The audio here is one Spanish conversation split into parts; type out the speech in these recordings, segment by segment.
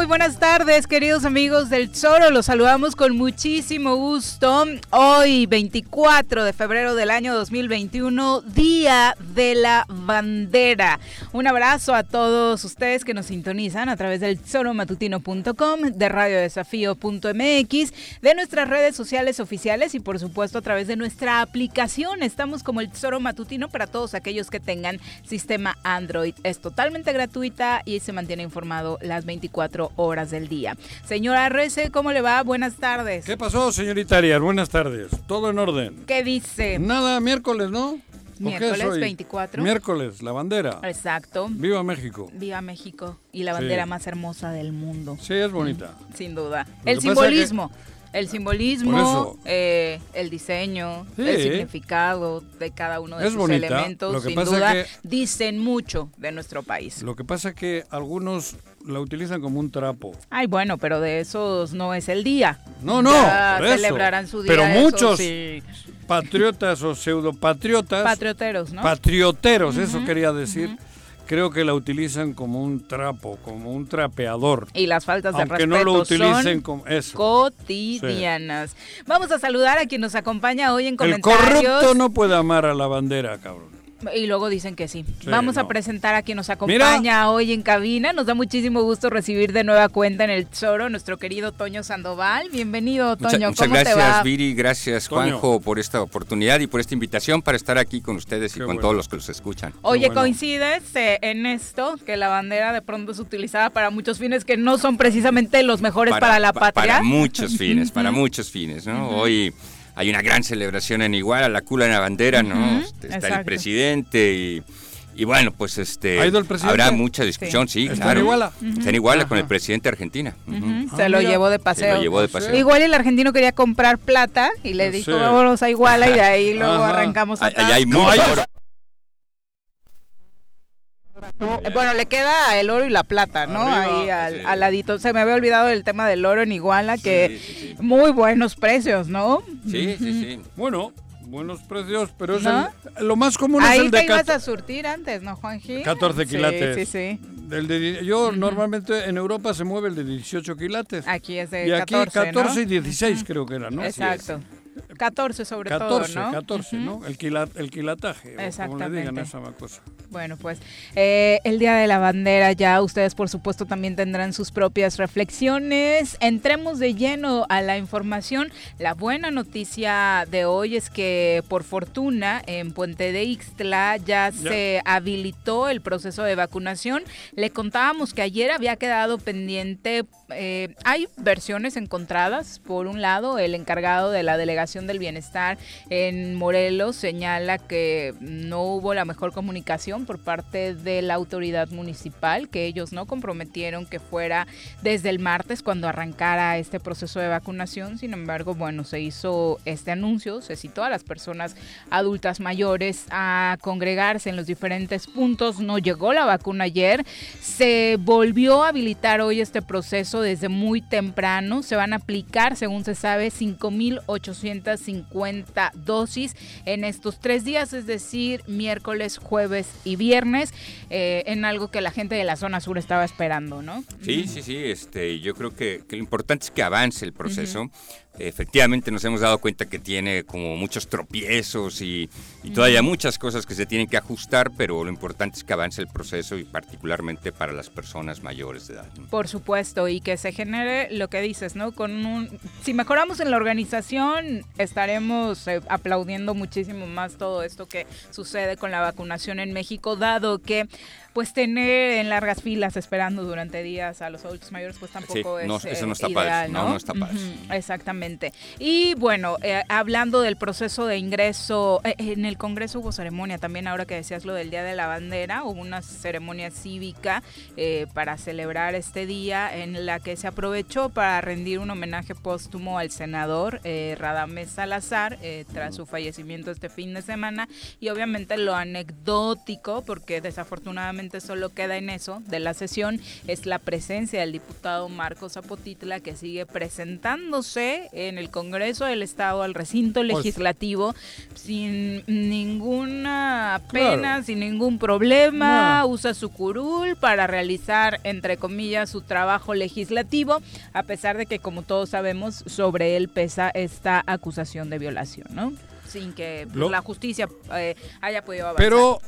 Muy buenas tardes, queridos amigos del Zoro. Los saludamos con muchísimo gusto. Hoy, 24 de febrero del año 2021, Día de la Bandera. Un abrazo a todos ustedes que nos sintonizan a través del zoromatutino.com, de radiodesafío.mx, de nuestras redes sociales oficiales y por supuesto a través de nuestra aplicación. Estamos como el Zoro Matutino para todos aquellos que tengan sistema Android. Es totalmente gratuita y se mantiene informado las 24 horas del día. Señora Rece, ¿cómo le va? Buenas tardes. ¿Qué pasó, señorita Arias? Buenas tardes. Todo en orden. ¿Qué dice? Nada, miércoles, ¿no? Miércoles 24. Miércoles, la bandera. Exacto. Viva México. Viva México. Y la bandera más hermosa del mundo. Sí, es bonita. Sin duda. el simbolismo. El simbolismo, eh, el diseño, el significado de cada uno de sus elementos, sin duda, dicen mucho de nuestro país. Lo que pasa es que algunos la utilizan como un trapo. Ay, bueno, pero de esos no es el día. No, no, celebrarán su día. Pero muchos patriotas o pseudopatriotas. Patrioteros, ¿no? Patrioteros, eso quería decir creo que la utilizan como un trapo, como un trapeador. Y las faltas de respeto no lo utilicen como eso. cotidianas. Vamos a saludar a quien nos acompaña hoy en comentarios. El corrupto no puede amar a la bandera, cabrón. Y luego dicen que sí. Vamos a presentar a quien nos acompaña hoy en cabina. Nos da muchísimo gusto recibir de nueva cuenta en el Zoro nuestro querido Toño Sandoval. Bienvenido, Toño. muchas gracias, Viri. Gracias, Juanjo, por esta oportunidad y por esta invitación para estar aquí con ustedes y con todos los que los escuchan. Oye, ¿coincides eh, en esto que la bandera de pronto es utilizada para muchos fines que no son precisamente los mejores para, la patria? Para muchos fines, para muchos fines, ¿no? Hoy hay una gran celebración en Iguala, la cula en la bandera, ¿no? Este, está el presidente y, bueno, pues este habrá mucha discusión, sí, ¿Está claro. En Iguala? Está en Iguala con el presidente de Argentina. Se lo ah, llevó de paseo. Se lo llevó de paseo. Igual el argentino quería comprar plata y le dijo, vámonos a Iguala y de ahí luego arrancamos a Allá hay mucho bueno, le queda el oro y la plata, ¿no? Ahí al, ladito. Se me había olvidado el tema del oro en Iguala, que muy buenos precios, ¿no? Sí, sí, sí. Bueno, buenos precios, pero es lo más común es el de... Ahí te ibas a surtir antes, ¿no, Juanji? 14 quilates. Sí, sí, sí. yo normalmente en Europa se mueve el de 18 quilates. Aquí es de y aquí 14 y 16 creo que era, ¿no? Exacto. 14 sobre todo, ¿no? 14, ¿no? El, el quilataje, Exactamente. como le digan esa cosa. Bueno, pues eh, el Día de la Bandera ya ustedes por supuesto también tendrán sus propias reflexiones. Entremos de lleno a la información. La buena noticia de hoy es que por fortuna en Puente de Ixtla ya, se habilitó el proceso de vacunación. Le contábamos que ayer había quedado pendiente, eh, hay versiones encontradas. Por un lado, el encargado de la delegación del bienestar en Morelos señala que no hubo la mejor comunicación por parte de la autoridad municipal, que ellos no comprometieron que fuera desde el martes cuando arrancara este proceso de vacunación. Sin embargo, bueno, se hizo este anuncio, se citó a las personas adultas mayores a congregarse en los diferentes puntos. No llegó la vacuna ayer. Se volvió a habilitar hoy este proceso desde muy temprano. Se van a aplicar, según se sabe, 5.850 dosis en estos tres días, es decir, miércoles, jueves y y viernes eh, en algo que la gente de la zona sur estaba esperando, ¿no? Sí, sí, sí. Este, yo creo que, lo importante es que avance el proceso efectivamente nos hemos dado cuenta que tiene como muchos tropiezos y, todavía muchas cosas que se tienen que ajustar, pero lo importante es que avance el proceso y particularmente para las personas mayores de edad. Por supuesto, y que se genere lo que dices, ¿no? Con un, si mejoramos en la organización, estaremos eh, aplaudiendo muchísimo más todo esto que sucede con la vacunación en México, dado que pues tener en largas filas esperando durante días a los adultos mayores, pues tampoco es no, eso no está ideal, ¿no? No, está padre. exactamente. Y bueno, eh, hablando del proceso de ingreso, eh, en el Congreso hubo ceremonia también, ahora que decías lo del Día de la Bandera, hubo una ceremonia cívica eh, para celebrar este día en la que se aprovechó para rendir un homenaje póstumo al senador Radamés Salazar tras su fallecimiento este fin de semana y obviamente lo anecdótico, porque desafortunadamente solo queda en eso de la sesión, es la presencia del diputado Marcos Zapotitla que sigue presentándose en el Congreso del Estado, al recinto Pues legislativo, sin ninguna pena, sin ningún problema, No. usa su curul para realizar, entre comillas, su trabajo legislativo, a pesar de que, como todos sabemos, sobre él pesa esta acusación de violación, ¿no? Sin que pues, la justicia eh, haya podido avanzar. Pero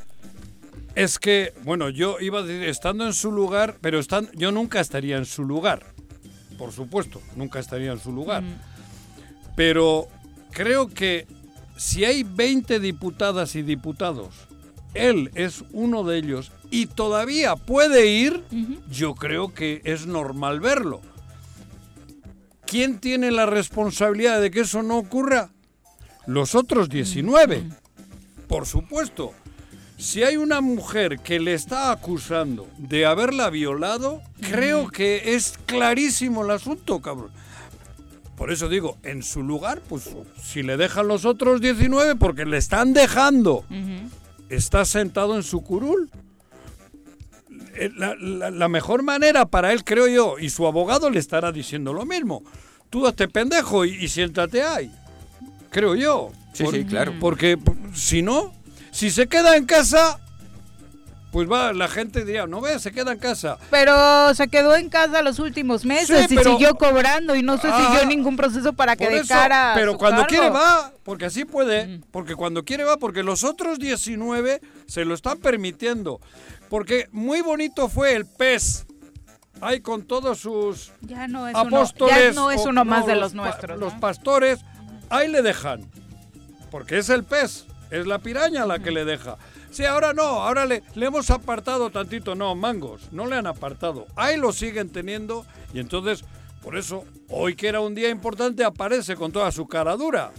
es que, bueno, yo iba a decir, estando en su lugar, pero están, yo nunca estaría en su lugar. Por supuesto, nunca estaría en su lugar. Pero creo que si hay 20 diputadas y diputados, él es uno de ellos y todavía puede ir, yo creo que es normal verlo. ¿Quién tiene la responsabilidad de que eso no ocurra? Los otros 19. Por supuesto. Si hay una mujer que le está acusando de haberla violado, creo que es clarísimo el asunto, cabrón. Por eso digo, en su lugar, pues si le dejan los otros 19, porque le están dejando, está sentado en su curul. Eh, La, la- la mejor manera para él, creo yo, y su abogado le estará diciendo lo mismo. Tú hazte pendejo y, y siéntate ahí. Creo yo. Sí, sí, claro. Porque si no, si se queda en casa, pues va, la gente dirá, no ve, se queda en casa. Pero se quedó en casa los últimos meses Sí, y siguió cobrando y no se Ah, siguió ningún proceso para que eso, pero su cuando cargo. quiere va, porque así puede, porque cuando quiere va, porque los otros 19 se lo están permitiendo. Porque muy bonito fue el pez. Ahí con todos sus Ya no es uno, apóstoles. ya no es o- uno más de los nuestros. Los ¿no? pastores, ahí le dejan. Porque es el pez, es la piraña la que le deja. Sí, ahora no, ahora le, le hemos apartado tantito, no, mangos, no le han apartado. Ahí lo siguen teniendo y entonces, por eso, hoy que era un día importante, aparece con toda su cara dura.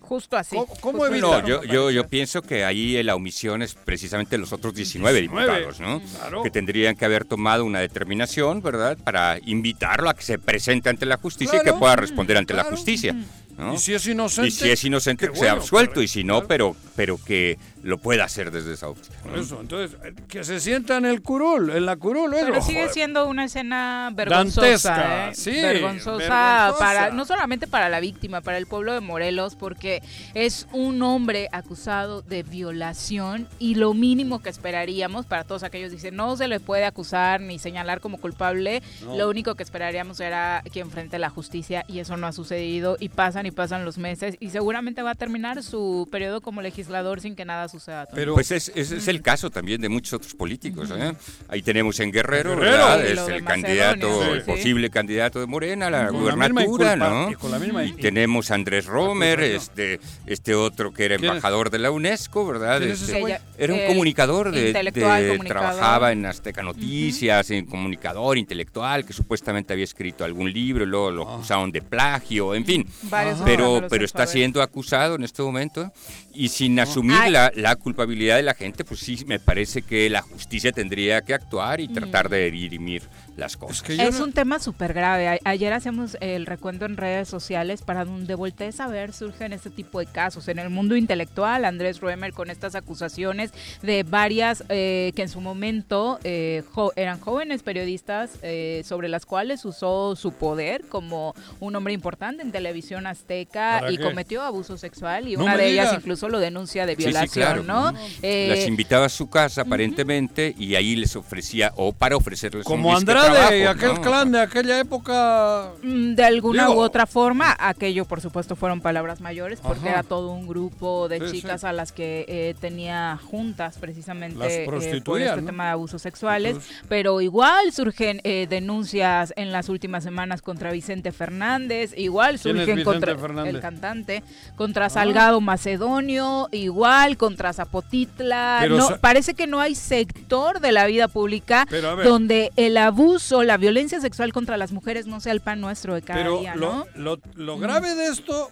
Justo así. ¿Cómo- cómo. No, yo, yo, yo pienso que ahí la omisión es precisamente los otros 19 19, diputados, ¿no? claro. Que tendrían que haber tomado una determinación, ¿verdad? Para invitarlo a que se presente ante la justicia y que pueda responder ante la justicia. ¿No? Y si es inocente. Y si es inocente, que sea bueno, absuelto, pero- y si no, claro. pero, pero que lo pueda hacer desde esa óptica. ¿no? Eso, entonces, eh, que se sienta en el curul, en la curul. eso, Pero sigue siendo una escena vergonzosa, Dantesca, ¿eh? sí, vergonzosa, vergonzosa. para no solamente para la víctima, para el pueblo de Morelos, porque es un hombre acusado de violación y lo mínimo que esperaríamos para todos aquellos que dicen no se le puede acusar ni señalar como culpable, No. lo único que esperaríamos era que enfrente la justicia y eso no ha sucedido y pasan y pasan los meses y seguramente va a terminar su periodo como legislador sin que nada suceda. Toño. Pero, Pues es, es, es el caso también de muchos otros políticos. ¿eh? Ahí tenemos en Guerrero, Guerrero. es el candidato, sí, el sí. posible candidato de Morena a la con la misma gubernatura, inculpa- ¿no? y con la misma- Y tenemos a Andrés Romer, este, este otro que era embajador de la UNESCO, ¿verdad? ¿Quién es Este, güey? era un El comunicador de, intelectual, de- comunicador. trabajaba en Azteca Noticias, en comunicador intelectual que supuestamente había escrito algún libro, luego lo Ah. acusaron de plagio, en fin. Varios Pero, pero está siendo acusado en este momento y sin asumir Ay. la, la culpabilidad de la gente, pues sí, me parece que la justicia tendría que actuar y tratar de dirimir las cosas. que Es no- un tema súper grave. A- Ayer hacemos el recuento en redes sociales para donde voltees a ver surgen este tipo de casos. En el mundo intelectual, Andrés Ruemer con estas acusaciones de varias eh, que en su momento eh, jo- eran jóvenes periodistas eh, sobre las cuales usó su poder como un hombre importante en televisión azteca ¿Para y qué? cometió abuso sexual y No una de ellas incluso lo denuncia de Sí, sí, violación, claro. ¿no? Eh, Las invitaba a su casa aparentemente y ahí les ofrecía, o para ofrecerles como un trabajo, y aquel ¿no? clan de aquella época. Mm, De alguna Digo- u otra forma, aquello por supuesto fueron palabras mayores, porque Ajá. era todo un grupo de Sí, chicas sí. a las que eh, tenía juntas precisamente eh, por este ¿no? tema de abusos sexuales, Entonces- pero igual surgen eh, denuncias en las últimas semanas contra Vicente Fernández, igual ¿Quién es surgen contra Fernández? el cantante, contra Salgado Macedonio, igual contra Zapotitla, Pero no, parece que no hay sector de la vida pública Pero a ver. donde el abuso, la violencia sexual contra las mujeres no sea el pan nuestro de cada Pero día, lo, ¿no? lo- lo grave de esto,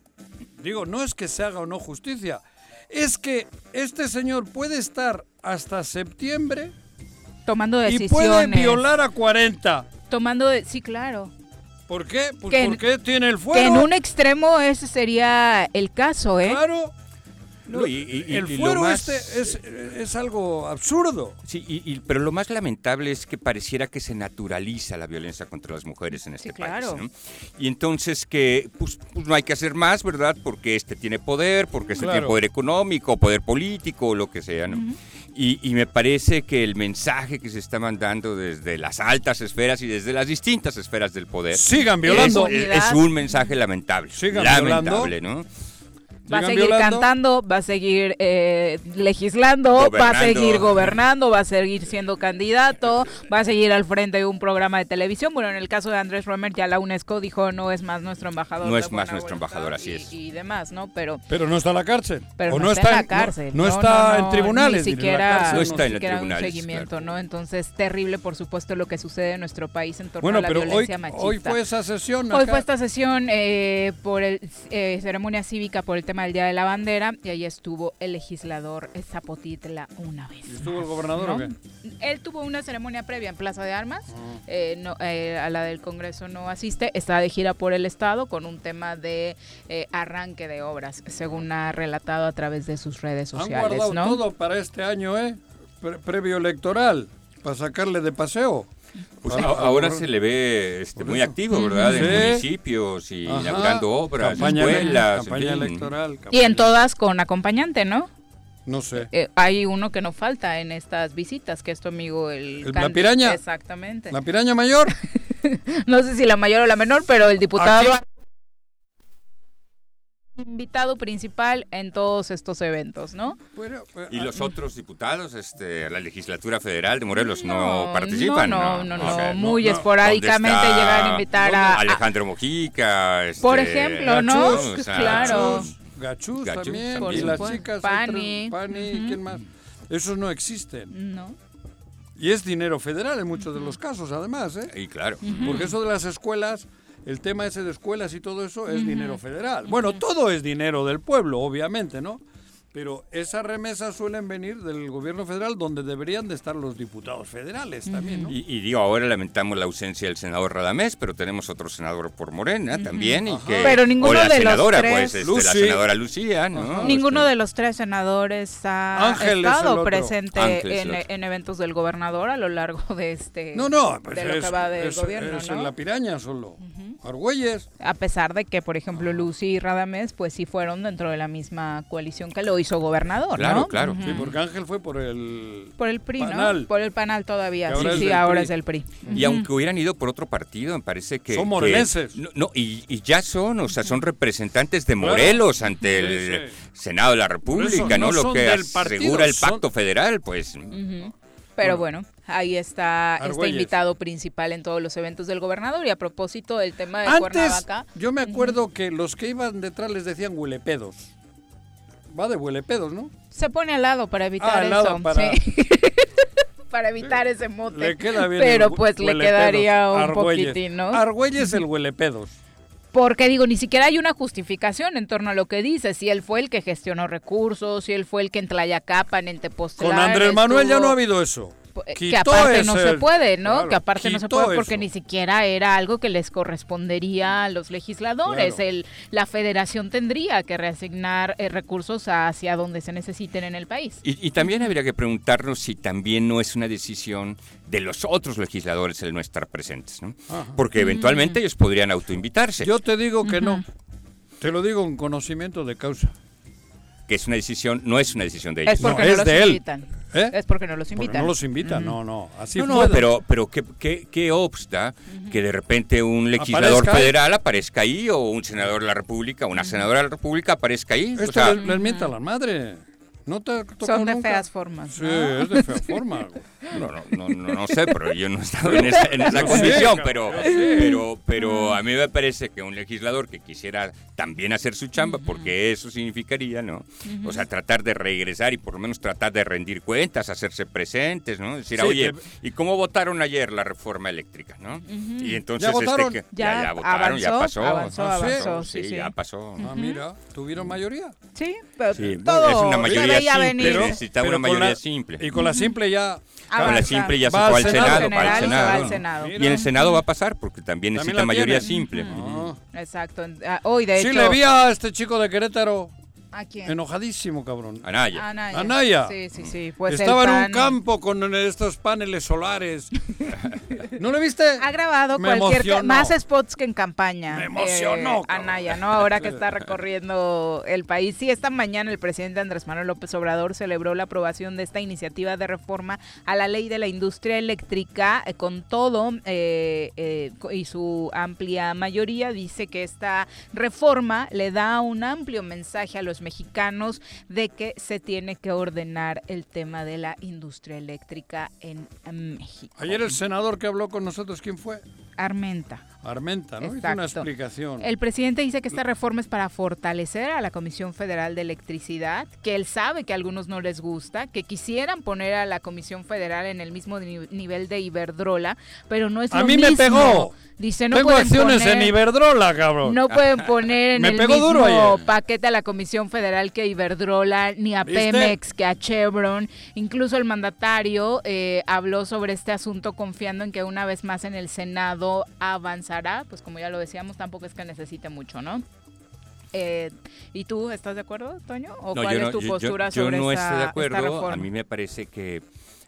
digo, no es que se haga o no justicia, es que este señor puede estar hasta septiembre Tomando y decisiones. puede violar a 40. Tomando, de- sí, claro. ¿Por qué? Pues Que en- porque tiene el Que fuero. en un extremo ese sería el caso, ¿eh? Claro. No, y- y- y- el fuero más- este es, es algo absurdo. Sí, y, y- pero lo más lamentable es que pareciera que se naturaliza la violencia contra las mujeres en este Sí, claro. país. ¿no? Y entonces que pues, pues no hay que hacer más, ¿verdad? Porque este tiene poder, porque este Claro. tiene poder económico, poder político, o lo que sea, ¿no? y, y me parece que el mensaje que se está mandando desde las altas esferas y desde las distintas esferas del poder Sigan violando. es, es un mensaje lamentable. Sigan lamentable, ¿no? Va a seguir violando. cantando, va a seguir eh, legislando, va a seguir gobernando, va a seguir siendo candidato, va a seguir al frente de un programa de televisión. Bueno, en el caso de Andrés Romer, ya la UNESCO dijo no es más nuestro embajador. No es más nuestro embajador, así y- es. Y demás, ¿no? Pero Pero no está en la cárcel. pero o no, está en la cárcel. No, está no, en tribunales. Ni siquiera, cárcel, No está en siquiera tribunales, un seguimiento, claro. ¿no? Entonces, terrible, por supuesto, lo que sucede en nuestro país en torno Bueno, a la pero hoy, violencia machista. hoy fue esa sesión. Hoy fue esta sesión eh, por el eh, ceremonia cívica por el tema del Día de la Bandera y ahí estuvo el legislador Zapotitla una vez. ¿Y estuvo el gobernador ¿no? o qué? Él tuvo una ceremonia previa en Plaza de Armas, Ah. eh, no, eh, a la del Congreso no asiste, está de gira por el Estado con un tema de eh, arranque de obras, según ha relatado a través de sus redes Han sociales, guardado ¿no? todo para este año, ¿eh? Pre- previo electoral, para sacarle de paseo. Pues Para- a- ahora se le ve este, muy activo, ¿verdad? En Sí. municipios y Ajá. inaugurando obras, Campaña escuelas, en Campaña fin. electoral. Y campaña- en todas con acompañante, ¿no? No sé. Eh, hay uno que no falta en estas visitas, que es tu amigo el... ¿El- la piraña? Exactamente. ¿La piraña mayor? No sé si la mayor o la menor, pero el diputado... Invitado principal en todos estos eventos, ¿no? Bueno, eh, Y ah, los otros diputados, este, la legislatura federal de Morelos no, participan. No, no, no, Ok. muy no. esporádicamente llegan a invitar a... a- Alejandro Mojica. este, Por ejemplo, ¿no? Gachús, o sea, Claro. Gachús, Gachús Gachús también. también. Y las chicas. otras, Pani. Pani. ¿quién más? Esos no existen. No. Y es dinero federal en muchos de los casos, además, ¿eh? Y claro. Porque eso de las escuelas, el tema ese de escuelas y todo eso es dinero federal. Bueno, todo es dinero del pueblo, obviamente, ¿no? Pero esas remesas suelen venir del gobierno federal donde deberían de estar los diputados federales también, ¿no? Y, y digo, ahora lamentamos la ausencia del senador Radamés, pero tenemos otro senador por Morena también. Y que, Pero ninguno o la de los senadora, tres- pues, este, la senadora Lucía, ¿no? Ajá. Ninguno Este, de los tres senadores ha Ángel es el estado otro. presente Ángel es el en, otro. en eventos del gobernador a lo largo de este No, no, pues de lo es, que va del es- gobierno, es ¿no? en la piraña solo. Argüelles. A pesar de que, por ejemplo, Lucy y Radamés, pues sí fueron dentro de la misma coalición que lo hizo gobernador, Claro, ¿no? claro. Sí, porque Ángel fue por el... Por el PRI, Panal. ¿no? Por el panal todavía. Que ahora sí, sí, ahora PRI. es el PRI. Y aunque hubieran ido por otro partido, me parece que... Son que- morelenses. no, no, y, y ya son, o sea, son representantes de Claro. Morelos ante el sí. Senado de la República, ¿no? no Lo que asegura el son- pacto federal, pues... Pero bueno, ahí está este invitado principal en todos los eventos del gobernador. Y a propósito del tema de Antes, Cuernavaca, yo me acuerdo que los que iban detrás les decían huelepedos. Va de huelepedos, ¿no? se pone al lado para evitar Ah, al lado, eso. para- sí. para evitar ese mote. Le queda bien Pero el pues le quedaría un Argüelles. poquitín, ¿no? Argüelles el huelepedos. Porque digo, ni siquiera hay una justificación en torno a lo que dice. Si él fue el que gestionó recursos, si él fue el que en Tlayacapan, en Tepoztlán... Con Andrés Manuel ya no ha habido eso. Que Quitó aparte no se puede, ¿no? claro, que aparte no se puede porque eso. ni siquiera era algo que les correspondería a los legisladores. Claro. El, la federación tendría que reasignar eh, recursos hacia donde se necesiten en el país. Y, y también habría que preguntarnos si también no es una decisión de los otros legisladores el no estar presentes, ¿no? Porque eventualmente ellos podrían autoinvitarse, Yo te digo que no. Te lo digo con conocimiento de causa. que es una decisión, no es una decisión de ellos. Es porque No, no, es los de él. ¿Eh? Es porque no los Porque invitan. no los invitan, no, no. Así no, fue. no, pero, pero ¿qué, qué, qué obsta que de repente un legislador Aparezca ahí. federal aparezca ahí o un senador de la República, una senadora de la República aparezca ahí? O Esto sea, les, les mienta a la madre. ¿No te Son de nunca? feas formas. Sí, ¿no? es de fea forma. no, no, no, no, no sé, pero yo no he estado en esa, en esa condición, sé, pero, pero, pero a mí me parece que un legislador que quisiera también hacer su chamba, porque eso significaría, ¿no? O sea, tratar de regresar y por lo menos tratar de rendir cuentas, hacerse presentes, ¿no? Decir, Sí, oye, que- ¿y cómo votaron ayer la reforma eléctrica, no? Y entonces, ¿Ya votaron? Este, que, Ya ya, ya votaron, ya avanzó, pasó. avanzó, Ah, sí. avanzó, sí, sí, sí. ya pasó. Ah, mira, tuvieron mayoría. Sí, pero Sí, todo es una se mayoría simple, venir. pero- necesitaba una mayoría la- simple. Y con la simple ya. Ah, Con la simple ya se Va fue al Senado. Senado, para el General se va Senado. al Senado. Y en el Senado va a pasar porque también También necesita mayoría tiene. simple. Exacto. Ah, Hoy, de Sí, hecho, le vi a este chico de Querétaro. ¿A quién? Enojadísimo, cabrón. Anaya. Anaya. Anaya. Sí, sí, sí. Pues Estaba el en un campo con estos paneles solares. ¿No lo viste? Ha grabado Me cualquier emocionó. más spots que en campaña. Me emocionó, eh. Anaya, ¿no? Ahora que está recorriendo el país. Sí, esta mañana el presidente Andrés Manuel López Obrador celebró la aprobación de esta iniciativa de reforma a la ley de la industria eléctrica eh, con todo eh, eh, y su amplia mayoría dice que esta reforma le da un amplio mensaje a los mexicanos de que se tiene que ordenar el tema de la industria eléctrica en México. Ayer el senador que habló con nosotros, ¿quién fue? Armenta. Armenta, ¿no? Hizo una explicación. El presidente dice que esta reforma es para fortalecer a la Comisión Federal de Electricidad, que él sabe que a algunos no les gusta, que quisieran poner a la Comisión Federal en el mismo ni- nivel de Iberdrola, pero no es A lo mí me pegó. Dice, no Tengo pueden acciones poner- en Iberdrola, cabrón. No pueden poner en Me el pegó mismo duro paquete a la Comisión Federal que Iberdrola, ni a ¿Viste? Pemex, que a Chevron. Incluso el mandatario eh, habló sobre este asunto confiando en que una vez más en el Senado Pues como ya lo decíamos, tampoco es que necesite mucho, ¿no? Eh, ¿Y tú estás de acuerdo, Toño? ¿O No, cuál es no- tu yo- yo- postura yo sobre no esta, estoy de esta acuerdo. A mí me parece que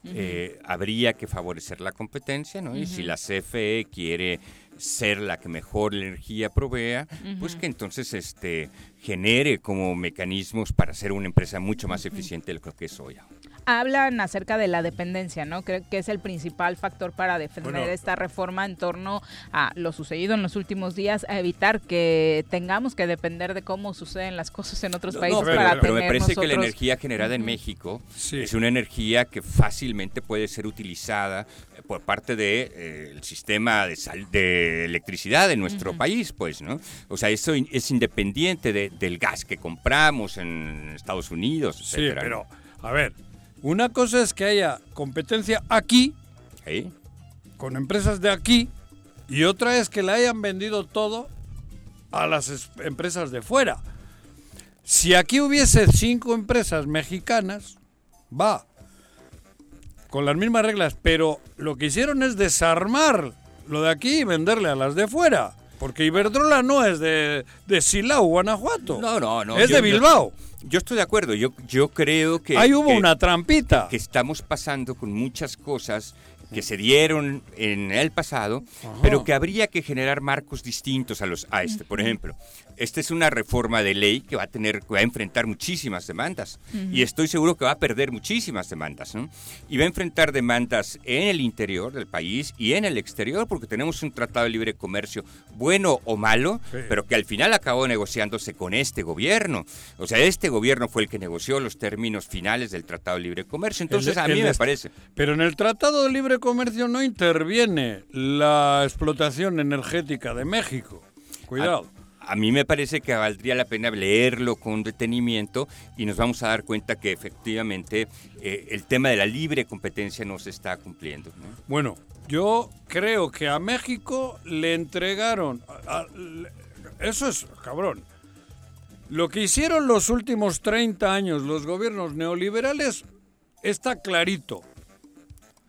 eh, habría que favorecer la competencia, ¿no? Y si la CFE quiere ser la que mejor energía provea, pues que entonces este genere como mecanismos para ser una empresa mucho más eficiente de lo que es hoy. Hablan acerca de la dependencia, ¿no? Creo que es el principal factor para defender Bueno. esta reforma en torno a lo sucedido en los últimos días, a evitar que tengamos que depender de cómo suceden las cosas en otros países no, pero- para pero me tener parece que la energía generada en México Sí. es una energía que fácilmente puede ser utilizada eh, por parte del de, eh, sistema de, sal- de electricidad de nuestro país, pues, ¿no? O sea, eso in- es independiente de- del gas que compramos en Estados Unidos, Sí, etcétera, pero, a ver, una cosa es que haya competencia aquí, con empresas de aquí, y otra es que le hayan vendido todo a las es- empresas de fuera. Si aquí hubiese cinco empresas mexicanas, va, con las mismas reglas, pero lo que hicieron es desarmar lo de aquí y venderle a las de fuera. Porque Iberdrola no es de, de Silao, Guanajuato. No, no, no. Es yo- de Bilbao. Yo, estoy de acuerdo. Yo, yo creo que. Ahí hubo que- una trampita. que estamos pasando con muchas cosas que se dieron en el pasado, pero que habría que generar marcos distintos a los a este. Por ejemplo, esta es una reforma de ley que va a tener, que va a enfrentar muchísimas demandas y estoy seguro que va a perder muchísimas demandas, ¿no? Y va a enfrentar demandas en el interior del país y en el exterior, porque tenemos un tratado de libre comercio bueno o malo, Sí. pero que al final acabó negociándose con este gobierno. O sea, este gobierno fue el que negoció los términos finales del tratado de libre comercio. Entonces, El- a mí me parece. Pero en el Tratado de Libre Comercio no interviene la explotación energética de México. Cuidado. A mí me parece que valdría la pena leerlo con detenimiento y nos vamos a dar cuenta que efectivamente eh, el tema de la libre competencia no se está cumpliendo. ¿no? Bueno, yo creo que a México le entregaron... a- eso es, cabrón. Lo que hicieron los últimos 30 años los gobiernos neoliberales está clarito.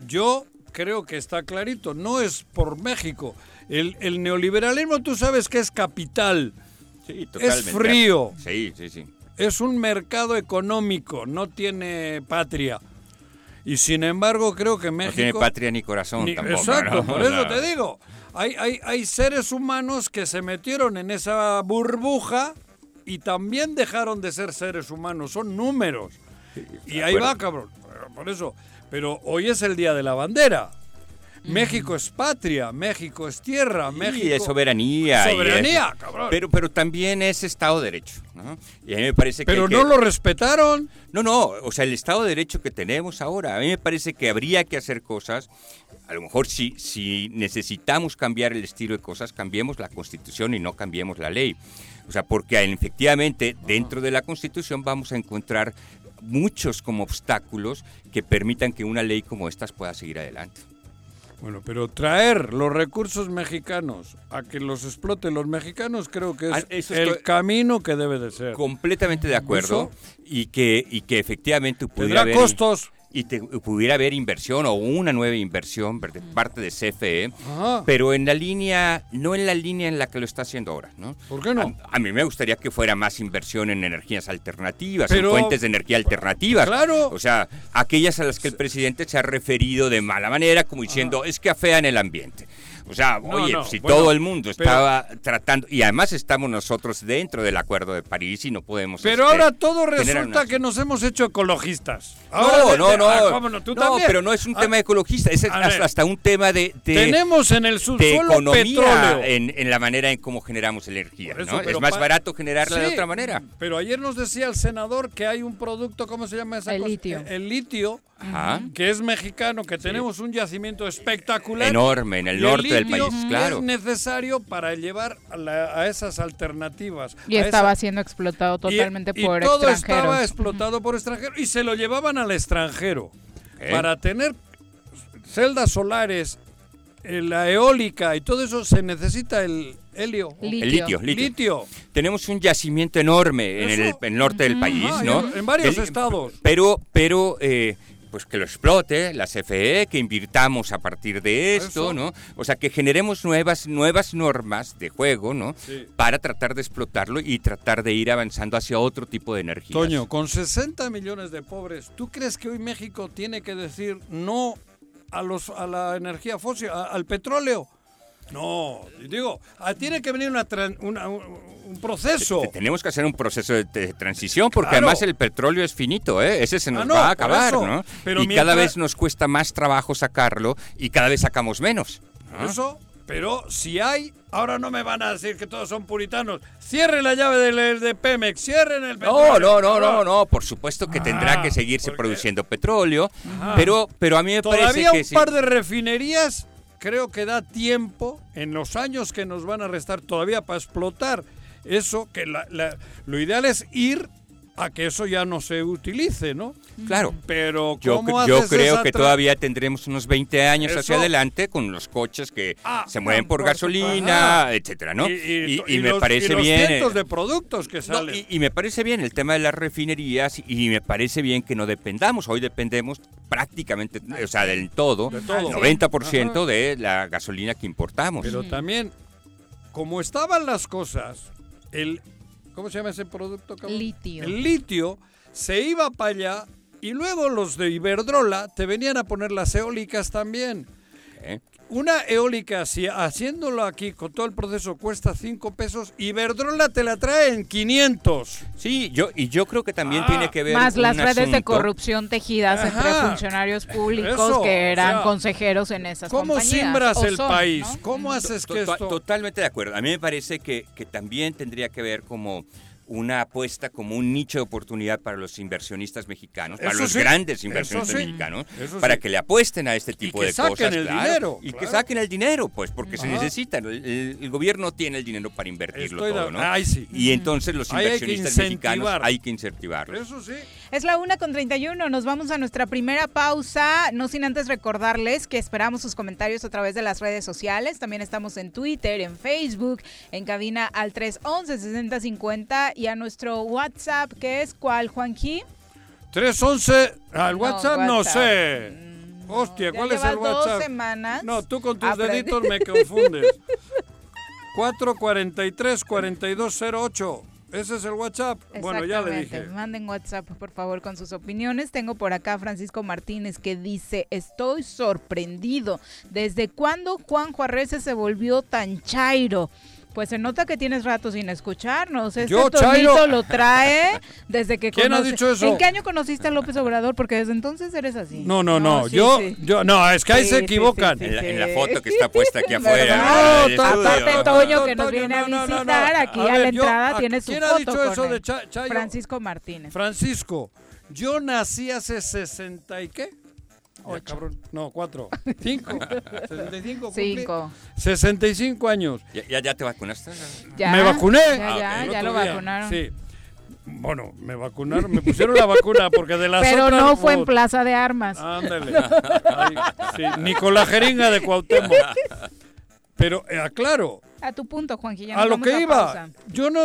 Yo creo que está clarito. No es por México. El, el neoliberalismo tú sabes que es capital. Sí, frío. Sí, sí, sí. Es un mercado económico, no tiene patria. Y sin embargo creo que México... No tiene patria ni corazón Ni- tampoco. exacto, ¿no? por eso te digo. Hay, hay, hay seres humanos que se metieron en esa burbuja y también dejaron de ser seres humanos, son números. Y ahí va, cabrón. Por eso. Pero hoy es el Día de la Bandera. México es patria, México es tierra, Sí, México es soberanía. y Soberanía, es- cabrón. Pero, pero también es Estado de Derecho. ¿no? Y a mí me parece que. Pero que- no lo respetaron. No, no, o sea, el Estado de Derecho que tenemos ahora, a mí me parece que habría que hacer cosas, a lo mejor si, si necesitamos cambiar el estilo de cosas, cambiemos la Constitución y no cambiemos la ley. O sea, porque efectivamente dentro de la Constitución vamos a encontrar muchos como obstáculos que permitan que una ley como estas pueda seguir adelante. Bueno, pero traer los recursos mexicanos a que los exploten los mexicanos creo que es Ah, eso el camino que debe de ser. Completamente de acuerdo y que, y que efectivamente Tendrá pudiera haber... costos. Y te, pudiera haber inversión o una nueva inversión de parte de CFE, Ajá. pero en la línea, no en la línea en la que lo está haciendo ahora, ¿no? ¿Por qué no? A, a mí me gustaría que fuera más inversión en energías alternativas, Pero- en fuentes de energía alternativas. Claro. O sea, aquellas a las que el presidente se ha referido de mala manera, como diciendo, es que afean el ambiente. O sea, No, oye, no, si bueno, todo el mundo pero- estaba tratando, y además estamos nosotros dentro del Acuerdo de París y no podemos... Pero este, ahora todo resulta una- que nos hemos hecho ecologistas. No, Ahora no, de- no. ah, ¿cómo no? Tú No, también. pero no es un Ah, tema ecologista, es hasta, hasta un tema de, de, Tenemos en el de subsuelo economía petróleo. en, en la manera en cómo generamos energía. Es más barato generarla de otra manera. Pero ayer nos decía el senador que hay un producto, ¿cómo se llama esa El cosa? litio. El litio, Ajá. que es mexicano, que tenemos un yacimiento espectacular. Enorme en el Y norte del país, claro. Es necesario para llevar a, la- a esas alternativas. Y estaba esa- siendo explotado y- totalmente y por todo extranjeros. estaba explotado por extranjeros y se lo llevaban al extranjero. ¿Eh? Para tener celdas solares, eh, la eólica y todo eso se necesita el helio. Litio. El litio, litio. Litio. Tenemos un yacimiento enorme en el, Eso. en el norte del país, Ah, ¿no? en- en varios El- estados. Pero, pero eh, pues que lo explote la CFE, que invirtamos a partir de esto, Eso. ¿no? O sea, que generemos nuevas, nuevas normas de juego, ¿no? Sí. Para tratar de explotarlo y tratar de ir avanzando hacia otro tipo de energía. Toño, con 60 millones de pobres, ¿tú crees que hoy México tiene que decir no a los a la energía fósil, a- al petróleo? No, digo, ah, tiene que venir una una- un, un proceso. Te- Tenemos que hacer un proceso de, de transición porque Claro. además el petróleo es finito, ¿eh? Ese se nos Ah, no, va a acabar. ¿no? Pero y mientras- cada vez nos cuesta más trabajo sacarlo y cada vez sacamos menos. ¿no? Eso, pero si hay, ahora no me van a decir que todos son puritanos. Cierren la llave del- de, Pemex, cierren el No, petróleo. no, no, no, cabrón. no, por supuesto que tendrá Ah, que seguirse produciendo petróleo, pero, pero a mí me Todavía parece que un sí. par de refinerías, creo que da tiempo en los años que nos van a restar todavía para explotar. Eso, que la- la- lo ideal es ir a que eso ya no se utilice, ¿no? Claro. Pero Yo, ¿cómo yo haces creo que todavía tendremos unos 20 años Eso. hacia adelante con los coches que Ah, se mueven por gasolina, ajá. etcétera, ¿no? Y, y- Y- y me los- parece los bien. eh, cientos de productos que salen. y, y me parece bien el tema de las refinerías y me parece bien que no dependamos. Hoy dependemos prácticamente, o sea, del todo, De todo. 90% Ajá. de la gasolina que importamos. Pero también, como estaban las cosas, el ¿cómo se llama ese producto? cabrón? Litio. El litio se iba para allá y luego los de Iberdrola te venían a poner las eólicas también. ¿eh? Una eólica, si haciéndolo aquí con todo el proceso cuesta 5 pesos, Iberdrola te la trae en 500. Sí, yo y yo creo que también Ah, tiene que ver Más las redes de corrupción tejidas entre funcionarios públicos Eso, que eran o sea, consejeros en esas ¿Cómo compañías. simbras el son, país? ¿no? ¿Cómo haces que To- to- esto...? Totalmente de acuerdo. A mí me parece que, que también tendría que ver como una apuesta, como un nicho de oportunidad para los inversionistas mexicanos, para Eso los sí, grandes inversionistas sí, mexicanos, para sí. que le apuesten a este tipo que de saquen cosas. el claro, dinero, Y que saquen el dinero, pues, porque se necesitan. El, el- el gobierno tiene el dinero para invertirlo Estoy todo, ¿no? Ay. Y entonces los hay que inversionistas mexicanos hay que incentivarlos. Eso sí. Es la una con 31. Nos vamos a nuestra primera pausa. No sin antes recordarles que esperamos sus comentarios a través de las redes sociales. También estamos en Twitter, en Facebook, en cabina al 311-6050 y a nuestro WhatsApp, que es cuál, Juanji? 311, al No, WhatsApp no, sé. Mm, Hostia, ¿cuál es el WhatsApp? dos semanas. No, tú con tus Aprendí. deditos me confundes. 443-4208. Ese es el WhatsApp. Bueno, ya le dije. Manden WhatsApp, por favor, con sus opiniones. Tengo por acá a Francisco Martínez que dice, estoy sorprendido. ¿Desde cuándo Juan Juarrece se volvió tan chairo? Pues se nota que tienes rato sin escucharnos. Este Yo, chairo. lo trae desde que ¿Quién ha dicho eso? ¿En qué año conociste a López Obrador? Porque desde entonces eres así. No, no, no. sí, yo, sí. yo, no, es que ahí Sí, se equivocan. En la, sí. en la foto que está puesta aquí afuera. No. Aparte, Toño, que nos viene a visitar, aquí a, la entrada ¿a- tiene su ¿Quién foto ha dicho eso de Cha- Chayo? Francisco Martínez. Francisco, yo nací hace 60 y qué? Ya, Ocho. cabrón. No, cuatro. Cinco. 65 cumplí. Cinco. 65 años. ¿Ya, ya, ya te vacunaste? ¿Ya? Me vacuné. Ya, Ah, ya, ok. ya lo día. vacunaron. Sí. Bueno, me vacunaron, me pusieron la vacuna porque de las Pero otras... no fue en Plaza de Armas. Ándale. Ay, sí, ni con la jeringa de Cuauhtémoc. Pero eh, aclaro, A tu punto, Juanquilla. A lo que iba. Yo no,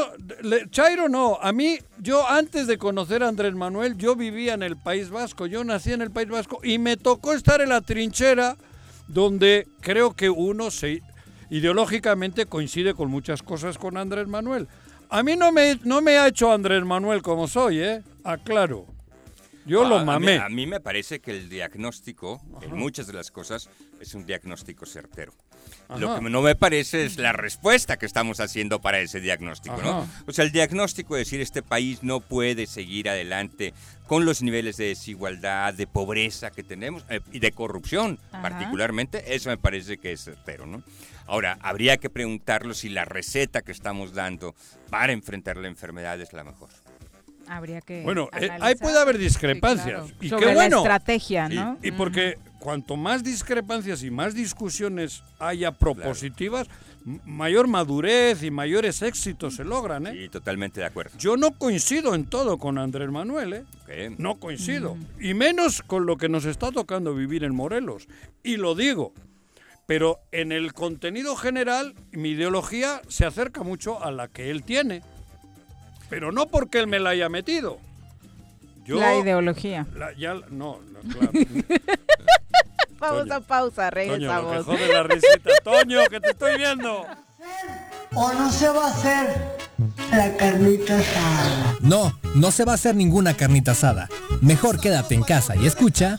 Chairo no. A mí, yo antes de conocer a Andrés Manuel, yo vivía en el País Vasco. Yo nací en el País Vasco y me tocó estar en la trinchera donde creo que uno se ideológicamente coincide con muchas cosas con Andrés Manuel. A mí no me, no me ha hecho Andrés Manuel como soy, ¿eh? Aclaro. Yo lo mamé. A mí, me parece que el diagnóstico, en muchas de las cosas, es un diagnóstico certero. Lo que no me parece es la respuesta que estamos haciendo para ese diagnóstico, ¿no? O sea, el diagnóstico de decir este país no puede seguir adelante con los niveles de desigualdad, de pobreza que tenemos eh, y de corrupción particularmente, eso me parece que es certero, ¿no? Ahora, habría que preguntarlo si la receta que estamos dando para enfrentar la enfermedad es la mejor habría que. Bueno, eh, ahí puede haber discrepancias. Y Sobre qué bueno. La estrategia, ¿no? Y, porque cuanto más discrepancias y más discusiones haya propositivas, mayor madurez y mayores éxitos se logran, ¿eh? Sí, totalmente de acuerdo. Yo no coincido en todo con Andrés Manuel, ¿eh? No coincido. Y menos con lo que nos está tocando vivir en Morelos. Y lo digo. Pero en el contenido general, mi ideología se acerca mucho a la que él tiene pero no porque él me la haya metido. la ideología. ya, no, claro. Pausa, pausa, regresamos. Toño, la risita. Toño, que te estoy viendo. ¿O no se va a hacer la carnita asada? No, no se va a hacer ninguna carnita asada. Mejor quédate en casa y escucha...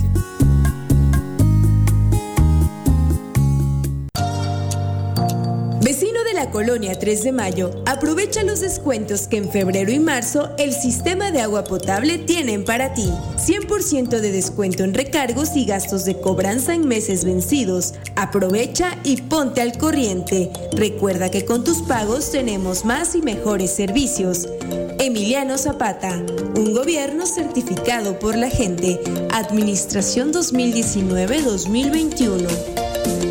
Vecino de la colonia 3 de Mayo, aprovecha los descuentos que en febrero y marzo el sistema de agua potable tienen para ti. 100% de descuento en recargos y gastos de cobranza en meses vencidos. Aprovecha y ponte al corriente. Recuerda que con tus pagos tenemos más y mejores servicios. Emiliano Zapata, un gobierno certificado por la gente. Administración 2019-2021.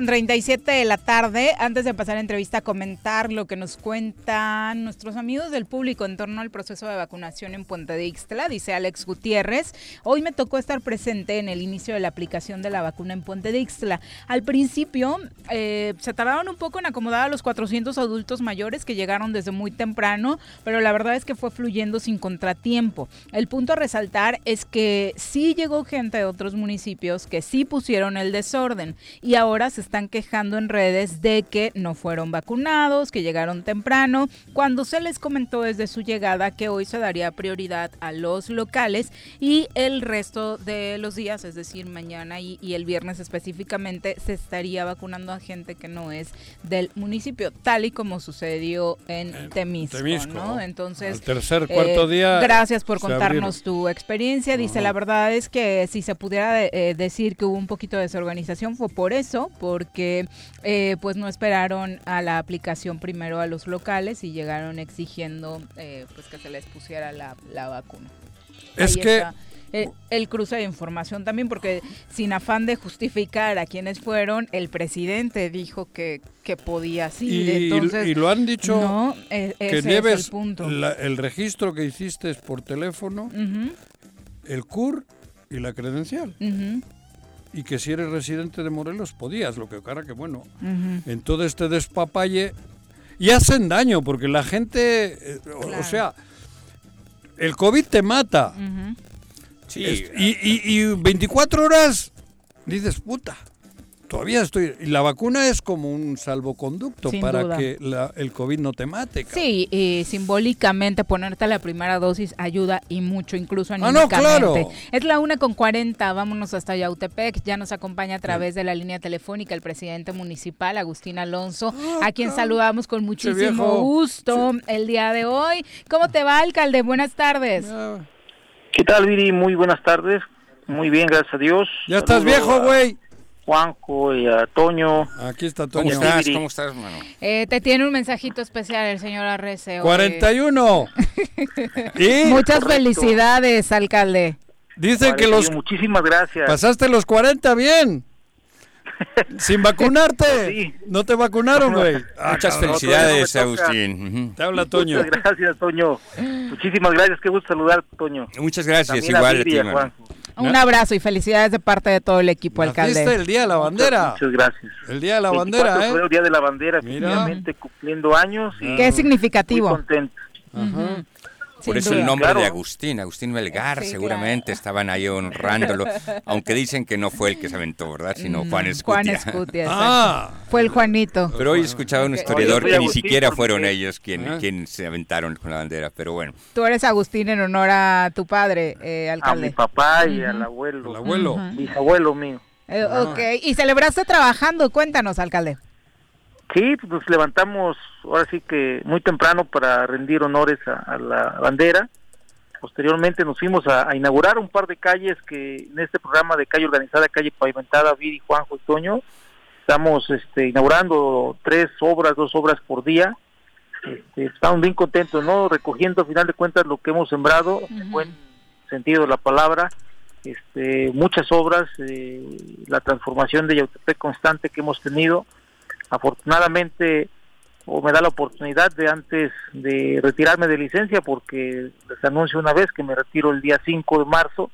Con 37 de la tarde. Antes de pasar a entrevista, a comentar lo que nos cuentan nuestros amigos del público en torno al proceso de vacunación en Puente de Ixtla. Dice Alex Gutiérrez. Hoy me tocó estar presente en el inicio de la aplicación de la vacuna en Puente de Ixtla. Al principio eh, se tardaron un poco en acomodar a los 400 adultos mayores que llegaron desde muy temprano, pero la verdad es que fue fluyendo sin contratiempo. El punto a resaltar es que sí llegó gente de otros municipios que sí pusieron el desorden y ahora se están quejando en redes de que no fueron vacunados, que llegaron temprano, cuando se les comentó desde su llegada que hoy se daría prioridad a los locales y el resto de los días, es decir, mañana y, y el viernes específicamente, se estaría vacunando a gente que no es del municipio, tal y como sucedió en Temisco. Temisco. ¿no? Entonces, Al tercer, cuarto eh, día Gracias por contarnos abrieron. tu experiencia. Dice, la verdad es que si se pudiera eh, decir que hubo un poquito de desorganización fue por eso, porque eh, pues no esperaron a la aplicación primero a los locales y llegaron exigiendo eh, pues que se les pusiera la, la vacuna. Es Ahí que- está, eh, el cruce de información también, porque sin afán de justificar a quienes fueron, el presidente dijo que, que podía sí. Y, Entonces, y lo han dicho no, e- que es lleves el punto. la- el registro que hiciste por teléfono, el CUR y la credencial. ujú, Y que si eres residente de Morelos podías, lo que cara que bueno, ujú. en todo este despapalle y hacen daño porque la gente, eh, o- o, sea, el COVID te mata. Sí, Es- y, y- y 24 horas dices, puta, todavía estoy... Y la vacuna es como un salvoconducto Sin para duda. que la- el COVID no te mate. cabrón. Sí, y simbólicamente ponerte la primera dosis ayuda y mucho, incluso Ah, no, anímicamente. claro. Es la una con 40, vámonos hasta Yautepec. Ya nos acompaña a través de la línea telefónica el presidente municipal, Agustín Alonso, a quien saludamos con muchísimo gusto el día de hoy. ¿Cómo te va, alcalde? Buenas tardes. ¿Qué tal, Viri? Muy buenas tardes. Muy bien, gracias a Dios. Ya estás viejo, a güey. Juanjo y a Toño. Aquí está ¿Cómo Toño. estás? Viri. ¿Cómo estás, mano? Eh, te tiene un mensajito especial el señor Arrece. hoy. 41. y Muchas Correcto. felicidades, alcalde. dicen que los Muchísimas gracias. pasaste los 40 bien. Sin vacunarte. Sí. No te vacunaron, güey. Ah, Muchas cabrón. felicidades, no. Agustín. Te habla Toño. Muchas gracias, Toño. Muchísimas gracias. Qué gusto saludar, Toño. Muchas gracias, También igual a ti, a. Un abrazo y felicidades de parte de todo el equipo, Naciste alcalde. el día de la bandera. Muchas gracias. El día de la 24 de bandera, ¿eh? Día de la Bandera, efectivamente cumpliendo años. Y Qué muy significativo. contento. Ujú. Por eso el nombre Claro. de Agustín, Agustín Melgar, Sí, seguramente estaban ahí honrándolo, aunque dicen que no fue el que se aventó, ¿verdad? Sino Juan Mm, Escutia. Juan Escutia, exacto. Ah, Fue el Juanito. Pero hoy escuchaba un Ok. historiador Oye, que ni siquiera fueron ellos quien, Ah. quien se aventaron con la bandera, pero bueno. Tú eres Agustín en honor a tu padre, eh, A mi alcalde. papá y al abuelo. el abuelo. Bisabuelo mío. Eh, ok, y celebraste trabajando, cuéntanos, alcalde. Sí, pues nos levantamos ahora sí que muy temprano para rendir honores a, a la bandera. Posteriormente nos fuimos a, a inaugurar un par de calles que en este programa de calle organizada, calle pavimentada, Viri, Juanjo y Toño, estamos este, inaugurando tres obras, dos obras por día. Este, estamos bien contentos, ¿no? Recogiendo a final de cuentas lo que hemos sembrado, en buen sentido de la palabra, este, muchas obras, eh, la transformación de Yautepec constante que hemos tenido. Afortunadamente, o me da la oportunidad de antes de retirarme de licencia, porque les anuncio una vez que me retiro el día 5 de marzo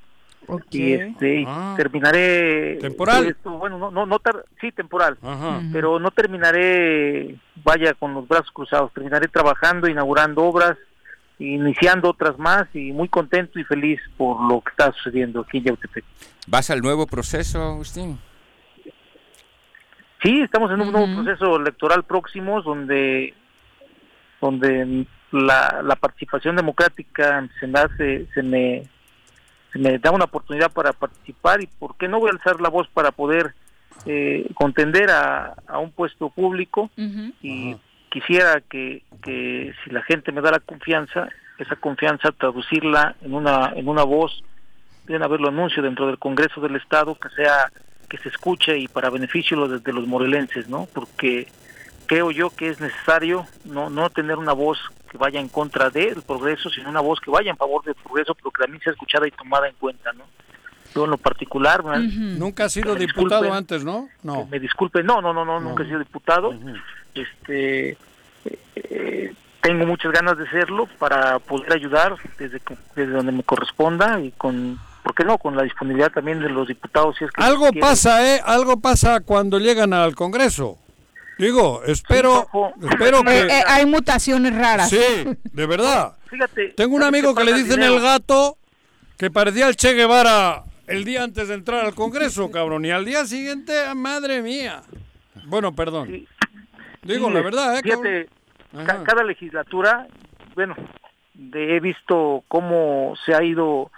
y este y Ah. terminaré ¿Temporal? esto, bueno, no, no, no tar- sí, temporal, Ajá. Pero no terminaré, vaya, con los brazos cruzados, terminaré trabajando, inaugurando obras, iniciando otras más y muy contento y feliz por lo que está sucediendo aquí en Yautepec. ¿Vas al nuevo proceso, Agustín? Sí, estamos en un nuevo proceso electoral próximo donde donde la, la participación democrática se me hace, se me se me da una oportunidad para participar y por qué no voy a alzar la voz para poder eh, contender a, a un puesto público y quisiera que, que si la gente me da la confianza, esa confianza traducirla en una en una voz, bien haberlo anuncio dentro del Congreso del Estado que sea que se escuche y para beneficio de, de los morelenses, ¿no? Porque creo yo que es necesario no no tener una voz que vaya en contra del progreso, sino una voz que vaya en favor del progreso, pero que también sea escuchada y tomada en cuenta, ¿no? Yo en lo particular, nunca ha sido diputado antes, ¿no? No. Me disculpe, no, no, no, no, nunca he sido diputado. Este, eh, tengo muchas ganas de serlo para poder ayudar desde, que- desde donde me corresponda y con, ¿por qué no? Con la disponibilidad también de los diputados. Si es que Algo quieren. pasa, ¿eh? Algo pasa cuando llegan al Congreso. Digo, espero, espero que... Eh, eh, hay mutaciones raras. Sí, de verdad. Fíjate. Tengo un ¿sabes amigo que le dicen dinero. el gato que parecía el Che Guevara el día antes de entrar al Congreso, cabrón. Y al día siguiente, ah, madre mía. Bueno, perdón. Digo, Sí, la verdad, ¿eh? Fíjate, ca- cada legislatura, bueno, de- he visto cómo se ha ido,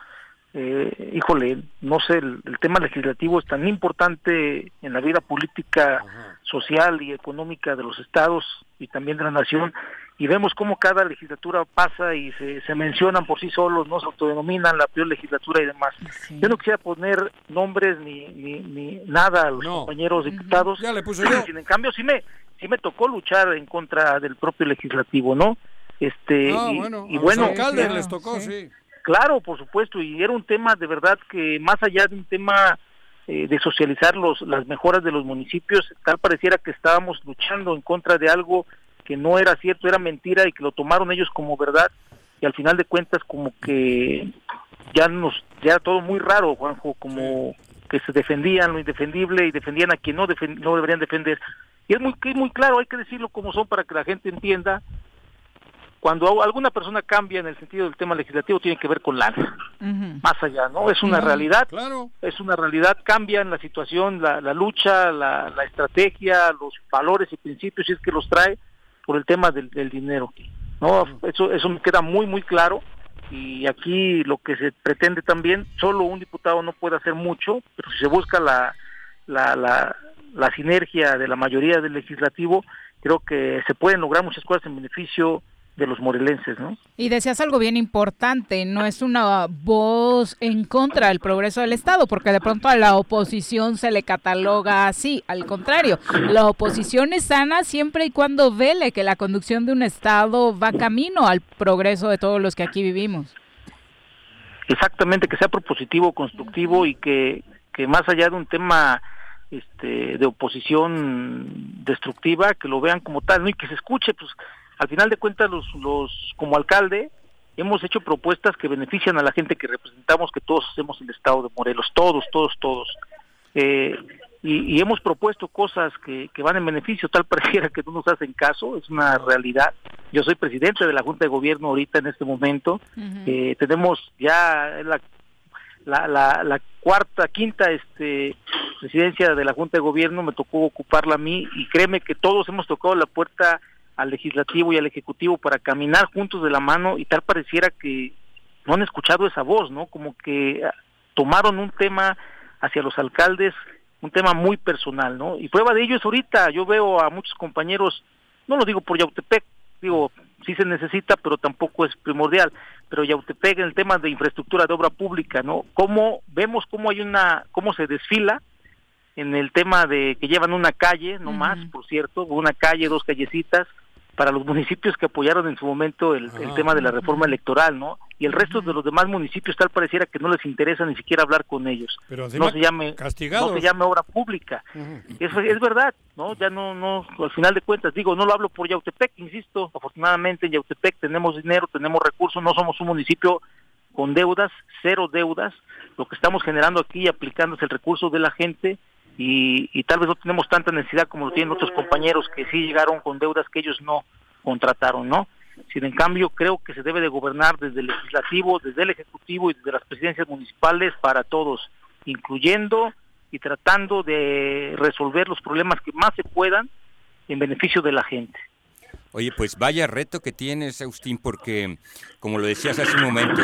eh, híjole, no sé, el, el tema legislativo es tan importante en la vida política, social y económica de los estados y también de la nación, y vemos cómo cada legislatura pasa y se, se mencionan por sí solos, no se autodenominan la peor legislatura y demás. Yo no quisiera poner nombres ni, ni, ni nada a los compañeros diputados. Ya le puse yo. Sin en cambio, sí me, sí me tocó luchar en contra del propio legislativo, ¿no? Este, Ah, y, bueno, y a los bueno, alcaldes les tocó, sí. Claro, por supuesto, y era un tema de verdad que más allá de un tema eh, de socializar los, las mejoras de los municipios, tal pareciera que estábamos luchando en contra de algo que no era cierto, era mentira y que lo tomaron ellos como verdad y al final de cuentas como que ya nos ya era todo muy raro, Juanjo, como que se defendían lo indefendible y defendían a quien no, defen- no deberían defender. Y es muy, es muy claro, hay que decirlo como son para que la gente entienda cuando alguna persona cambia en el sentido del tema legislativo tiene que ver con lana, más allá, ¿no? Es una realidad, claro. es una realidad, cambia en la situación, la, la lucha, la, la estrategia, los valores y principios, si es que los trae por el tema del, del dinero, ¿no? Eso, eso me queda muy, muy claro y aquí lo que se pretende también, solo un diputado no puede hacer mucho, pero si se busca la, la, la, la sinergia de la mayoría del legislativo, creo que se pueden lograr muchas cosas en beneficio de los morelenses, ¿no? Y decías algo bien importante, no es una voz en contra del progreso del Estado, porque de pronto a la oposición se le cataloga así, al contrario, la oposición es sana siempre y cuando vele que la conducción de un Estado va camino al progreso de todos los que aquí vivimos. Exactamente, que sea propositivo, constructivo y que, que más allá de un tema este, de oposición destructiva, que lo vean como tal, ¿no? Y que se escuche, pues al final de cuentas los, los como alcalde hemos hecho propuestas que benefician a la gente que representamos, que todos hacemos el Estado de Morelos, todos, todos, todos. Eh, y, y hemos propuesto cosas que, que van en beneficio, tal pareciera que no nos hacen caso, es una realidad. Yo soy presidente de la Junta de Gobierno ahorita en este momento, eh, tenemos ya la, la, la, la cuarta, quinta este, presidencia de la Junta de Gobierno, me tocó ocuparla a mí y créeme que todos hemos tocado la puerta al legislativo y al ejecutivo para caminar juntos de la mano y tal pareciera que no han escuchado esa voz, ¿no? Como que ah, tomaron un tema hacia los alcaldes, un tema muy personal, ¿no? Y prueba de ello es ahorita, yo veo a muchos compañeros, no lo digo por Yautepec, digo, sí se necesita, pero tampoco es primordial, pero Yautepec en el tema de infraestructura de obra pública, ¿no? Cómo vemos cómo hay una, cómo se desfila en el tema de que llevan una calle, no más, por cierto, una calle, dos callecitas, para los municipios que apoyaron en su momento el, el tema de la reforma electoral, ¿no? Y el resto de los demás municipios tal pareciera que no les interesa ni siquiera hablar con ellos. Pero no se llame castigados. no se llame obra pública. Es, es verdad, ¿no? Ya no, no, al final de cuentas, digo, no lo hablo por Yautepec, insisto, afortunadamente en Yautepec tenemos dinero, tenemos recursos, no somos un municipio con deudas, cero deudas, lo que estamos generando aquí y aplicando es el recurso de la gente y, y tal vez no tenemos tanta necesidad como lo tienen otros compañeros que sí llegaron con deudas que ellos no contrataron, ¿no? Sin en cambio, creo que se debe de gobernar desde el legislativo, desde el ejecutivo y desde las presidencias municipales para todos, incluyendo y tratando de resolver los problemas que más se puedan en beneficio de la gente. Oye, pues vaya reto que tienes, Agustín, porque, como lo decías hace un momento,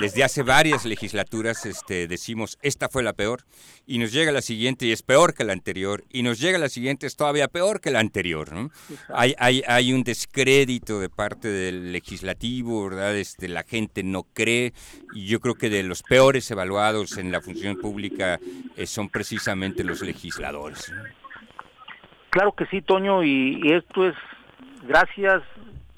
desde hace varias legislaturas este, decimos, esta fue la peor, y nos llega la siguiente y es peor que la anterior, y nos llega la siguiente es todavía peor que la anterior. ¿no? Hay, hay, hay un descrédito de parte del legislativo, ¿verdad? Este, la gente no cree, y yo creo que de los peores evaluados en la función pública eh, son precisamente los legisladores. Claro que sí, Toño, y, y esto es gracias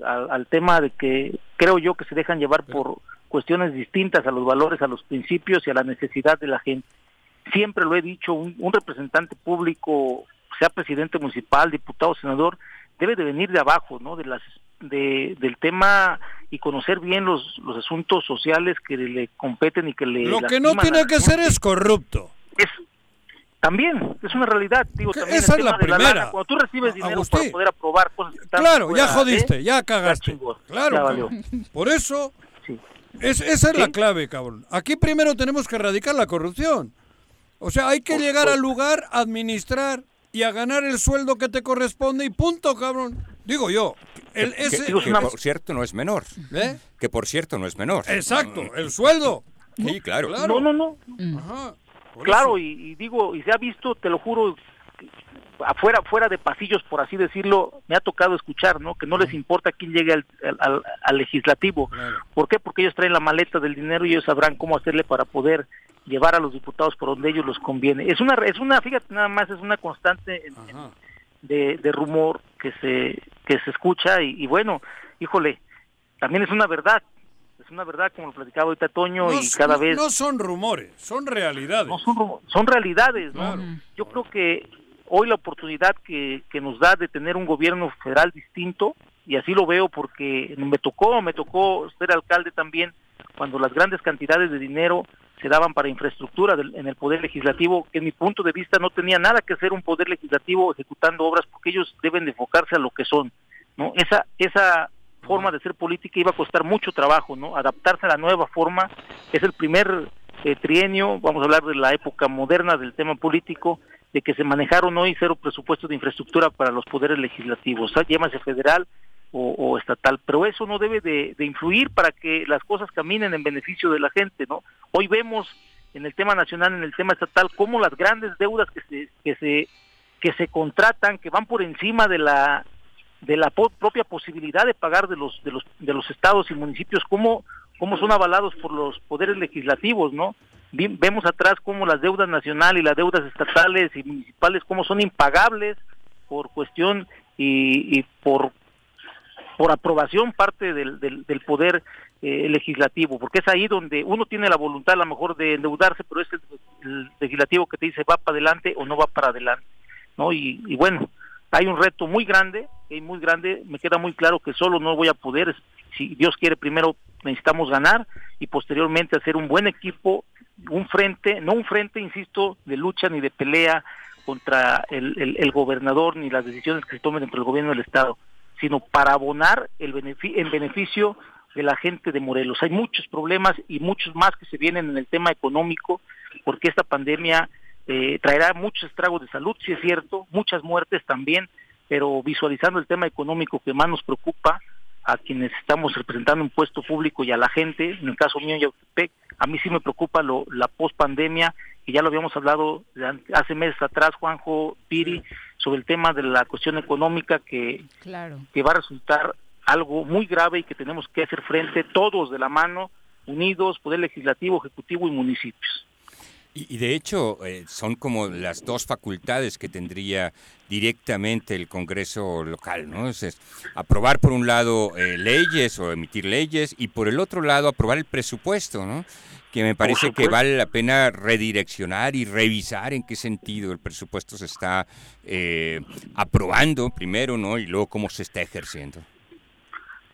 al, al tema de que creo yo que se dejan llevar por cuestiones distintas a los valores, a los principios y a la necesidad de la gente. Siempre lo he dicho, un, un representante público, sea presidente municipal, diputado, senador, debe de venir de abajo, ¿no? De las de, del tema y conocer bien los, los asuntos sociales que le competen y que le Lo que no tiene que ser es corrupto. es también es una realidad digo también esa el es la de primera. lana, cuando tú recibes dinero Agustín. para poder aprobar cosas que están Claro, fuera ya jodiste, ya cagaste. Claro. ya valió. Por eso, es, esa es la clave, cabrón. Aquí primero tenemos que erradicar la corrupción. O sea, hay que llegar al lugar, administrar y a ganar el sueldo que te corresponde y punto, cabrón. Digo yo. El, Que- ese, que, por cierto no es menor. ¿Eh? Que por cierto no es menor. Exacto, el sueldo. Sí, claro. no no no Ajá, por claro y, y digo y se ha visto te lo juro afuera fuera de pasillos por así decirlo me ha tocado escuchar no que no les importa quién llegue al, al- legislativo. ¿por qué? porque ellos traen la maleta del dinero y ellos sabrán cómo hacerle para poder llevar a los diputados por donde ellos los conviene. Es una es una fíjate nada más es una constante en- en- de, de rumor que se que se escucha y, y bueno híjole también es una verdad es una verdad como lo platicaba ahorita Toño No, y cada no- vez no son rumores, son realidades. no son, son realidades, ¿no? Claro. Yo creo que hoy la oportunidad que, que nos da de tener un gobierno federal distinto, y así lo veo porque me tocó, me tocó ser alcalde también, cuando las grandes cantidades de dinero se daban para infraestructura del- en el Poder Legislativo, que en mi punto de vista no tenía nada que hacer un Poder Legislativo ejecutando obras, porque ellos deben de enfocarse a lo que son, ¿no? Esa, esa forma de ser política iba a costar mucho trabajo, ¿no? Adaptarse a la nueva forma, es el primer eh, trienio, vamos a hablar de la época moderna del tema político, de que se manejaron hoy cero presupuestos de infraestructura para los poderes legislativos, ¿ah? llámase federal o, o estatal, pero eso no debe de, de influir para que las cosas caminen en beneficio de la gente, ¿no? Hoy vemos en el tema nacional, en el tema estatal, cómo las grandes deudas que se, que se, que se contratan, que van por encima de la de la propia posibilidad de pagar de los de los de los estados y municipios cómo cómo son avalados por los poderes legislativos no vemos atrás cómo las deudas nacionales y las deudas estatales y municipales cómo son impagables por cuestión y, y por por aprobación parte del, del, del poder eh, legislativo, porque es ahí donde uno tiene la voluntad a lo mejor de endeudarse, pero es el, legislativo que te dice va para adelante o no va para adelante, ¿no? Y bueno, hay un reto muy grande, eh, muy grande, me queda muy claro que solo no voy a poder, si Dios quiere primero necesitamos ganar y posteriormente hacer un buen equipo, un frente, no un frente, insisto, de lucha ni de pelea contra el, el- el gobernador ni las decisiones que se tomen dentro del gobierno del Estado, sino para abonar el benefi- en beneficio de la gente de Morelos. Hay muchos problemas y muchos más que se vienen en el tema económico, porque esta pandemia eh, traerá muchos estragos de salud, sí es cierto, muchas muertes también, pero visualizando el tema económico que más nos preocupa a quienes estamos representando un puesto público y a la gente, en el caso mío en Yautepec, a mí sí me preocupa lo, la pospandemia, y ya lo habíamos hablado hace meses atrás, Juanjo Piri, sobre el tema de la cuestión económica que, Claro. que va a resultar algo muy grave y que tenemos que hacer frente todos de la mano, unidos, Poder Legislativo, Ejecutivo y municipios. Y, y de hecho, eh, son como las dos facultades que tendría directamente el Congreso local, ¿no? Es, es aprobar por un lado eh, leyes o emitir leyes y por el otro lado aprobar el presupuesto, ¿no? Que me parece que vale la pena redireccionar y revisar en qué sentido el presupuesto se está eh, aprobando primero, ¿no? Y luego cómo se está ejerciendo.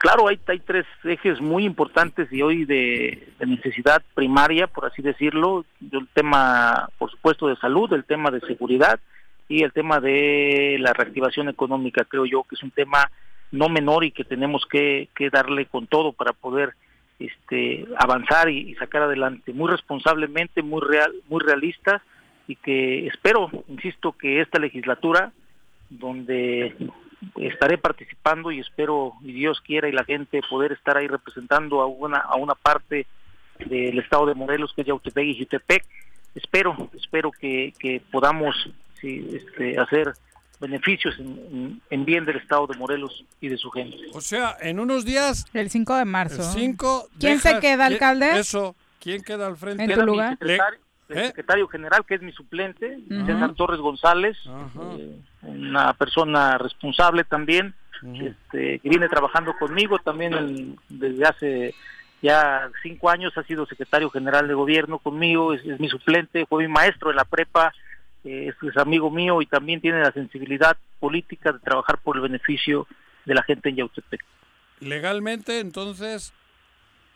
Claro, hay, tres ejes muy importantes y hoy de, de necesidad primaria, por así decirlo. El tema, por supuesto, de salud, el tema de seguridad y el tema de la reactivación económica. Creo yo que es un tema no menor y que tenemos que, que darle con todo para poder este, avanzar y, y sacar adelante muy responsablemente, muy real, muy realistas y que espero, insisto, que esta legislatura donde estaré participando y espero y Dios quiera y la gente poder estar ahí representando a una a una parte del estado de Morelos que es Yautepec y Jutepec espero espero que, que podamos sí, este, hacer beneficios en, en- en bien del estado de Morelos y de su gente O sea, en unos días, El 5 de marzo. el 5... ¿Quién se queda, ¿quién- alcalde? Eso, ¿quién queda al frente? ¿En tu mi lugar? secretario, el ¿Eh? secretario general que es mi suplente Ujú. César Torres González eh, una persona responsable también este, que viene trabajando conmigo también en- desde hace ya cinco años ha sido secretario general de gobierno conmigo, es, es mi suplente, fue mi maestro en la prepa, eh, es, es amigo mío y también tiene la sensibilidad política de trabajar por el beneficio de la gente en Yautepec. Legalmente, entonces,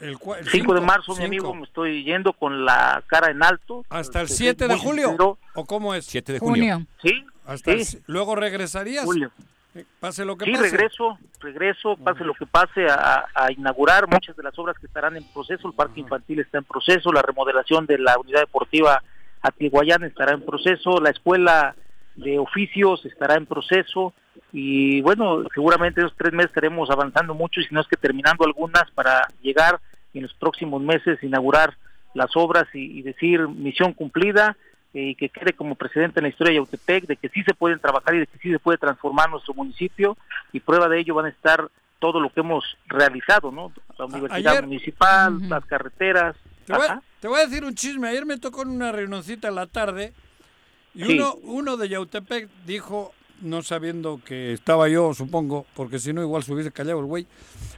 el, cua- el 5 de cinco- marzo, mi cinco. amigo, me estoy yendo con la cara en alto. ¿Hasta el Este, 7 de muy julio? sincero. ¿O cómo es? 7 de Junio. Sí, Hasta el sí. si- ¿Luego regresarías? Julio. Eh, Pase lo que Sí, pase. regreso, regreso, pase lo que pase, a, a inaugurar muchas de las obras que estarán en proceso. El parque infantil está en proceso, la remodelación de la unidad deportiva Atihuayán estará en proceso, la escuela de oficios estará en proceso y bueno, seguramente esos tres meses estaremos avanzando mucho y si no es que terminando algunas para llegar en los próximos meses inaugurar las obras y, y decir misión cumplida eh, y que quede como precedente en la historia de Yautepec de que sí se pueden trabajar y de que sí se puede transformar nuestro municipio y prueba de ello van a estar todo lo que hemos realizado, ¿no? La universidad ayer- municipal, las carreteras. Te voy, Ajá. te voy a decir un chisme. Ayer me tocó en una reunioncita en la tarde y Sí. uno, uno de Yautepec dijo, no sabiendo que estaba yo, supongo, porque si no igual se hubiese callado el güey,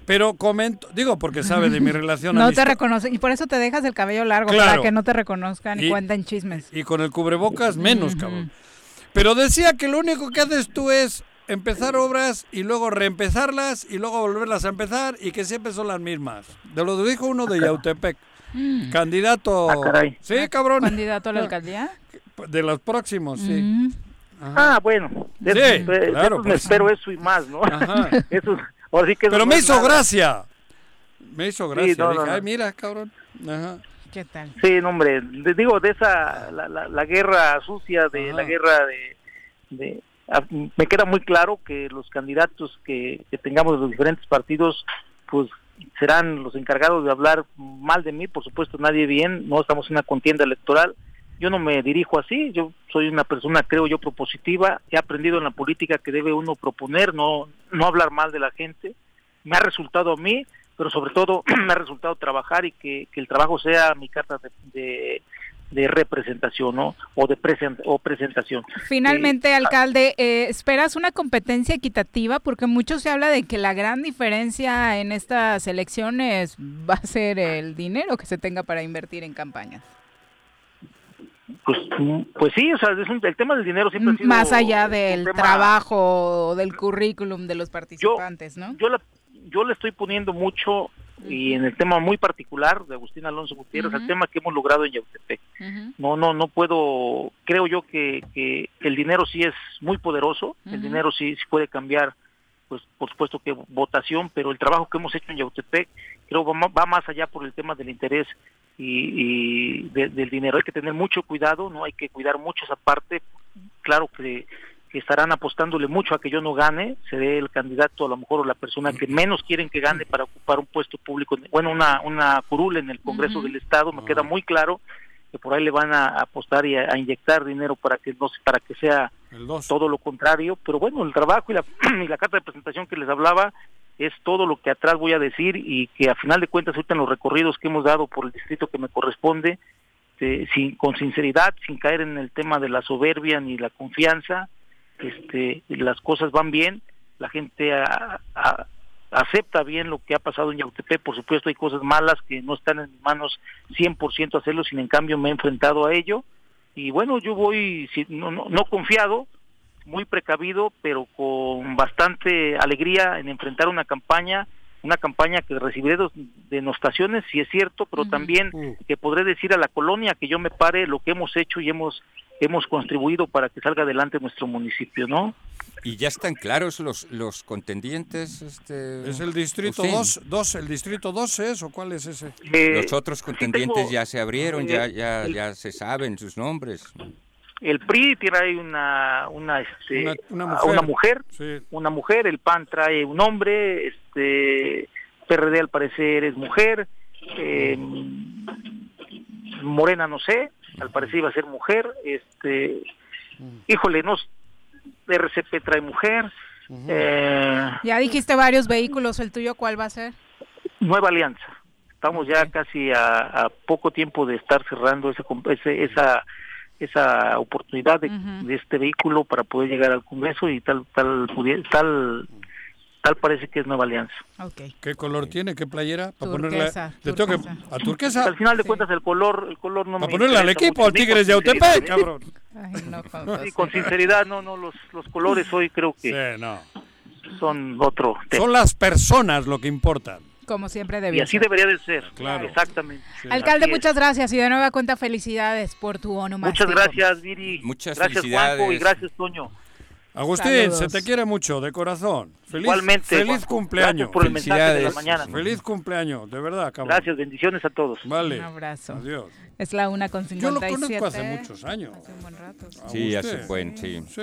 pero comento, digo porque sabe de mi relación No te reconocen. Y por eso te dejas el cabello largo, Claro. para que no te reconozcan y, Y- cuenten chismes. y con el cubrebocas menos, cabrón. Pero decía que lo único que haces tú es empezar obras y luego reempezarlas y luego volverlas a empezar y que siempre son las mismas. De lo dijo uno de Yautepec. Candidato. Ah, caray. Sí, cabrón. ¿Candidato a la alcaldía? De los próximos, sí. Mm. Ah, bueno, de, Sí, de claro, esos me pues. espero eso y más, ¿no? Ajá. Eso, ahora sí que eso Pero no me hizo nada. gracia. Me hizo gracia. no, no, Dije, no. ay, mira, cabrón. Ajá. ¿Qué tal? Sí, no, hombre, de- digo, de esa, la, la, la guerra sucia, de la guerra de, de- a- me queda muy claro que los candidatos que, que tengamos de los diferentes partidos, pues serán los encargados de hablar mal de mí, por supuesto, nadie bien, no estamos en una contienda electoral, yo no me dirijo así, yo soy una persona, creo yo, propositiva, he aprendido en la política que debe uno proponer, no, no hablar mal de la gente, me ha resultado a mí, pero sobre todo me ha resultado trabajar y que, que el trabajo sea mi carta de, de, de representación ¿no? o de present, o presentación. Finalmente, Eh, alcalde, eh, ¿esperas una competencia equitativa? Porque mucho se habla de que la gran diferencia en estas elecciones va a ser el dinero que se tenga para invertir en campañas. Pues, pues sí, o sea, es un- el tema del dinero siempre ha sido Más allá un del tema- trabajo o del currículum de los participantes, ¿no? Yo, la- yo le estoy poniendo mucho y en el tema muy particular de Agustín Alonso Gutiérrez, al Ujú. tema que hemos logrado en Yautepec. No, no, no puedo, creo yo que, que el dinero sí es muy poderoso, el dinero sí, sí puede cambiar, pues por supuesto que votación, pero el trabajo que hemos hecho en Yautepec creo va, más allá por el tema del interés y, y de- del dinero. Hay que tener mucho cuidado, no hay que cuidar mucho esa parte. Claro que, que estarán apostándole mucho a que yo no gane, seré el candidato a lo mejor o la persona que menos quieren que gane para ocupar un puesto público, bueno, una, una curul en el Congreso del Estado, me queda muy claro que por ahí le van a apostar y a, a inyectar dinero para que no para que sea todo lo contrario, pero bueno, el trabajo y la, y la carta de presentación que les hablaba es todo lo que atrás voy a decir y que a final de cuentas ahorita en los recorridos que hemos dado por el distrito que me corresponde, eh, sin, con sinceridad, sin caer en el tema de la soberbia ni la confianza, este, las cosas van bien, la gente a- a- acepta bien lo que ha pasado en Yautepec, por supuesto hay cosas malas que no están en mis manos 100% hacerlo, sin en cambio me he enfrentado a ello. Y bueno, yo voy no, no, no confiado, muy precavido, pero con bastante alegría en enfrentar una campaña, una campaña que recibiré dos denostaciones, si es cierto, pero también que podré decir a la colonia que yo me pare lo que hemos hecho y hemos hemos contribuido para que salga adelante nuestro municipio, ¿no? Y ya están claros los, los contendientes. Este, ¿Es el distrito Agustín? 2? Dos, ¿El distrito 2 es o cuál es ese? Eh, Los otros sí contendientes tengo, ya se abrieron, eh, ya, ya, el- ya se saben sus nombres. El PRI trae una una este, Una- mujer. una mujer, Sí. una mujer, el PAN trae un hombre, este PRD al parecer es mujer, eh, Morena no sé, al parecer iba a ser mujer, este híjole, no RCP trae mujer, eh, Ya dijiste varios vehículos, ¿el tuyo cuál va a ser? Nueva Alianza. Estamos ya casi a, a poco tiempo de estar cerrando ese, ese- esa esa oportunidad de, Ujú. de este vehículo para poder llegar al Congreso y tal tal tal tal parece que es Nueva Alianza. ¿Qué color tiene? ¿Qué playera? Para Turquesa, ponerle, le tengo que- turquesa. a turquesa. Al final de cuentas el color, el color no me Para ponerle al equipo, al Tigres de con Autepec, cabrón. Ay, no, Juan Sí, con sinceridad, no, no, los, los colores hoy creo que Sí, no. son otro tema. Son las personas lo que importan. Como siempre Y debió así ser. debería de ser. Claro. Exactamente. Alcalde, Así es. muchas gracias y de nueva cuenta felicidades por tu onomástico. Muchas gracias, Viri. Muchas gracias, felicidades. Juanjo, y gracias, Toño. Agustín, Saludos. se te quiere mucho, de corazón. Feliz, Igualmente, feliz Juanjo. cumpleaños. Gracias por el mensaje de la Felicidades. mañana. Feliz cumpleaños, de verdad, cabrón. Gracias, bendiciones a todos. Vale. Un abrazo. Adiós. Es la una con Yo lo 57. conozco hace muchos años. Hace un buen rato. sí. Hace buen, sí. Sí.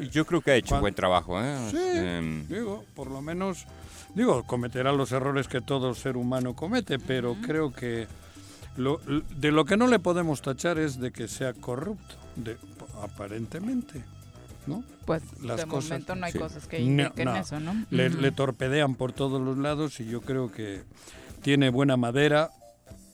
Y Yo creo que ha hecho un buen trabajo, ¿eh? Sí, Em, digo, por lo menos, digo, cometerá los errores que todo ser humano comete, pero creo que lo- de lo que no le podemos tachar es de que sea corrupto, de, aparentemente, ¿no? Pues Las de cosas- momento no hay sí. cosas que indiquen no. eso, ¿no? Le torpedean por todos los lados y yo creo que tiene buena madera.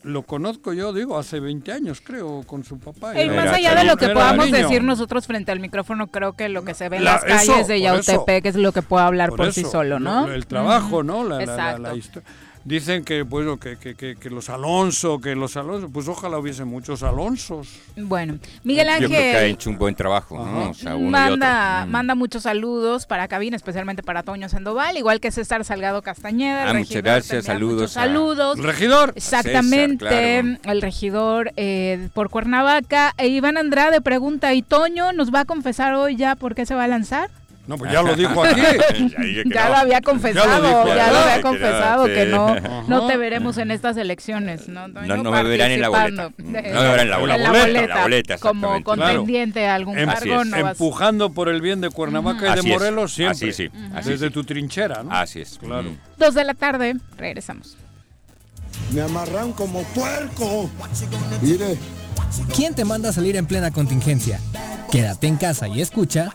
Lo conozco yo, digo, hace 20 años, creo, con su papá. Y más allá de lo que podamos niño. decir nosotros frente al micrófono, creo que lo que se ve en La- las calles eso, de por eso. Yautepec es lo que puede hablar por, sí eso, solo, ¿no? lo- el trabajo. ¿no? La, la- la- la Exacto. histo- Dicen que, bueno, que, que, que, que los Alonso, que los Alonso, pues ojalá hubiese muchos Alonsos. Bueno, Miguel Yo creo que ha Ángel hecho un buen trabajo, Ajá. ¿no? O sea, uno y manda, otro. Manda muchos saludos para cabina, especialmente para Toño Sandoval, igual que César Salgado Castañeda. Ah, muchas gracias, saludos a- saludos. El regidor. Exactamente, César, el regidor eh, por Cuernavaca. E Iván Andrade pregunta, ¿y Toño nos va a confesar hoy ya por qué se va a lanzar? No, pues ya lo dijo aquí. Ya lo había confesado, Ya lo había confesado, que no, no te veremos en estas elecciones. No, No, no me verán en la boleta. No me verán en la boleta. En la boleta, en la boleta, como contendiente a algún Em- cargo. No vas- Empujando por el bien de Cuernavaca y Así de es. Morelos siempre. Así sí, así Desde sí. tu trinchera, ¿no? Así es. Claro. Dos de la tarde, regresamos. Me amarran como puerco. Mire. ¿Quién te manda a salir en plena contingencia? Quédate en casa y escucha.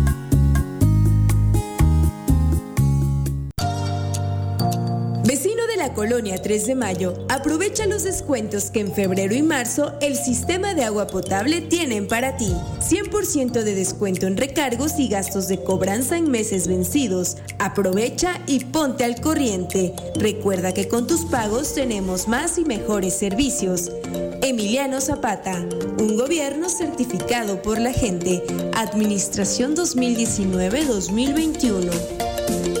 Vecino de la colonia 3 de Mayo, aprovecha los descuentos que en febrero y marzo el sistema de agua potable tienen para ti. 100% de descuento en recargos y gastos de cobranza en meses vencidos. Aprovecha y ponte al corriente. Recuerda que con tus pagos tenemos más y mejores servicios. Emiliano Zapata, un gobierno certificado por la gente. Administración 2019-2021.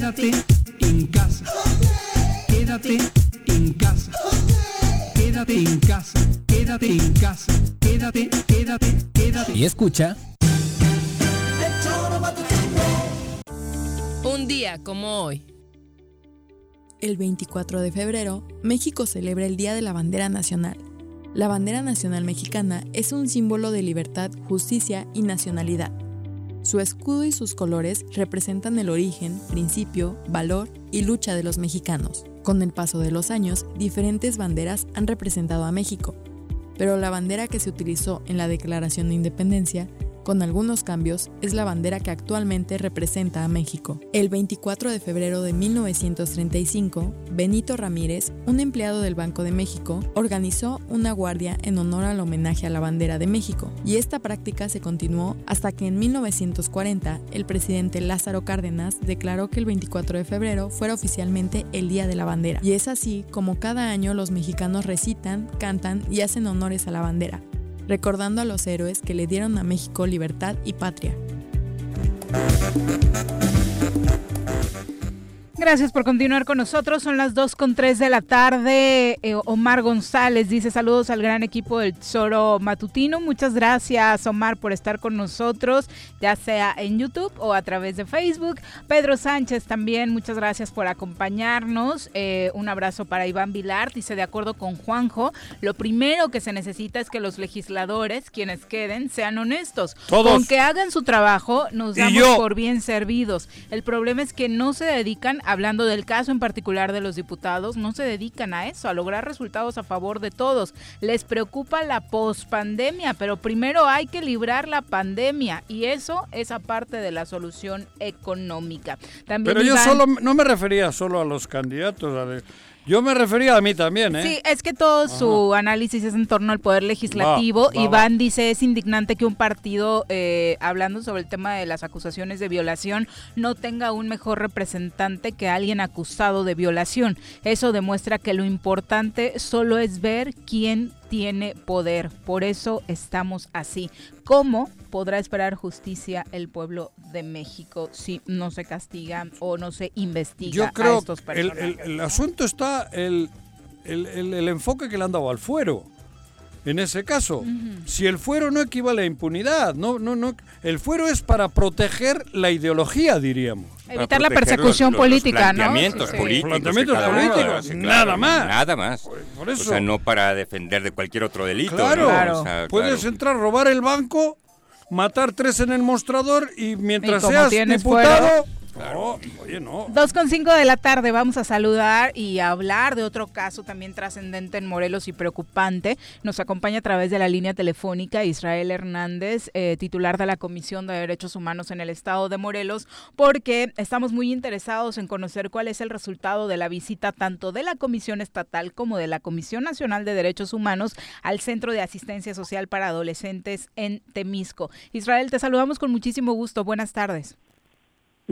Quédate en casa. Quédate en casa. Quédate en casa. Quédate en casa. Quédate, quédate, quédate. Y escucha... Un día como hoy. El 24 de febrero, México celebra el Día de la Bandera Nacional. La bandera nacional mexicana es un símbolo de libertad, justicia y nacionalidad. Su escudo y sus colores representan el origen, principio, valor y lucha de los mexicanos. Con el paso de los años, diferentes banderas han representado a México, pero la bandera que se utilizó en la Declaración de Independencia con algunos cambios, es la bandera que actualmente representa a México. El 24 de febrero de 1935, Benito Ramírez, un empleado del Banco de México, organizó una guardia en honor al homenaje a la bandera de México, y esta práctica se continuó hasta que en 1940 el presidente Lázaro Cárdenas declaró que el 24 de febrero fuera oficialmente el Día de la Bandera. Y es así como cada año los mexicanos recitan, cantan y hacen honores a la bandera recordando a los héroes que le dieron a México libertad y patria. Gracias por continuar con nosotros. Son las 2 con 3 de la tarde. Eh, Omar González dice saludos al gran equipo del Tesoro Matutino. Muchas gracias, Omar, por estar con nosotros, ya sea en YouTube o a través de Facebook. Pedro Sánchez también, muchas gracias por acompañarnos. Eh, un abrazo para Iván Vilar. Dice, de acuerdo con Juanjo, lo primero que se necesita es que los legisladores, quienes queden, sean honestos. Todos. Con que hagan su trabajo, nos damos por bien servidos. El problema es que no se dedican, hablando del caso en particular de los diputados, no se dedican a eso, a lograr resultados a favor de todos. Les preocupa la pospandemia, pero primero hay que librar la pandemia y eso es aparte de la solución económica. También Pero yo solo no me refería solo a los candidatos, a yo me refería a mí también, ¿eh? Sí, es que todo su análisis es en torno al poder legislativo. Va, va, Iván dice es indignante que un partido, eh, hablando sobre el tema de las acusaciones de violación, no tenga un mejor representante que alguien acusado de violación. Eso demuestra que lo importante solo es ver quién tiene poder. Por eso estamos así. ¿Cómo podrá esperar justicia el pueblo de México si no se castiga o no se investiga Yo a estos que el, personajes? el- el asunto está el- el enfoque que le han dado al fuero. En ese caso, si el fuero no equivale a impunidad, no, no, no, el fuero es para proteger la ideología, diríamos. Evitar la persecución política, ¿no? planteamientos sí. políticos. Planteamientos políticos, nada más. Nada más. por O sea, no para defender de cualquier otro delito. Claro, ¿no? O sea, puedes claro. entrar, robar el banco, matar tres en el mostrador y mientras Y seas diputado... fuero- No, oye, no. 2 con 5 de la tarde vamos a saludar y a hablar de otro caso también trascendente en Morelos y preocupante. Nos acompaña a través de la línea telefónica Israel Hernández, eh, titular de la Comisión de Derechos Humanos en el Estado de Morelos, porque estamos muy interesados en conocer cuál es el resultado de la visita tanto de la Comisión Estatal como de la Comisión Nacional de Derechos Humanos al Centro de Asistencia Social para Adolescentes en Temisco. Israel, te saludamos con muchísimo gusto. Buenas tardes.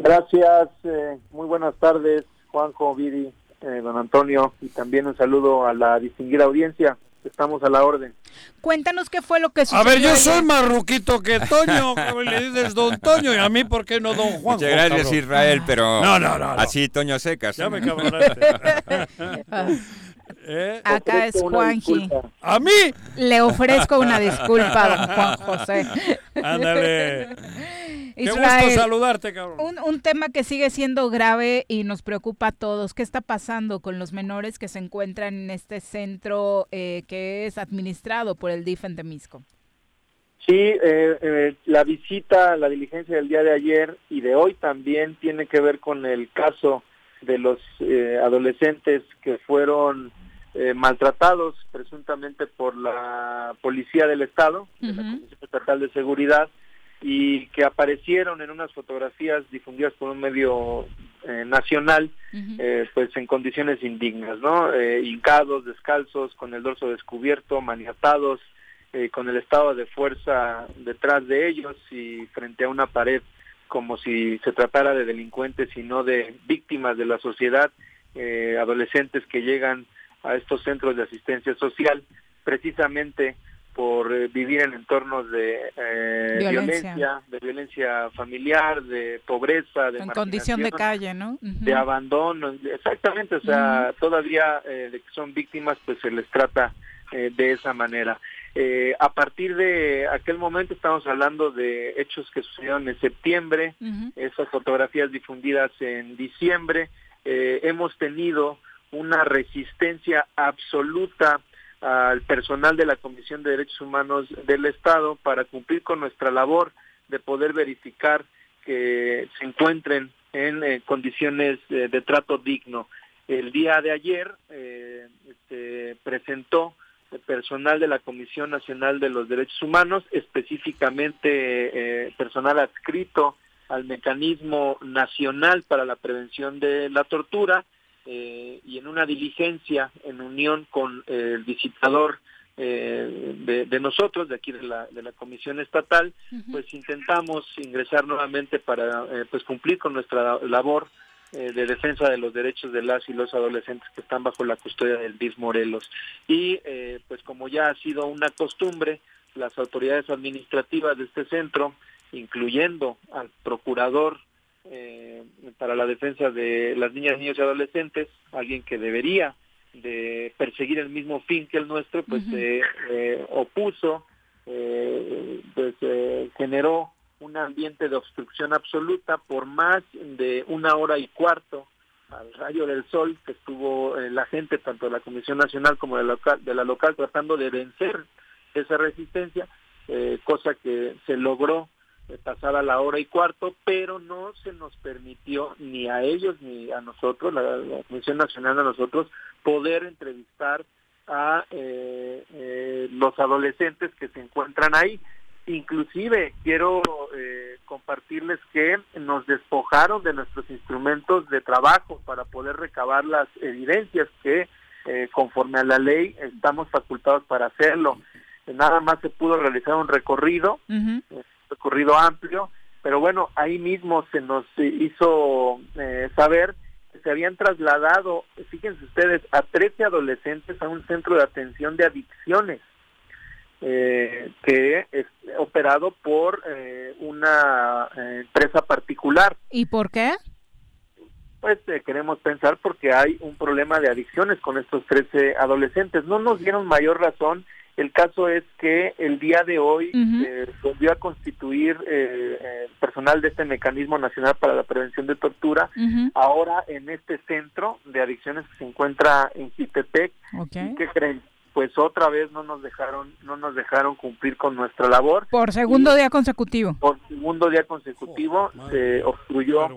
Gracias, eh, muy buenas tardes, Juanjo, Viri, eh, don Antonio, y también un saludo a la distinguida audiencia. Estamos a la orden. Cuéntanos qué fue lo que sucedió. A ver, yo ayer. soy más ruquito que Toño, que le dices don Toño, y a mí, ¿por qué no don Juan? Muchas gracias, cabrón? Israel, pero No, no, no, no. así Toño Secas. Ya me cabronaste. ¿Eh? Acá es Juanji. ¿A mí? Le ofrezco una disculpa, don Juan José. Ándale. Qué gusto saludarte, cabrón. Un, un tema que sigue siendo grave y nos preocupa a todos. ¿Qué está pasando con los menores que se encuentran en este centro eh, que es administrado por el DIF en Temisco? Sí, eh, eh, la visita, la diligencia del día de ayer y de hoy también tiene que ver con el caso de los eh, adolescentes que fueron eh, maltratados presuntamente por la policía del Estado, de la Comisión Estatal de Seguridad, y que aparecieron en unas fotografías difundidas por un medio eh, nacional, eh, pues en condiciones indignas, ¿no? Eh, hincados, descalzos, con el dorso descubierto, maniatados, eh, con el estado de fuerza detrás de ellos y frente a una pared como si se tratara de delincuentes y no de víctimas de la sociedad eh, adolescentes que llegan a estos centros de asistencia social precisamente por eh, vivir en entornos de eh, Violencia. violencia. de violencia familiar, de pobreza, de En condición de calle, ¿no? De abandono, exactamente, o sea, todavía eh, de que son víctimas, pues se les trata eh, de esa manera. Eh, a partir de aquel momento estamos hablando de hechos que sucedieron en septiembre, esas fotografías difundidas en diciembre, eh, hemos tenido una resistencia absoluta al personal de la Comisión de Derechos Humanos del Estado para cumplir con nuestra labor de poder verificar que se encuentren en eh, condiciones eh, de trato digno. El día de ayer eh, se presentó el personal de la Comisión Nacional de los Derechos Humanos, específicamente personal adscrito al mecanismo nacional para la prevención de la tortura eh, y en una diligencia en unión con eh, el visitador eh, de, de nosotros, de aquí de la, de la Comisión Estatal, pues intentamos ingresar nuevamente para eh, pues cumplir con nuestra labor eh, de defensa de los derechos de las y los adolescentes que están bajo la custodia del DIF Morelos. Y eh, pues como ya ha sido una costumbre, las autoridades administrativas de este centro, incluyendo al procurador eh, para la defensa de las niñas, niños y adolescentes, alguien que debería de perseguir el mismo fin que el nuestro, pues se eh, opuso, eh, pues eh, generó un ambiente de obstrucción absoluta por más de una hora y cuarto al rayo del sol que estuvo eh, la gente tanto de la Comisión Nacional como de la local, de la local tratando de vencer esa resistencia, eh, cosa que se logró pasada la hora y cuarto, pero no se nos permitió ni a ellos ni a nosotros, la, la Comisión Nacional a nosotros, poder entrevistar a eh, eh, los adolescentes que se encuentran ahí. Inclusive quiero eh, compartirles que nos despojaron de nuestros instrumentos de trabajo para poder recabar las evidencias que eh, conforme a la ley estamos facultados para hacerlo. Nada más se pudo realizar un recorrido, recorrido amplio, pero bueno, ahí mismo se nos hizo eh, saber que se habían trasladado, fíjense ustedes, a 13 adolescentes a un centro de atención de adicciones eh, que es operado por eh, una eh, empresa particular. ¿Y por qué? Pues eh, queremos pensar porque hay un problema de adicciones con estos 13 adolescentes. No nos dieron mayor razón. El caso es que el día de hoy eh, volvió a constituir eh, eh, personal de este mecanismo nacional para la prevención de tortura, ahora en este centro de adicciones que se encuentra en Jitepec. ¿Y qué creen? Pues otra vez no nos dejaron, no nos dejaron cumplir con nuestra labor. Por segundo día consecutivo. Por segundo día consecutivo se obstruyó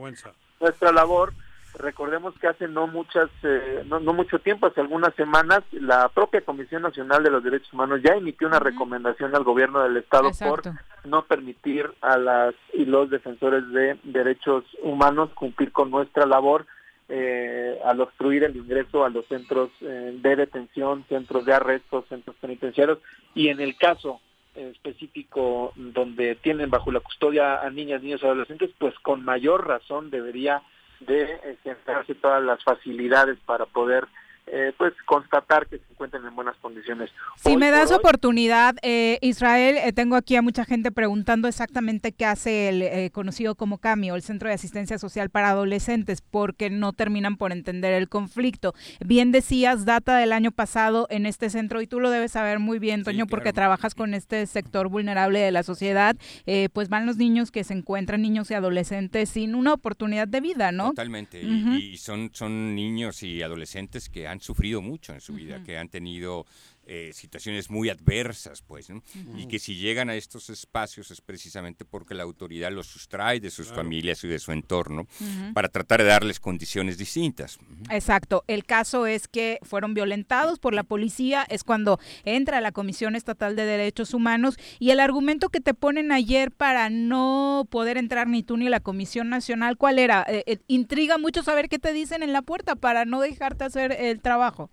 nuestra labor. Recordemos que hace no muchas, eh, no, no mucho tiempo, hace algunas semanas, la propia Comisión Nacional de los Derechos Humanos ya emitió una recomendación al gobierno del estado Exacto. por no permitir a las y los defensores de derechos humanos cumplir con nuestra labor eh, al obstruir el ingreso a los centros eh, de detención, centros de arrestos, centros penitenciarios y en el caso específico donde tienen bajo la custodia a niñas, niños y adolescentes, pues con mayor razón debería de eh, generarse todas las facilidades para poder eh, pues constatar que se encuentran en buenas condiciones. Si Hoy me das hoy- oportunidad, eh, Israel, eh, tengo aquí a mucha gente preguntando exactamente qué hace el eh, conocido como CAMIO, el Centro de Asistencia Social para Adolescentes, porque no terminan por entender el conflicto. Bien decías, data del año pasado en este centro, y tú lo debes saber muy bien, Toño, porque trabajas con este sector vulnerable de la sociedad, eh, pues van los niños que se encuentran, niños y adolescentes, sin una oportunidad de vida, ¿no? Totalmente. Y, y son, son niños y adolescentes que han sufrido mucho en su vida, que han tenido eh, situaciones muy adversas, pues, ¿no? y que si llegan a estos espacios es precisamente porque la autoridad los sustrae de sus familias y de su entorno para tratar de darles condiciones distintas. Exacto. El caso es que fueron violentados por la policía, es cuando entra la Comisión Estatal de Derechos Humanos y el argumento que te ponen ayer para no poder entrar ni tú ni la Comisión Nacional, ¿cuál era? Eh, eh, intriga mucho saber qué te dicen en la puerta para no dejarte hacer el trabajo.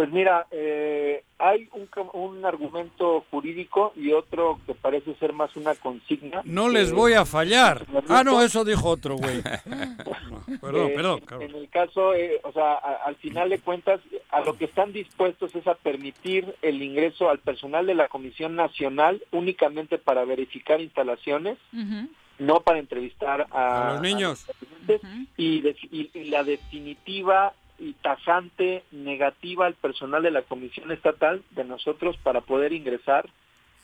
Pues mira, eh, hay un, un argumento jurídico y otro que parece ser más una consigna. No les Eh, voy a fallar. Ah, no, eso dijo otro, güey. Perdón, eh, perdón. cabrón. En el caso, eh, o sea, a- al final de cuentas, a lo que están dispuestos es a permitir el ingreso al personal de la Comisión Nacional únicamente para verificar instalaciones, no para entrevistar a, A los niños. a los residentes, y, de- y- y la definitiva y tajante negativa al personal de la Comisión Estatal de nosotros para poder ingresar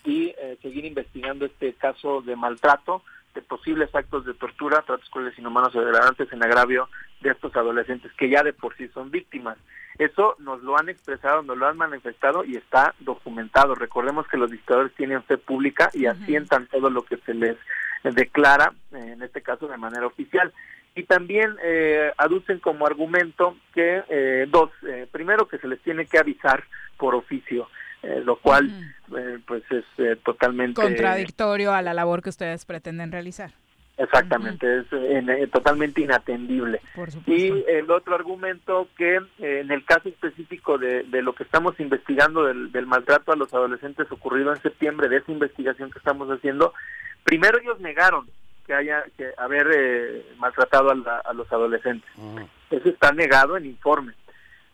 y eh, seguir investigando este caso de maltrato, de posibles actos de tortura, tratos crueles, inhumanos o degradantes en agravio de estos adolescentes que ya de por sí son víctimas. Eso nos lo han expresado, nos lo han manifestado y está documentado. Recordemos que los dictadores tienen fe pública y asientan todo lo que se les declara, eh, en este caso de manera oficial. Y también eh, aducen como argumento que eh, dos, eh, primero que se les tiene que avisar por oficio, eh, lo cual eh, pues es totalmente Contradictorio a la labor que ustedes pretenden realizar. Exactamente, es eh, en- eh, totalmente inatendible. Por Y el otro argumento que en el caso específico de, de lo que estamos investigando del, del maltrato a los adolescentes ocurrido en septiembre, de esa investigación que estamos haciendo, primero ellos negaron que haya que haber eh, maltratado a, la- a los adolescentes. Eso está negado en informe.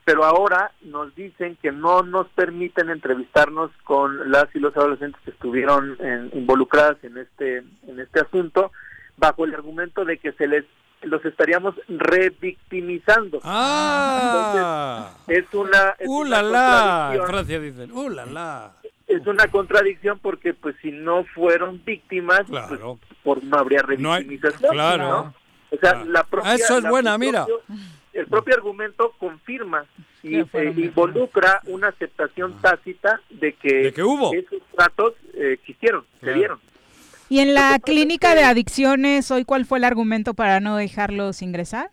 Pero ahora nos dicen que no nos permiten entrevistarnos con las y los adolescentes que estuvieron en- involucradas en este en este asunto bajo el argumento de que se les los estaríamos revictimizando. Ah. Entonces, es una es ¡Uh, una la. Francia dicen, ¡uh, la la! Es una contradicción porque pues si no fueron víctimas, pues, por no habría No hay- revictimización. claro. ¿no? O sea, Claro. la propia, Ah, eso es la- buena, el mira. propio- el propio argumento confirma y Que eh, involucra una aceptación tácita de que, esos tratos eh, existieron, se Claro. dieron. ¿Y en la clínica de adicciones hoy cuál fue el argumento para no dejarlos ingresar?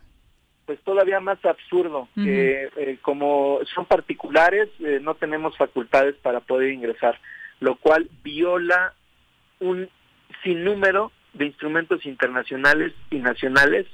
Pues todavía más absurdo, que eh, como son particulares, eh, no tenemos facultades para poder ingresar, lo cual viola un sinnúmero de instrumentos internacionales y nacionales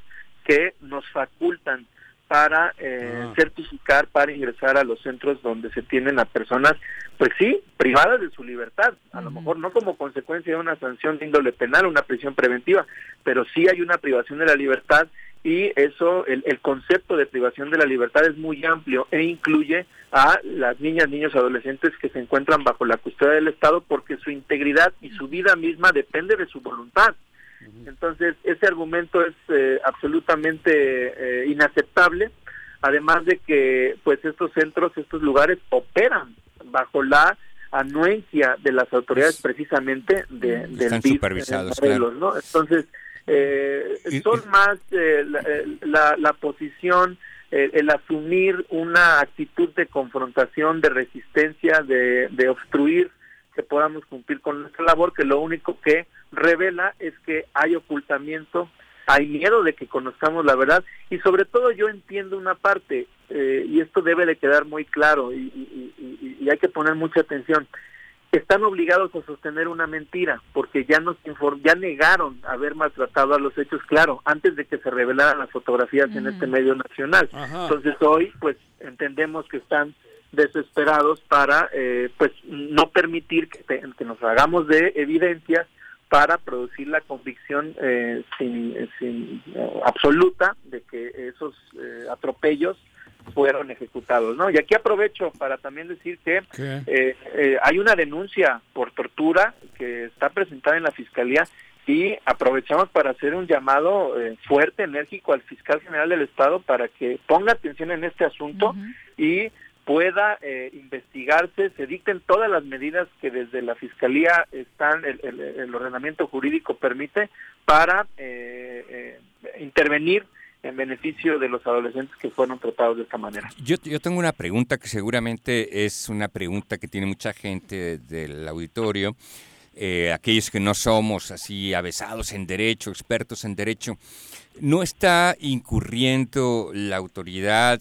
que nos facultan para eh, certificar, para ingresar a los centros donde se tienen a personas, pues sí, privadas de su libertad, a lo mejor no como consecuencia de una sanción de índole penal, una prisión preventiva, pero sí hay una privación de la libertad y eso, el, el concepto de privación de la libertad es muy amplio e incluye a las niñas, niños, adolescentes que se encuentran bajo la custodia del Estado porque su integridad y su vida misma depende de su voluntad. Entonces, ese argumento es eh, absolutamente eh, inaceptable, además de que pues estos centros, estos lugares operan bajo la anuencia de las autoridades precisamente de, del Están supervisados, Morelos, claro. ¿no? Entonces, eh, son más eh, la, eh, la- la posición, eh, el asumir una actitud de confrontación, de resistencia, de, de obstruir que podamos cumplir con nuestra labor, que lo único que revela es que hay ocultamiento, hay miedo de que conozcamos la verdad y sobre todo yo entiendo una parte eh, y esto debe de quedar muy claro y, y- y- y hay que poner mucha atención. Están obligados a sostener una mentira porque ya nos ya negaron haber maltratado a los hechos, claro, antes de que se revelaran las fotografías en este medio nacional. Ajá. Entonces hoy, pues entendemos que están desesperados para, eh, pues no permitir que, te- que nos hagamos de evidencias para producir la convicción eh, sin, sin, eh, absoluta de que esos eh, atropellos fueron ejecutados, ¿no? Y aquí aprovecho para también decir que eh, eh, hay una denuncia por tortura que está presentada en la fiscalía y aprovechamos para hacer un llamado eh, fuerte, enérgico al fiscal general del estado para que ponga atención en este asunto y pueda eh, investigarse, se dicten todas las medidas que desde la fiscalía están, el, el- el ordenamiento jurídico permite para eh, eh, intervenir en beneficio de los adolescentes que fueron tratados de esta manera. Yo, yo tengo una pregunta que seguramente es una pregunta que tiene mucha gente del auditorio, eh, aquellos que no somos así avesados en derecho, expertos en derecho. ¿No está incurriendo la autoridad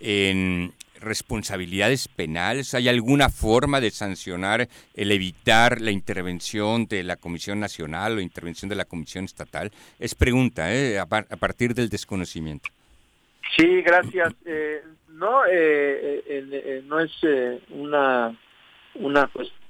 en responsabilidades penales? ¿Hay alguna forma de sancionar el evitar la intervención de la Comisión Nacional o intervención de la Comisión Estatal? Es pregunta, ¿eh? a, a partir del desconocimiento. Sí, gracias. Eh, no, eh, eh, eh, no es eh, una, una cuestión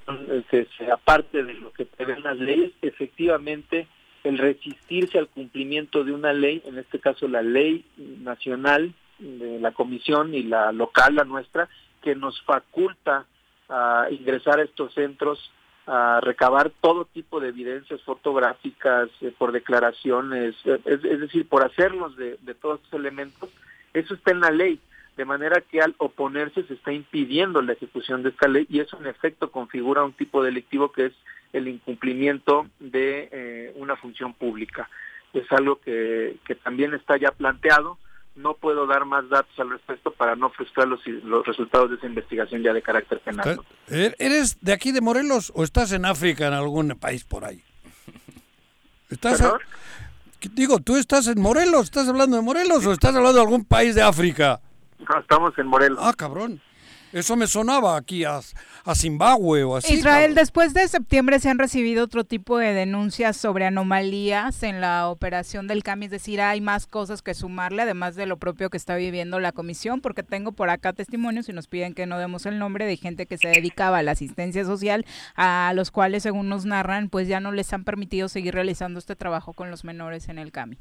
que sea parte de lo que prevén las leyes. Efectivamente, el resistirse al cumplimiento de una ley, en este caso la ley nacional de la comisión y la local, la nuestra, que nos faculta a ingresar a estos centros a recabar todo tipo de evidencias fotográficas, eh, por declaraciones, eh, es, decir, por hacerlos de, de todos estos elementos, eso está en la ley, de manera que al oponerse se está impidiendo la ejecución de esta ley y eso en efecto configura un tipo delictivo que es el incumplimiento de eh, una función pública. Es algo que, que también está ya planteado, no puedo dar más datos al respecto para no frustrar los, los resultados de esa investigación ya de carácter penal. ¿Er- ¿Eres de aquí de Morelos o estás en África, en algún país por ahí? ¿Estás ¿Perdón? Digo, ¿tú estás en Morelos? ¿Estás hablando de Morelos o estás hablando de algún país de África? No, estamos en Morelos. Ah, cabrón. Eso me sonaba aquí a, a Zimbabue o así. Israel, después de septiembre se han recibido otro tipo de denuncias sobre anomalías en la operación del CAMI, es decir, hay más cosas que sumarle, además de lo propio que está viviendo la comisión, porque tengo por acá testimonios y nos piden que no demos el nombre de gente que se dedicaba a la asistencia social, a los cuales, según nos narran, pues ya no les han permitido seguir realizando este trabajo con los menores en el CAMI.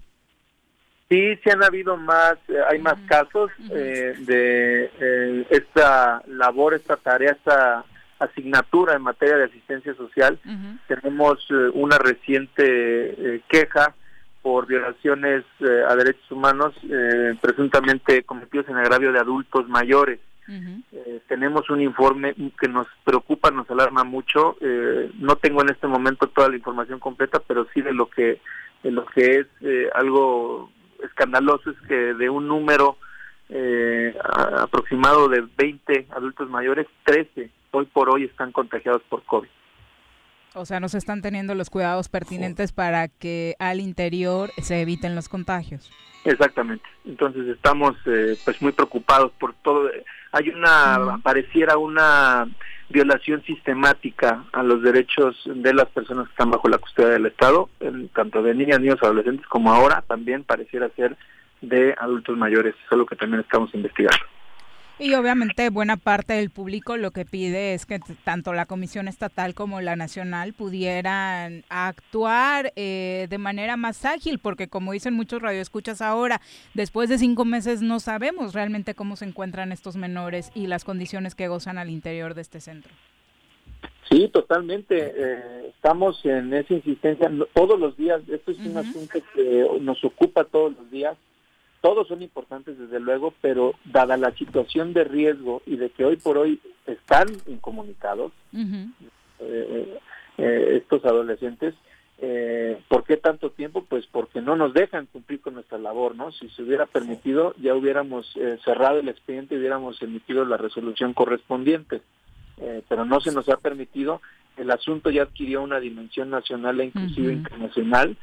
Sí, sí han habido más, eh, hay más casos eh, de eh, esta labor, esta tarea, esta asignatura en materia de asistencia social. Tenemos eh, una reciente queja por violaciones a derechos humanos eh, presuntamente cometidos en agravio de adultos mayores. Tenemos un informe que nos preocupa, nos alarma mucho. Eh, no tengo en este momento toda la información completa, pero sí de lo que de lo que es eh, algo escandaloso es que de un número eh, aproximado de 20 adultos mayores, 13 hoy por hoy están contagiados por COVID. O sea, no se están teniendo los cuidados pertinentes para que al interior se eviten los contagios. Exactamente. Entonces estamos eh, pues muy preocupados por todo. Hay una, pareciera una violación sistemática a los derechos de las personas que están bajo la custodia del Estado, tanto de niñas, niños, adolescentes, como ahora también pareciera ser de adultos mayores. Eso es lo que también estamos investigando. Y obviamente buena parte del público lo que pide es que tanto la Comisión Estatal como la Nacional pudieran actuar eh, de manera más ágil, porque como dicen muchos radioescuchas ahora, después de cinco meses no sabemos realmente cómo se encuentran estos menores y las condiciones que gozan al interior de este centro. Sí, totalmente. Eh, estamos en esa insistencia todos los días. Esto es un asunto que nos ocupa todos los días. Todos son importantes, desde luego, pero dada la situación de riesgo y de que hoy por hoy están incomunicados eh, eh, estos adolescentes, eh, ¿por qué tanto tiempo? Pues porque no nos dejan cumplir con nuestra labor, ¿no? Si se hubiera permitido, ya hubiéramos eh, cerrado el expediente y hubiéramos emitido la resolución correspondiente eh, pero no se nos ha permitido. El asunto ya adquirió una dimensión nacional e inclusive internacional.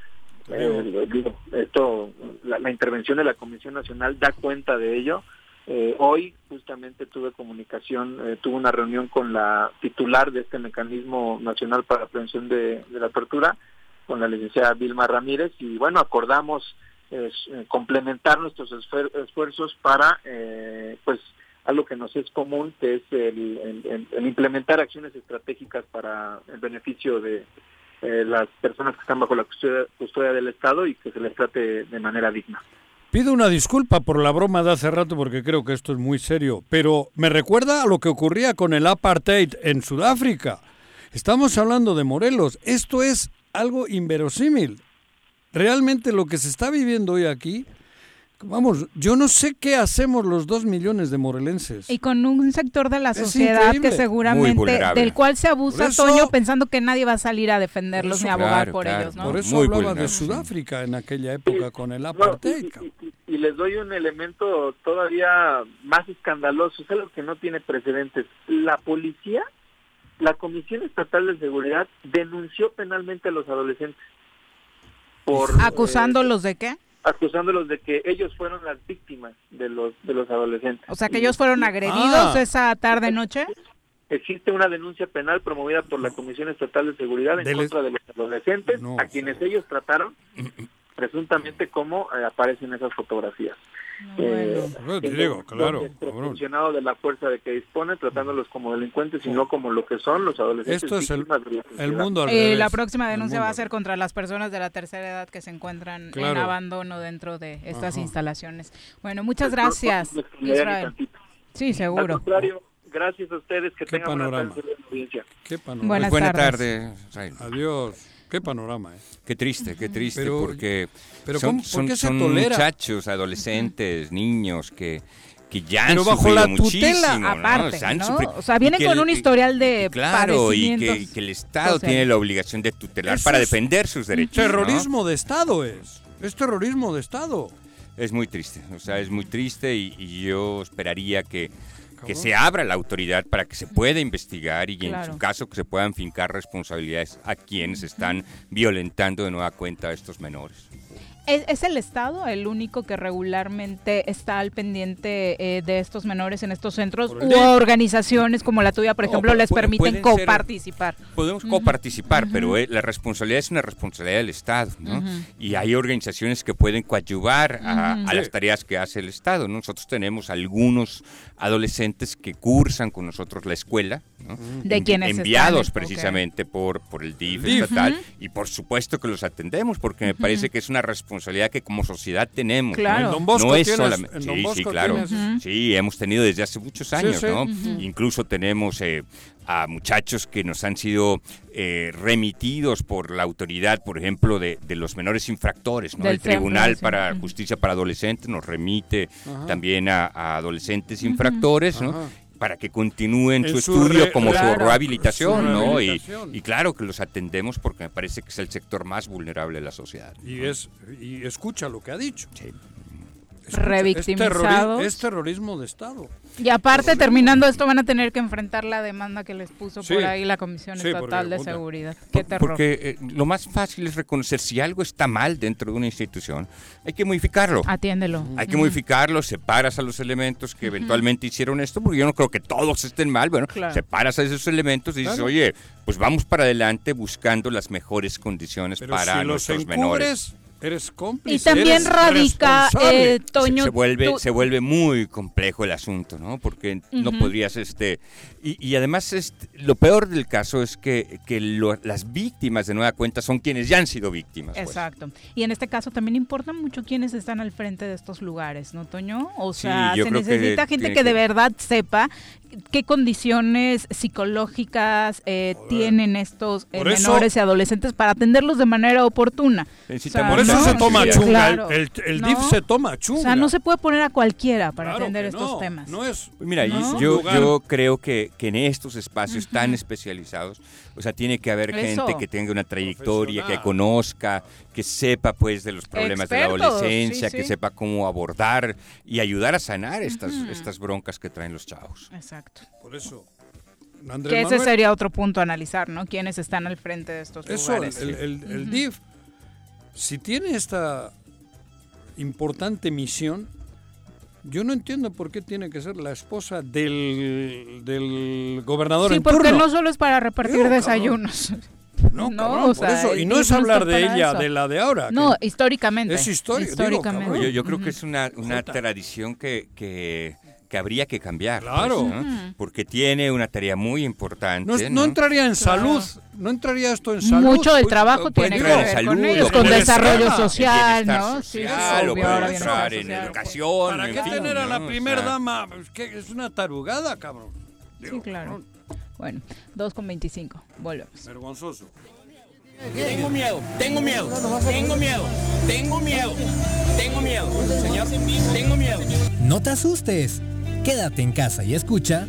Eh, esto, la, intervención de la Comisión Nacional da cuenta de ello. Eh, hoy justamente tuve comunicación, eh, tuve una reunión con la titular de este mecanismo nacional para la prevención de, de la tortura, con la licenciada Vilma Ramírez, y bueno, acordamos eh, complementar nuestros esfuer- esfuerzos para, pues, algo que nos es común, que es el- el implementar acciones estratégicas para el beneficio de eh, las personas que están bajo la custodia, custodia del Estado y que se les trate de manera digna. Pido una disculpa por la broma de hace rato porque creo que esto es muy serio, pero me recuerda a lo que ocurría con el apartheid en Sudáfrica. Estamos hablando de Morelos. Esto es algo inverosímil. Realmente lo que se está viviendo hoy aquí, vamos, yo no sé qué hacemos los dos millones de morelenses. Y con un sector de la Es sociedad increíble. que Muy seguramente, del cual se abusa Por eso- Toño pensando que nadie va a salir a defenderlos ni a abogar Claro, por claro. ellos, ¿no? Por eso hablaba de Sudáfrica en aquella época con el apartheid. Y les doy un elemento todavía más escandaloso, es algo que no tiene precedentes. La policía, la Comisión Estatal de Seguridad denunció penalmente a los adolescentes por eh, ¿Acusándolos de qué? Acusándolos de que ellos fueron las víctimas de los de los adolescentes. O sea, que ellos fueron agredidos Ah. esa tarde-noche. Existe una denuncia penal promovida por la Comisión Estatal de Seguridad en contra de los adolescentes a quienes ellos trataron presuntamente como eh, aparecen esas fotografías. Eh, Bueno, te el- digo, claro, funcionado de la fuerza de que dispone, tratándolos como delincuentes y no como lo que son los adolescentes. Esto es el, el mundo al Eh, revés. la próxima denuncia va a al ser contra las personas de la tercera edad que se encuentran en Claro. abandono dentro de estas Ajá. instalaciones. Bueno, muchas Pues, gracias, Israel. Sí, Al seguro. contrario, gracias a ustedes, que Qué tengan panorama. tarde, audiencia. Qué panorama. Buenas Buena tardes. tarde, Israel. Adiós. Qué panorama, ¿eh? Qué triste, qué triste, Pero- porque pero son, ¿cómo- por son- qué se son tolera? muchachos, adolescentes, niños que, que ya Pero han bajo sufrido la muchísimo, tutela, ¿no? aparte, O sea, vienen con el- un historial de Claro, y que, y que el Estado tiene la obligación de tutelar para defender sus derechos. ¿no? Terrorismo de Estado es. Es terrorismo de Estado. Es muy triste, o sea, es muy triste y, y yo esperaría que, que se abra la autoridad para que se pueda investigar y en su caso que se puedan fincar responsabilidades a quienes están violentando de nueva cuenta a estos menores. ¿Es, es el Estado el único que regularmente está al pendiente eh, de estos menores en estos centros u DIF. organizaciones como la tuya, por ejemplo, les permiten coparticipar? Podemos coparticipar, pero eh, la responsabilidad es una responsabilidad del Estado, ¿no? Y hay organizaciones que pueden coadyuvar a, a las tareas que hace el Estado. ¿no? Nosotros tenemos algunos adolescentes que cursan con nosotros la escuela, ¿no? De quienes enviados están, precisamente por, por el DIF, DIF. estatal, y por supuesto que los atendemos, porque me parece que es una responsabilidad que como sociedad tenemos. ¿no? Claro. En Don Bosco no es tienes- solamente... Sí, sí, claro. tienes-. Sí, hemos tenido desde hace muchos años, sí. ¿no? Incluso tenemos eh, a muchachos que nos han sido eh, remitidos por la autoridad, por ejemplo, de, de los menores infractores, ¿no? Del El Tribunal para. Justicia para Adolescentes nos remite Ajá. también a, a adolescentes infractores, ¿no? Ajá. Para que continúen En su su estudio re- como claro, su rehabilitación, su ¿no? Y, claro que los atendemos porque me parece que es el sector más vulnerable de la sociedad. Y, es, y escucha lo que ha dicho. Sí. Escucha, Revictimizados. Es, terrori- es terrorismo de Estado. Y aparte, terminando esto, van a tener que enfrentar la demanda que les puso Sí. por ahí la Comisión Sí, Estatal de. Seguridad. Qué terror. Porque eh, lo más fácil es reconocer si algo está mal dentro de una institución, hay que modificarlo. Atiéndelo. Hay que modificarlo, separas a los elementos que eventualmente hicieron esto, porque yo no creo que todos estén mal. Bueno, Claro. separas a esos elementos y dices, Claro. oye, pues vamos para adelante buscando las mejores condiciones Pero para si los nuestros menores. Eres cómplice. Y también eres radica, eh, Toño, se, se vuelve tú- se vuelve muy complejo el asunto, ¿no? Porque no podrías este y, y además este, lo peor del caso es que, que lo- las víctimas de nueva cuenta son quienes ya han sido víctimas. pues. Exacto. Y en este caso también importa mucho quiénes están al frente de estos lugares, ¿no, Toño? O sea, se que necesita gente que, de verdad sepa qué condiciones psicológicas eh, tienen estos eh, eso- menores y adolescentes para atenderlos de manera oportuna. Necesitamos Por eso ¿no? se toma Sí, chunga. claro. El, el- el ¿No? DIF se toma chunga. O sea, no se puede poner a cualquiera para Claro atender estos no, temas. No es. Pues mira, yo, yo creo que, que en estos espacios tan especializados, o sea, tiene que haber Eso. gente que tenga una trayectoria, que conozca, que sepa pues de los problemas de la adolescencia, sí, que sí. sepa cómo abordar y ayudar a sanar estas, estas broncas que traen los chavos. Exacto. Por eso. Andrés Que ese Manuel, sería otro punto a analizar, ¿no? Quiénes están al frente de estos Eso, lugares. el, el- el. DIF, si tiene esta importante misión, yo no entiendo por qué tiene que ser la esposa del, del gobernador Sí, en porque turno. no solo es para repartir cabrón. No, No, cabrón, o por sea, eso. Y no es no hablar de ella, eso. de la de ahora. No, que- históricamente. Es historia, digo, Históricamente. cabrón. Yo, yo creo que es una, una tradición que, que, que habría que cambiar. pues, Claro. ¿no? Ujú. Porque tiene una tarea muy importante. no, es- no ¿no? entraría en Claro. salud. No entraría esto en salud. Mucho del Pues, trabajo puede tiene que ver salud, con ellos, con desarrollo social, ¿no? Sí, social, obvio, o puede entrar en social. educación. ¿Para en qué fin, tener a la ¿no? O primer sea, dama? Es que es una tarugada, cabrón. Sí, Digo, claro. Bueno, 2 con 25. Volvemos. Vergonzoso. Tengo miedo, tengo miedo, tengo miedo, tengo miedo, tengo miedo, señor, tengo miedo. No te asustes. Quédate en casa y escucha.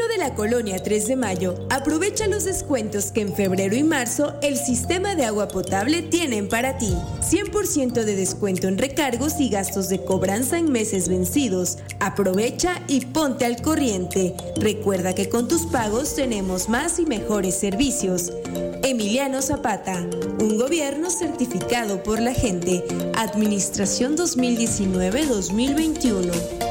la colonia 3 de Mayo, aprovecha los descuentos que en febrero y marzo el sistema de agua potable tienen para ti. 100% de descuento en recargos y gastos de cobranza en meses vencidos. Aprovecha y ponte al corriente. Recuerda que con tus pagos tenemos más y mejores servicios. Emiliano Zapata, un gobierno certificado por la gente. Administración 2019-2021.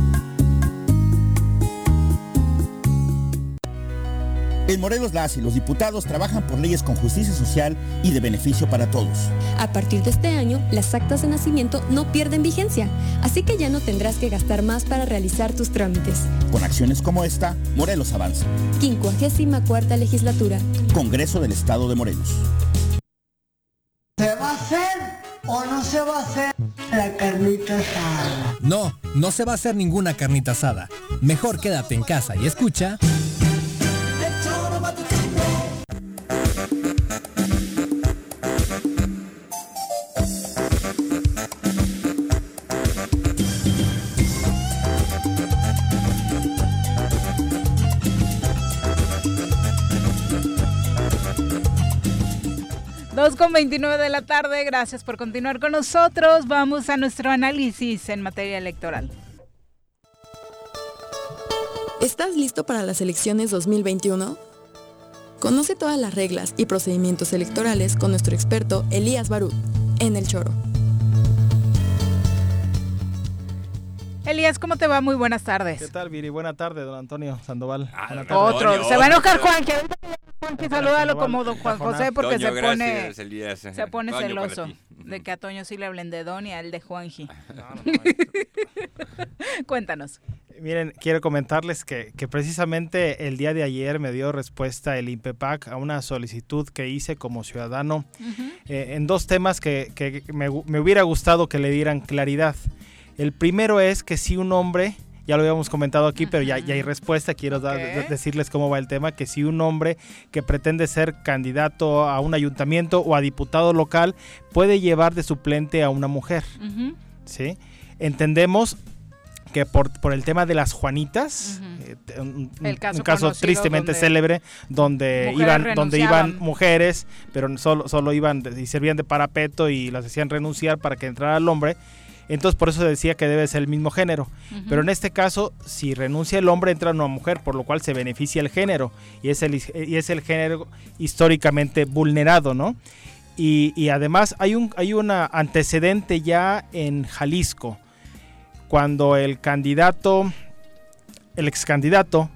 En Morelos las y los diputados trabajan por leyes con justicia social y de beneficio para todos. A partir de este año, las actas de nacimiento no pierden vigencia, así que ya no tendrás que gastar más para realizar tus trámites. Con acciones como esta, Morelos avanza. 54 legislatura. Congreso del Estado de Morelos. ¿Se va a hacer o no se va a hacer la carnita asada? No, no se va a hacer ninguna carnita asada. Mejor quédate en casa y escucha. Dos con 29 de la tarde, gracias por continuar con nosotros. Vamos a nuestro análisis en materia electoral. ¿Estás listo para las elecciones 2021? Conoce todas las reglas y procedimientos electorales con nuestro experto Elías Barut en El Choro. Elías, ¿cómo te va? Muy buenas tardes. ¿Qué tal, Viri? Buena tarde, don Antonio Sandoval. Buena tarde. Otro. Se va a enojar Juan, que ahorita Juanqui, salúdalo como don Juan José porque Toño, se pone, gracias, Elías. se pone Toño, celoso de que a Toño sí le hablen de Don y a él de Juanji. Cuéntanos. Miren, quiero comentarles que, que precisamente el día de ayer me dio respuesta el INPEPAC a una solicitud que hice como ciudadano eh, en dos temas que, que me, me hubiera gustado que le dieran claridad. El primero es que si un hombre, ya lo habíamos comentado aquí, pero ya, ya hay respuesta, quiero decirles cómo va el tema, que si un hombre que pretende ser candidato a un ayuntamiento o a diputado local puede llevar de suplente a una mujer. ¿sí? Entendemos que por, por el tema de las Juanitas, eh, un, caso un caso conocido tristemente donde célebre, donde iban, donde iban mujeres, pero solo, solo iban y servían de parapeto y las hacían renunciar para que entrara el hombre. Entonces por eso decía que debe ser el mismo género. Pero en este caso, si renuncia el hombre, entra una mujer, por lo cual se beneficia el género. Y es el, y es el género históricamente vulnerado, ¿no? Y, y además hay un hay un antecedente ya en Jalisco, cuando el candidato, el ex candidato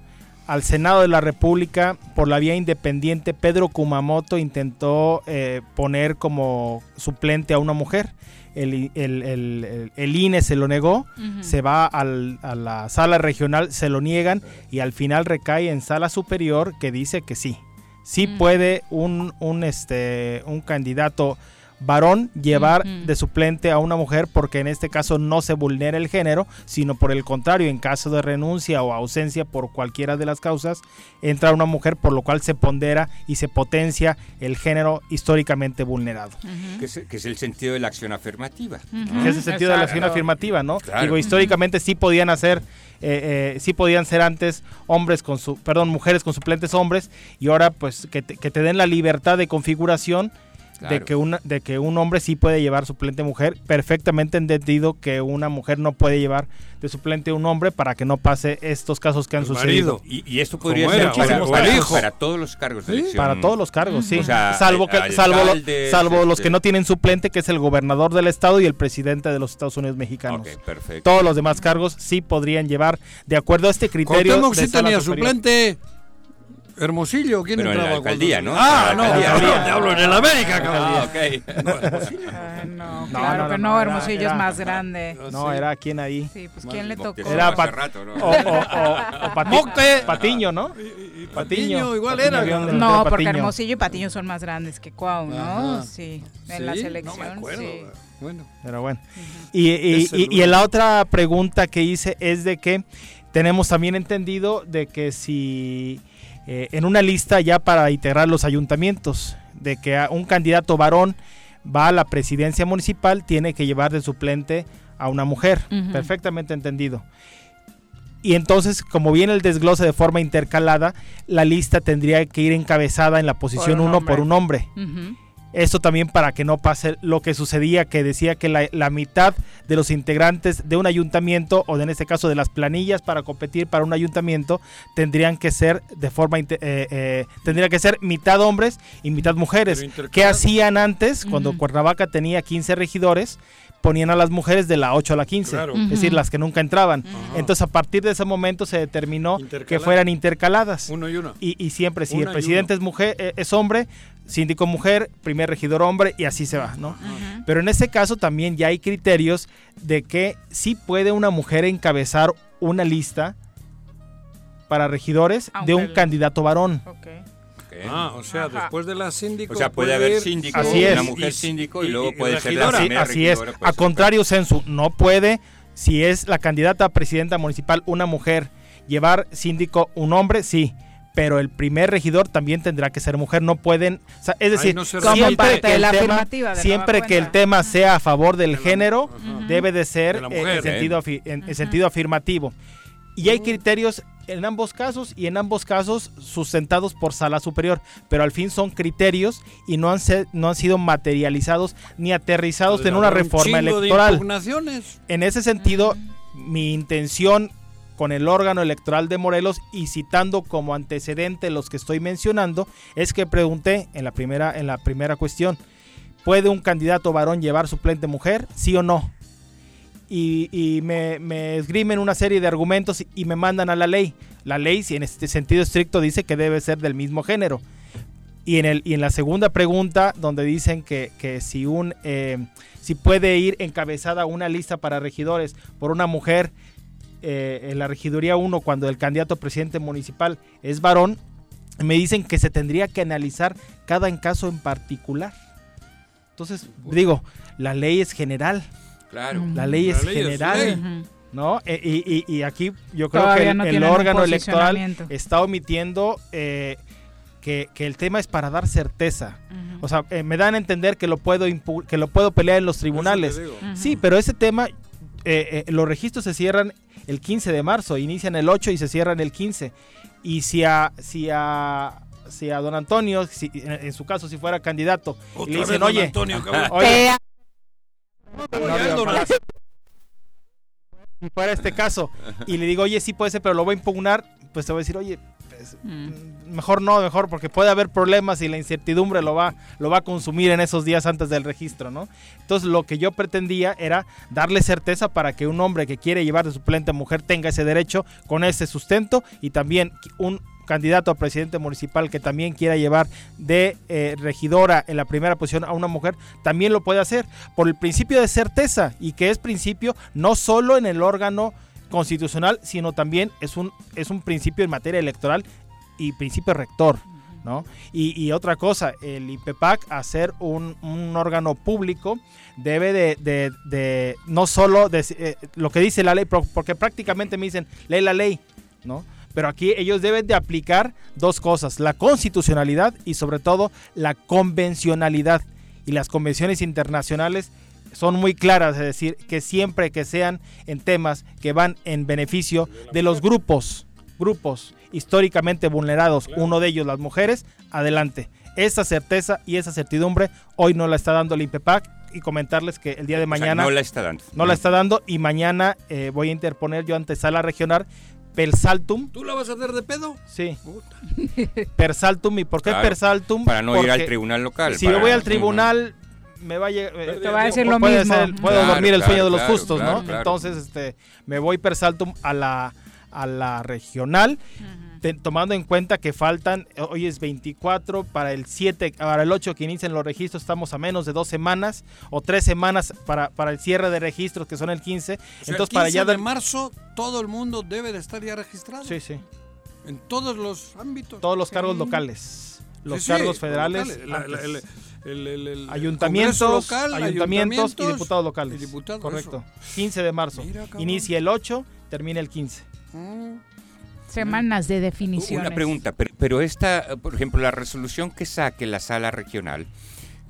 al Senado de la República por la vía independiente, Pedro Kumamoto intentó eh, poner como suplente a una mujer. El, el- el- el- el INE se lo negó, se va al- a la sala regional, se lo niegan y al final recae en sala superior que dice que sí. Sí Mm. puede un, un, este, un candidato varón llevar de suplente a una mujer porque en este caso no se vulnera el género, sino por el contrario, en caso de renuncia o ausencia por cualquiera de las causas, entra una mujer por lo cual se pondera y se potencia el género históricamente vulnerado. que, es, que es el sentido de la acción afirmativa. Que es el sentido de la acción afirmativa, ¿no? Claro. Digo, históricamente sí podían hacer, eh, eh, sí podían ser antes hombres con su, perdón, mujeres con suplentes hombres y ahora pues que te, que te den la libertad de configuración de que una de que un hombre sí puede llevar suplente mujer, perfectamente entendido que una mujer no puede llevar de suplente un hombre para que no pase estos casos que han sucedido. Y, y esto podría ser para, todos los cargos de Sí. Para todos los cargos, sí. O sea, salvo que, al- salvo, salvo los que no tienen suplente, que es el gobernador del estado y el presidente de los Estados Unidos mexicanos. Perfecto. Todos los demás cargos sí podrían llevar, de acuerdo a este criterio. De sí sala tenía superior. suplente. Hermosillo, ¿quién Pero en la entraba? alcaldía, cuando- ¿no? Ah, no, alcaldía. no, te hablo en el América, cabrón. Ah, ok. Ah, no, No, claro no, que no, no, era- Hermosillo era- es más grande. No, era quien ahí. Sí, pues ¿quién le tocó? Era Pat- rato, ¿no? o, o- o- o Pati- Mocte. Patiño, ¿no? Patiño, igual Patiño, era. No, porque Patiño. Hermosillo y Patiño son más grandes que Cuau, ¿no? Ajá. Sí, en ¿Sí? la No me selección, acuerdo. sí. Bueno. Pero bueno. Y, y- y- y la otra pregunta que hice es de que tenemos también entendido de que si eh, en una lista ya para integrar los ayuntamientos, de que un candidato varón va a la presidencia municipal, tiene que llevar de suplente a una mujer. Perfectamente entendido. Y entonces, como viene el desglose de forma intercalada, la lista tendría que ir encabezada en la posición un 1 hombre. por un hombre. Esto también para que no pase lo que sucedía, que decía que la, la mitad de los integrantes de un ayuntamiento, o de, en este caso de las planillas para competir para un ayuntamiento, tendrían que ser de forma, eh, eh, tendría que ser mitad hombres y mitad mujeres. ¿Qué hacían antes cuando. Cuernavaca tenía 15 regidores? Ponían a las mujeres de la 8 a la 15, Claro. es decir, las que nunca entraban. Entonces, a partir de ese momento se determinó que fueran intercaladas. Uno y uno. Y, y siempre, si Una el presidente es mujer, eh, es hombre, síndico mujer, primer regidor hombre, y así se va, ¿no? Pero en ese caso también ya hay criterios de que sí puede una mujer encabezar una lista para regidores Aunque de un el- candidato varón. Ok. Ah, o sea, Ajá. después de la síndico. O sea, puede haber síndico, Así es. una mujer síndico y, luego puede ser la regidora. Así, primera así es. pues, A contrario, Censu, no puede, si es la candidata a presidenta municipal una mujer, llevar síndico un hombre, sí. Pero el primer regidor también tendrá que ser mujer, no pueden, o sea, es decir, no siempre que el tema, afirmativa de siempre nueva que el cuenta. tema sea a favor del De la- género, Ajá. debe de ser De eh, mujer, en, sentido, afi- en- en sentido afirmativo. Y hay criterios en ambos casos y en ambos casos sustentados por sala superior, pero al fin son criterios y no han, se- no han sido materializados ni aterrizados en una un reforma electoral. En ese sentido, mi intención con el órgano electoral de Morelos y citando como antecedente los que estoy mencionando, es que pregunté en la primera, en la primera cuestión, ¿puede un candidato varón llevar suplente mujer? ¿Sí o no? Y, y me, me esgrimen una serie de argumentos y, me mandan a la ley. La ley, si en este sentido estricto, dice que debe ser del mismo género. Y en, el, y en la segunda pregunta, donde dicen que, que si, un, eh, si puede ir encabezada una lista para regidores por una mujer eh, en la regiduría 1 cuando el candidato presidente municipal es varón, me dicen que se tendría que analizar cada caso en particular. Entonces, digo, la ley es general. Claro. La ley La es ley es general. ley. ¿no? E- y, y- y aquí yo creo Todavía que el, no órgano electoral está omitiendo eh, que, que el tema es para dar certeza. O sea, eh, me dan a entender que lo puedo que lo puedo pelear en los tribunales. Sí, pero ese tema, eh, eh, los registros se cierran el 15 de marzo, inician el 8 y se cierran el 15. Y si a, si a, si a don Antonio, si- en, en su caso, si fuera candidato, y le vez dicen, don oye, Antonio, oye, si fuera este caso, y le digo, oye, sí puede ser, pero lo voy a impugnar, pues te voy a decir, oye, pues, Mm. mejor no, mejor, porque puede haber problemas y la incertidumbre lo va, lo va a consumir en esos días antes del registro, ¿no? Entonces, lo que yo pretendía era darle certeza para que un hombre que quiere llevar de suplente a mujer tenga ese derecho con ese sustento y también un candidato a presidente municipal que también quiera llevar de eh, regidora en la primera posición a una mujer, también lo puede hacer por el principio de certeza y que es principio no solo en el órgano constitucional, sino también es un, es un principio en materia electoral y principio rector. ¿no? Y, y otra cosa, el IPEPAC, hacer un, un órgano público, debe de, de- de no solo de- eh, lo que dice la ley, porque prácticamente me dicen, lee la ley, ¿no? Pero aquí ellos deben de aplicar dos cosas, la constitucionalidad y sobre todo la convencionalidad. Y las convenciones internacionales son muy claras, es decir, que siempre que sean en temas que van en beneficio de los grupos, grupos históricamente vulnerados, uno de ellos las mujeres, adelante. Esa certeza y esa certidumbre hoy no la está dando el INPEPAC y comentarles que el día de O sea, mañana no la está dando. no la está dando y mañana eh, voy a interponer yo ante sala regional Persaltum. ¿Tú la vas a hacer de pedo? Sí. Persaltum. ¿Y por qué Claro, Persaltum? para no ir al tribunal local, Si yo voy al tribunal, me va a llegar. Te va a decir lo puede mismo. ser- puedo Claro, dormir el claro, sueño de los claro, justos, claro, ¿no? claro. Entonces, este, me voy Persaltum a la, a la regional. Te- tomando en cuenta que faltan, eh, hoy es 24, para el 7, para el 8 que inician los registros estamos a menos de dos semanas o tres semanas para, para el cierre de registros que son el 15. O sea, Entonces, el para 15 ya de dar- marzo todo el mundo debe de estar ya registrado. Sí, sí. En todos los ámbitos. todos los cargos Sí. locales, los Sí, sí, cargos los federales, locales, la- el- el- el- ayuntamientos, local, ayuntamientos, y ayuntamientos diputados locales. y diputados, Correcto. eso. 15 de marzo. Mira. Inicia el 8, termina el 15. Semanas de definiciones. Una pregunta, pero, pero esta, por ejemplo, la resolución que saque la sala regional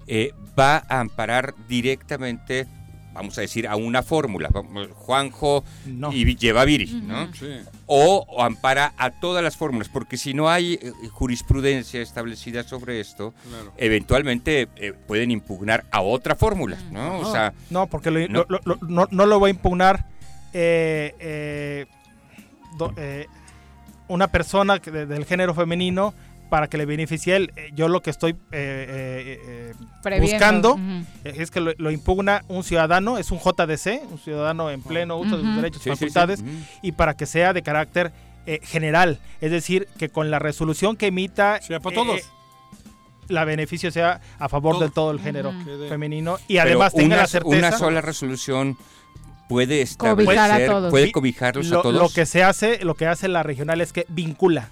eh, va a amparar directamente, vamos a decir, a una fórmula. Juanjo y lleva Viri, ¿no? Sí. O, o ampara a todas las fórmulas, porque si no hay eh, jurisprudencia establecida sobre esto, Claro. eventualmente eh, pueden impugnar a otra fórmula, ¿no? O sea, no, porque lo- no. lo- lo- no, no lo voy a impugnar eh, eh, do- eh, una persona que de- del género femenino para que le beneficie a él. Eh, Yo lo que estoy eh, eh, eh, buscando eh, es que lo, lo impugna un ciudadano, es un JDC, un ciudadano en pleno uso de sus derechos Sí, y sí, sí. facultades, y para que sea de carácter eh, general. Es decir, que con la resolución que emita... Sea para eh, todos. la beneficio sea a favor Todo. de todo el género femenino y pero además tenga una, la certeza una sola resolución puede Cobijar a establecer, todos. puede cobijarlos lo, a todos. lo que se hace, lo que hace la regional es que vincula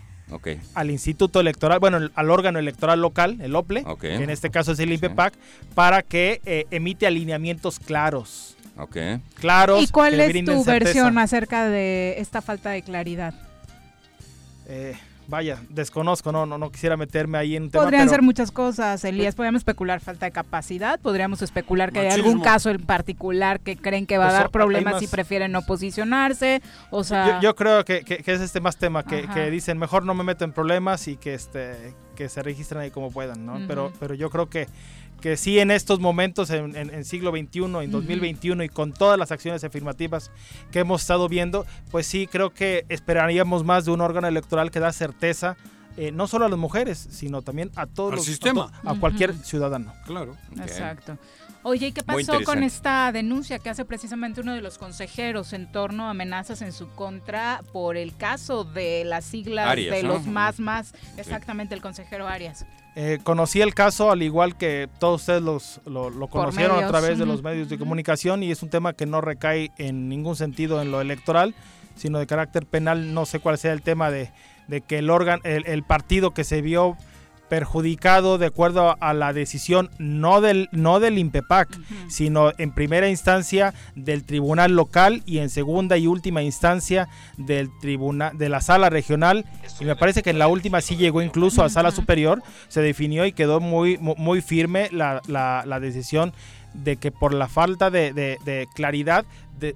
al instituto electoral, bueno, al órgano electoral local, el OPLE, que en este caso es el INPEPAC, para que eh, emite alineamientos claros, Ok. claros. ¿Y cuál es tu certeza. versión acerca de esta falta de claridad? Eh, vaya, desconozco, no, no, no quisiera meterme ahí en un tema. Podrían pero- ser muchas cosas, Elías. Podríamos especular falta de capacidad, podríamos especular que hay algún caso en particular que creen que va Pues, a hay dar problemas más- y prefieren no posicionarse. O sea, Yo, yo creo que, que- que es este más tema, que, dicen mejor no me meto en problemas y que este que se registren ahí como puedan, ¿no? Pero, pero yo creo que, que sí en estos momentos, en, en- en siglo XXI, en 2021 y con todas las acciones afirmativas que hemos estado viendo, pues sí creo que esperaríamos más de un órgano electoral que da certeza. eh, no solo a las mujeres, sino también a todos Al los, a sistema. to- a, cualquier ciudadano. Claro. Exacto. Oye, ¿y qué pasó con esta denuncia que hace precisamente uno de los consejeros en torno a amenazas en su contra por el caso de las siglas Arias, de ¿no? los más más, exactamente el consejero Arias? Eh, conocí el caso al igual que todos ustedes los, lo, lo conocieron a través de los medios de comunicación y es un tema que no recae en ningún sentido en lo electoral, sino de carácter penal. No sé cuál sea el tema de, de que el órgano, el, el partido que se vio perjudicado de acuerdo a la decisión no del no del INPEPAC, sino en primera instancia del tribunal local y en segunda y última instancia del tribunal de la sala regional. Y me parece que en la última sí llegó incluso a sala superior, se definió y quedó muy mu- muy firme la, la- la decisión de que por la falta de, de- de claridad de-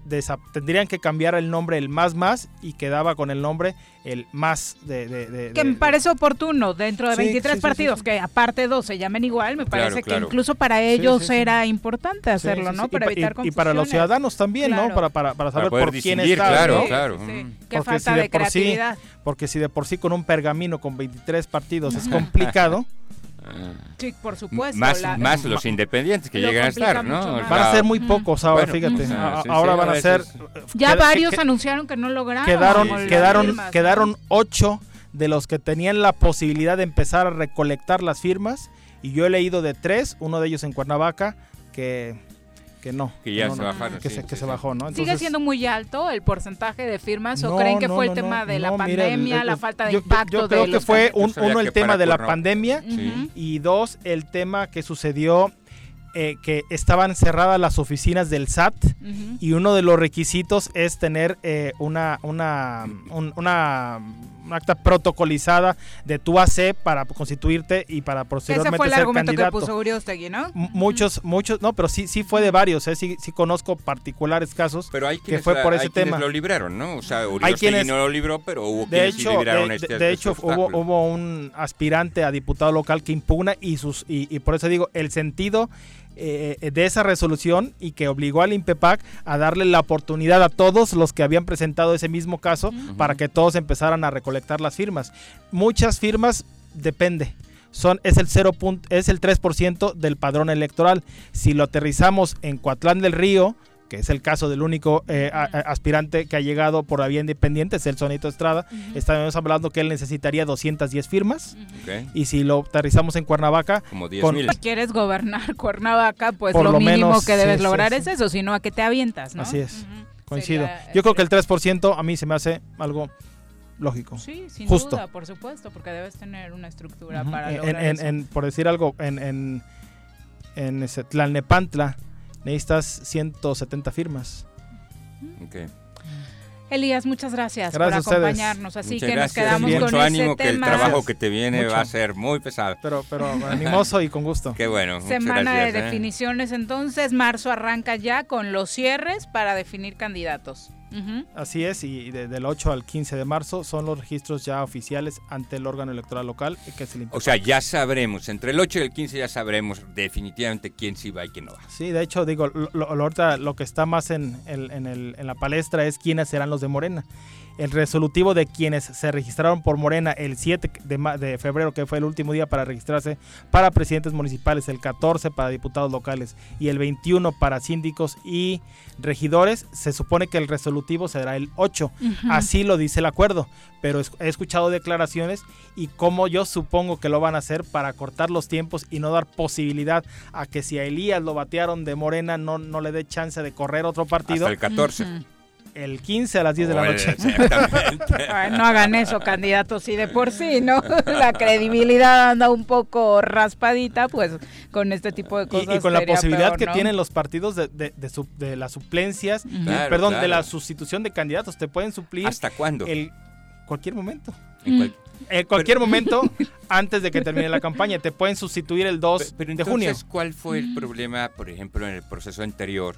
tendrían que cambiar el nombre el más más y quedaba con el nombre el más de, de- de- Que me parece oportuno, dentro de Sí, 23 sí, sí, partidos, sí, que aparte dos se llamen igual, me Claro, parece que claro. incluso para ellos sí, sí. era importante hacerlo, sí, ¿no? sí. Para y, evitar y- y confusiones. para los ciudadanos también, Claro. ¿no? Para, para, para saber por quién está. claro, ¿no? claro. Sí. Qué Porque falta si de de por sí- creatividad. Porque si de por sí con un pergamino con 23 partidos es complicado, Sí, por supuesto. más, la- más los independientes que Lo lleguen a estar, ¿no? van a La- ser muy pocos ahora, Bueno, fíjate. ujú. A- Sí, ahora sí, van a a ser... Ya varios que- anunciaron que no lograron. quedaron, quedaron, quedaron ocho de los que tenían la posibilidad de empezar a recolectar las firmas y yo he leído de tres, uno de ellos en Cuernavaca, que, que no. Que ya no, se no, bajaron, Que, sí, se, que sí, se sí. bajó, ¿no? ¿Sigue siendo muy alto el porcentaje de firmas o No, creen que no, fue el no, tema no, de la mira, pandemia, el- el- la falta de yo- impacto Yo, creo de que los fue un, uno el tema de la pandemia y dos el tema que sucedió eh, que estaban cerradas las oficinas del SAT y uno de los requisitos es tener eh, una una un- una un acta protocolizada de tu AC para constituirte y para Ese posteriormente fue el ser argumento candidato. que puso Uriostegui, ¿no? M- Muchos, muchos, no, pero sí, sí fue de varios, ¿eh? sí, sí conozco particulares casos Pero hay que fue la- por hay ese quienes tema. lo libraron, ¿no? O sea, Hay Uriostegui quienes- no lo libró, pero hubo De quienes sí hecho, libraron de, este, de- de este hecho hubo, hubo un aspirante a diputado local que impugna y sus y, y por eso digo el sentido eh, de esa resolución y que obligó al INPEPAC a darle la oportunidad a todos los que habían presentado ese mismo caso para que todos empezaran a recolectar las firmas. Muchas firmas depende. Son, es el 0. punt- es el 3% del padrón electoral. Si lo aterrizamos en Coatlán del Río, que es el caso del único eh, a- a- aspirante que ha llegado por la vía independiente, es el Sonito Estrada, estábamos hablando que él necesitaría 210 firmas. Ok. Y si lo aterrizamos en Cuernavaca, Como con- Si quieres gobernar Cuernavaca, pues Por lo, lo mínimo menos, que debes sí, lograr sí, es eso, si no, ¿a qué te avientas, no? Así es. Coincido. Sería- Yo creo que el 3% a mí se me hace algo lógico. Sí, sin justo. duda, por supuesto, porque debes tener una estructura para En- lograr en- eso. en- por decir algo, en, en, en ese Tlalnepantla necesitas 170 firmas. Ok. Elías, muchas gracias, por acompañarnos. Así Muchas que gracias. nos quedamos Mucho con ese ánimo que el trabajo que te viene Mucho. va a ser muy pesado. Pero, pero animoso y con gusto. Qué bueno. Semana gracias, de ¿eh? definiciones, entonces, marzo arranca ya con los cierres para definir candidatos. Así es, y de- del 8 al 15 de marzo son los registros ya oficiales ante el órgano electoral local, que es el INPEPAC. O sea, ya sabremos, entre el 8 y el 15 ya sabremos definitivamente quién sí va y quién no va. Sí, de hecho, digo, lo, lo- lo- ahorita lo que está más en, el- en, el- en la palestra es quiénes serán los de Morena. El resolutivo de quienes se registraron por Morena el 7 de, ma- de febrero, que fue el último día para registrarse para presidentes municipales, el 14 para diputados locales y el 21 para síndicos y regidores, se supone que el resolutivo será el 8. Ujú. Así lo dice el acuerdo, pero es- he escuchado declaraciones y cómo yo supongo que lo van a hacer para cortar los tiempos y no dar posibilidad a que si a Elías lo batearon de Morena no, no le dé chance de correr otro partido. Hasta el 14. Ujú. El 15 a las 10 de la noche. No hagan eso, candidatos, si de por sí, ¿no? La credibilidad anda un poco raspadita, pues con este tipo de Y- cosas. y, con la posibilidad peor, que ¿no? tienen los partidos de, de, de su- de las suplencias, y- Claro, perdón, de la sustitución de candidatos. Te pueden suplir. ¿Hasta cuándo? El, cualquier momento. En cual- En cualquier momento antes de que termine la campaña. Te pueden sustituir el 2 Pero de junio. ¿cuál fue el problema, por ejemplo, en el proceso anterior,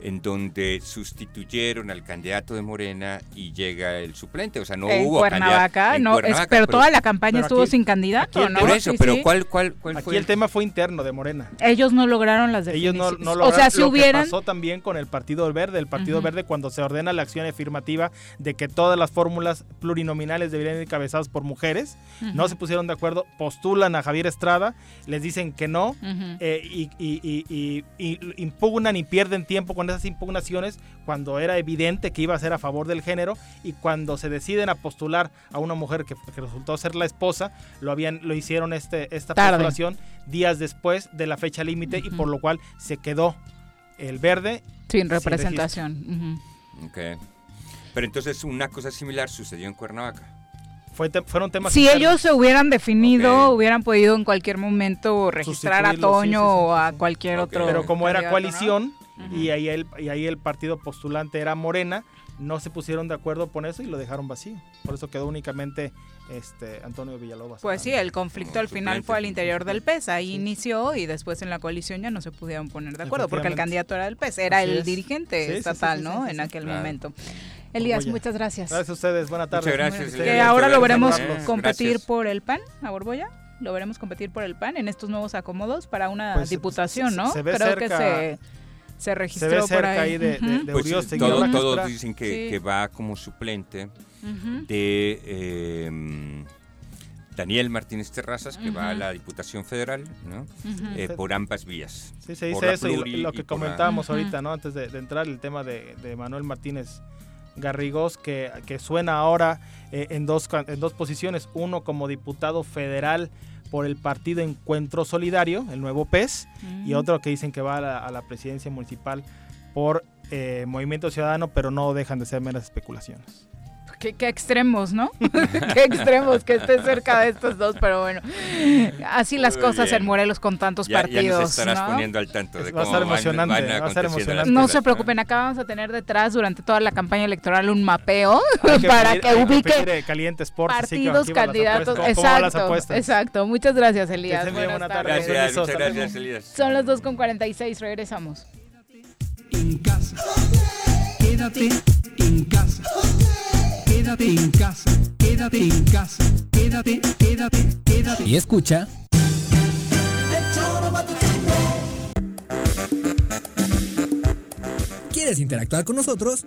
en donde sustituyeron al candidato de Morena y llega el suplente? O sea, no en hubo Cuernavaca, candidato- en no, Cuernavaca, pero, toda la campaña estuvo aquí- sin candidato, aquí ¿no? Por eso, Sí, pero sí. ¿cuál, cuál, cuál Aquí fue? el tema fue interno de Morena. Ellos no lograron las Ellos definiciones. no, no o lograron sea, si lo hubieran... que pasó también con el Partido Verde, el Partido. Verde cuando se ordena la acción afirmativa de que todas las fórmulas plurinominales deberían ir encabezadas por mujeres, no se pusieron de acuerdo, postulan a Javier Estrada, les dicen que no eh, y, y- y- y- y impugnan y pierden tiempo con esas impugnaciones cuando era evidente que iba a ser a favor del género y cuando se deciden a postular a una mujer que, que resultó ser la esposa, lo habían lo hicieron este esta Tarde. postulación días después de la fecha límite y por lo cual se quedó el verde Sin representación. ujú. Ok. Pero entonces una cosa similar sucedió en Cuernavaca. Fue te- fueron temas Si internos. ellos se hubieran definido, hubieran podido en cualquier momento registrar a sí, Toño sí, sí, o a cualquier otro. pero como era candidato, y ahí el y ahí el partido postulante era Morena no se pusieron de acuerdo con eso y lo dejaron vacío por eso quedó únicamente este Antonio Villalobos Pues sí, el conflicto al final fue al interior del PES. Ahí inició y después en la coalición ya no se pudieron poner de acuerdo porque el candidato era del PES, era Así el es. dirigente Sí, sí, sí, estatal, sí, ¿no? sí, sí, en aquel Claro. momento. Elías, muchas gracias. Gracias a ustedes, buenas tardes. Muchas gracias, Que ahora lo Muchas veremos gracias. competir Gracias. por el PAN, a Borbolla. Lo veremos competir por el PAN en estos nuevos acomodos para una Pues, diputación, se- ¿no? se ve Creo cerca- que se, se registró ve por cerca ahí. ahí de- de- Ujú. de Pues, Uriostegui, todo- una todos dicen que, Sí. que va como suplente de eh, Daniel Martínez Terrazas, que va a la Diputación Federal, ¿no? Eh, por ambas vías. Sí, se dice eso y lo, que la- comentábamos ahorita, ¿no? Antes de, de entrar el tema de, de Manuel Martínez Garrigós, que, que suena ahora eh, en, dos, en dos posiciones. Uno como diputado federal por el partido Encuentro Solidario, el nuevo PES, y Mm. otro que dicen que va a la, a la presidencia municipal por eh, Movimiento Ciudadano, pero no dejan de ser meras especulaciones. Qué, qué extremos, ¿no? qué extremos que esté cerca de estos dos, pero bueno. Así las Muy cosas bien. en Morelos con tantos Ya, ya partidos. nos estarás ¿no? poniendo al tanto de Va a ser van- emocionante, van va a ser emocionante. No se preocupen, acá vamos a tener detrás durante toda la campaña electoral un mapeo que para pedir- que ubique eh, Caliente Sports, así que partidos, candidatos. apuestas. ¿Cómo van las Exacto, apuestas? exacto. Muchas gracias, Elías. Buenas buena tarde. tardes. Gracias, muchas gracias, Elías. Son las 2.46, regresamos. en casa. Quédate en casa. Quédate en casa. Quédate en casa. Quédate, quédate, quédate. Y escucha. ¿Quieres interactuar con nosotros?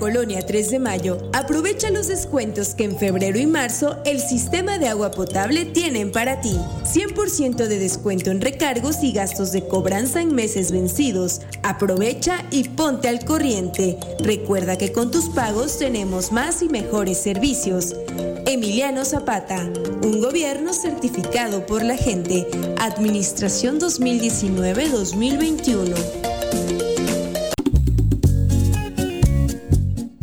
Colonia 3 de Mayo, aprovecha los descuentos que en febrero y marzo el sistema de agua potable tienen para ti. 100% de descuento en recargos y gastos de cobranza en meses vencidos. Aprovecha y ponte al corriente. Recuerda que con tus pagos tenemos más y mejores servicios. Emiliano Zapata, un gobierno certificado por la gente. Administración 2019-2021.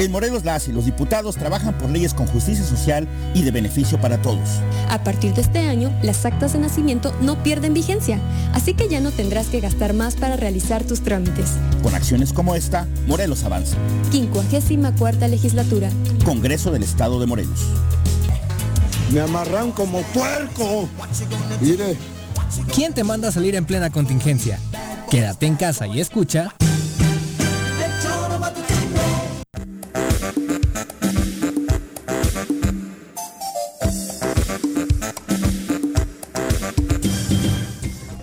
En Morelos las y los diputados trabajan por leyes con justicia social y de beneficio para todos. A partir de este año, las actas de nacimiento no pierden vigencia, así que ya no tendrás que gastar más para realizar tus trámites. Con acciones como esta, Morelos avanza. 54 legislatura. Congreso del Estado de Morelos. Me amarran como puerco. Mire, ¿Quién te manda a salir en plena contingencia? Quédate en casa y escucha.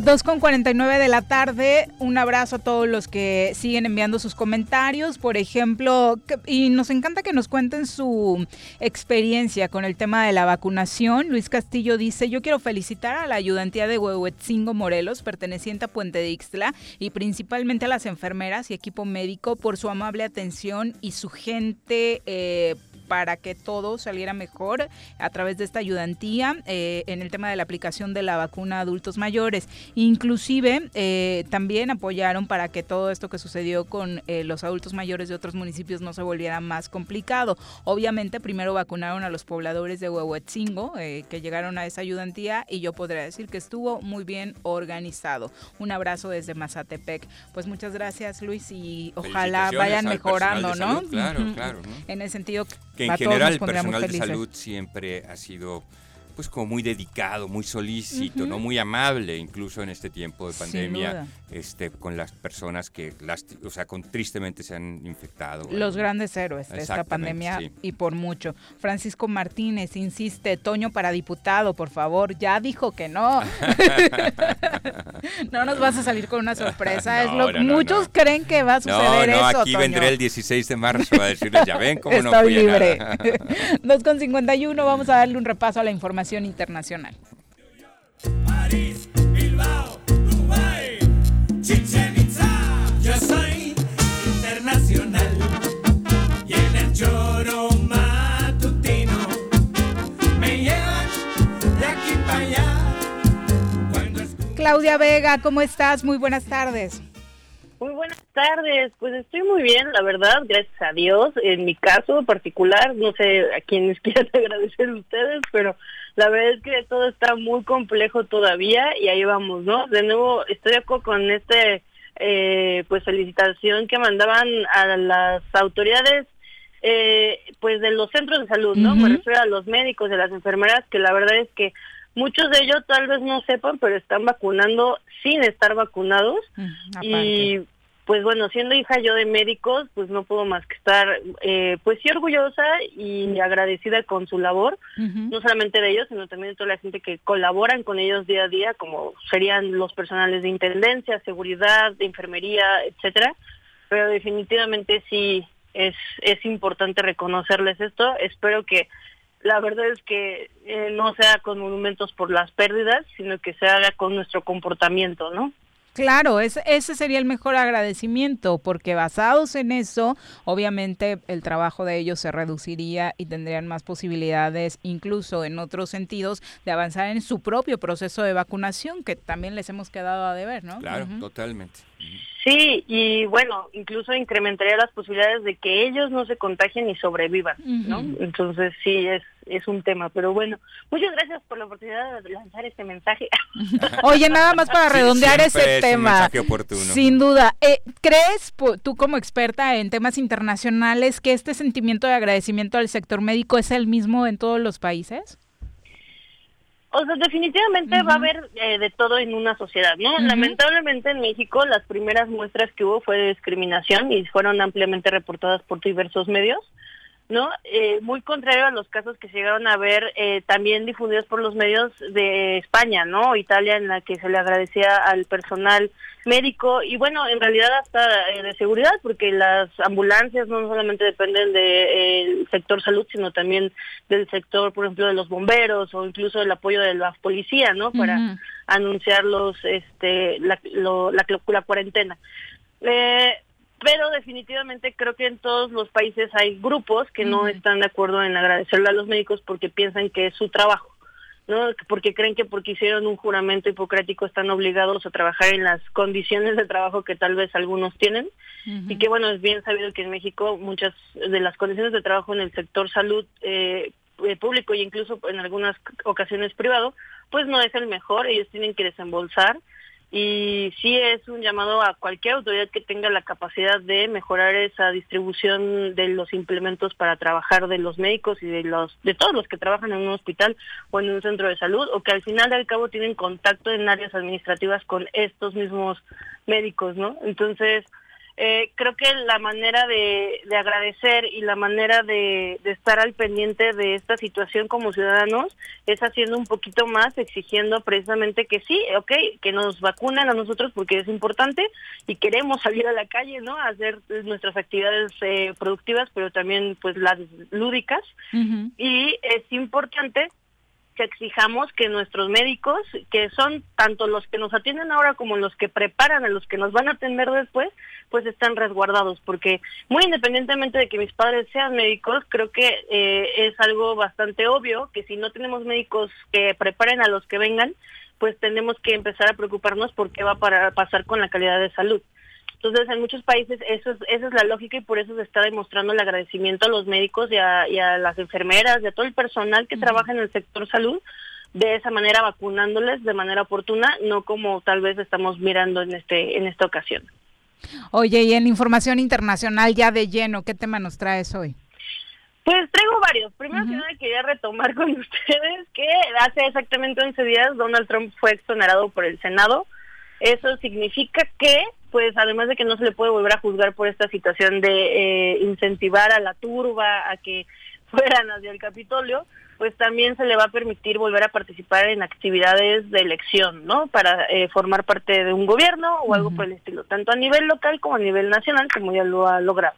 Dos con 49 de la tarde. Un abrazo a todos los que siguen enviando sus comentarios. Por ejemplo, y nos encanta que nos cuenten su experiencia con el tema de la vacunación. Luis Castillo dice: Yo quiero felicitar a la ayudantía de Huehuetzingo Morelos, perteneciente a Puente de Ixtla, y principalmente a las enfermeras y equipo médico por su amable atención y su gente. eh, para que todo saliera mejor a través de esta ayudantía eh, en el tema de la aplicación de la vacuna a adultos mayores. Inclusive eh, también apoyaron para que todo esto que sucedió con eh, los adultos mayores de otros municipios no se volviera más complicado. Obviamente primero vacunaron a los pobladores de Huehuetzingo eh, que llegaron a esa ayudantía y yo podría decir que estuvo muy bien organizado. Un abrazo desde Mazatepec. Pues muchas gracias Luis y ojalá vayan mejorando, ¿no? claro, claro, ¿no? En el sentido Que en general el personal de salud siempre ha sido pues como muy dedicado, muy solícito, ¿no? Muy amable, incluso en este tiempo de pandemia. Este, con las personas que, lasti- o sea, con, tristemente se han infectado. Los grandes héroes de esta pandemia sí. y por mucho. Francisco Martínez insiste, Toño para diputado, por favor, ya dijo que no. no nos vas a salir con una sorpresa, es lo No, no, no, muchos no. creen que va a No, suceder no, eso, aquí Toño. vendré el 16 de marzo a decirles, ya ven cómo no Estoy fui a libre. nada". 2 con 51, vamos a darle un repaso a la información internacional. Claudia Vega, ¿cómo estás? Muy buenas tardes. Muy buenas tardes, pues estoy muy bien, la verdad, gracias a Dios. En mi caso particular, no sé a quienes quieran agradecer ustedes, pero la verdad es que todo está muy complejo todavía y ahí vamos, ¿no? De nuevo, estoy de acuerdo con este, eh, pues felicitación que mandaban a las autoridades, eh, pues de los centros de salud, ¿no? Me Ujú. refiero a los médicos, de las enfermeras, que la verdad es que muchos de ellos tal vez no sepan, pero están vacunando sin estar vacunados. Y pues bueno, siendo hija yo de médicos, pues no puedo más que estar, eh, pues sí orgullosa y agradecida con su labor, no solamente de ellos, sino también de toda la gente que colaboran con ellos día a día, como serían los personales de intendencia, seguridad, de enfermería, etcétera. Pero definitivamente sí es es importante reconocerles esto. Espero que la verdad es que eh, no sea con monumentos por las pérdidas, sino que se haga con nuestro comportamiento, ¿no? Claro, es- ese sería el mejor agradecimiento, porque basados en eso, obviamente el trabajo de ellos se reduciría y tendrían más posibilidades, incluso en otros sentidos, de avanzar en su propio proceso de vacunación, que también les hemos quedado a deber, ¿no? Claro, totalmente. Sí, y bueno, incluso incrementaría las posibilidades de que ellos no se contagien y sobrevivan, ¿no? Entonces sí, es, es un tema. Pero bueno, muchas gracias por la oportunidad de lanzar este mensaje. Oye, nada más para Sí, redondear siempre ese es un tema. mensaje oportuno. Sin duda. Eh, ¿Crees, po- tú como experta en temas internacionales, que este sentimiento de agradecimiento al sector médico es el mismo en todos los países? O sea, definitivamente va a haber eh, de todo en una sociedad, ¿no? Lamentablemente en México las primeras muestras que hubo fue de discriminación y fueron ampliamente reportadas por diversos medios, ¿no? Eh, muy contrario a los casos que se llegaron a ver eh, también difundidos por los medios de España, ¿no? Italia en la que se le agradecía al personal médico y bueno, en realidad hasta eh, de seguridad porque las ambulancias no solamente dependen del sector salud, sino también del sector, por ejemplo, de los bomberos o incluso del apoyo de la policía, ¿no? Para Ujú. anunciar los, este, la, lo- la, la cuarentena. Eh, pero definitivamente creo que en todos los países hay grupos que no están de acuerdo en agradecerle a los médicos porque piensan que es su trabajo, ¿no? Porque creen que porque hicieron un juramento hipocrático están obligados a trabajar en las condiciones de trabajo que tal vez algunos tienen. Y que bueno, es bien sabido que en México muchas de las condiciones de trabajo en el sector salud eh, eh, público e incluso en algunas ocasiones privado, pues no es el mejor, ellos tienen que desembolsar y sí es un llamado a cualquier autoridad que tenga la capacidad de mejorar esa distribución de los implementos para trabajar de los médicos y de los de todos los que trabajan en un hospital o en un centro de salud o que al final al cabo tienen contacto en áreas administrativas con estos mismos médicos, ¿no? Entonces, eh, creo que la manera de, de agradecer y la manera de, de estar al pendiente de esta situación como ciudadanos es haciendo un poquito más, exigiendo precisamente que sí, ok, que nos vacunen a nosotros porque es importante y queremos salir a la calle, ¿no? A hacer nuestras actividades eh, productivas, pero también pues las lúdicas. Y es importante que exijamos que nuestros médicos, que son tanto los que nos atienden ahora como los que preparan a los que nos van a atender después, pues están resguardados, porque muy independientemente de que mis padres sean médicos, creo que eh, es algo bastante obvio que si no tenemos médicos que preparen a los que vengan, pues tenemos que empezar a preocuparnos por qué va a pasar con la calidad de salud. Entonces, en muchos países eso es, esa es la lógica y por eso se está demostrando el agradecimiento a los médicos y a, y a las enfermeras y a todo el personal que trabaja en el sector salud, de esa manera vacunándoles de manera oportuna, no como tal vez estamos mirando en este en esta ocasión. Oye, y en información internacional ya de lleno, ¿qué tema nos traes hoy? Pues traigo varios. Primero que nada quería retomar con ustedes que hace exactamente 11 días Donald Trump fue exonerado por el Senado. Eso significa que, pues además de que no se le puede volver a juzgar por esta situación de eh, incentivar a la turba a que fueran hacia el Capitolio, pues también se le va a permitir volver a participar en actividades de elección, ¿no? Para eh, formar parte de un gobierno o algo por el estilo, tanto a nivel local como a nivel nacional, como ya lo ha logrado.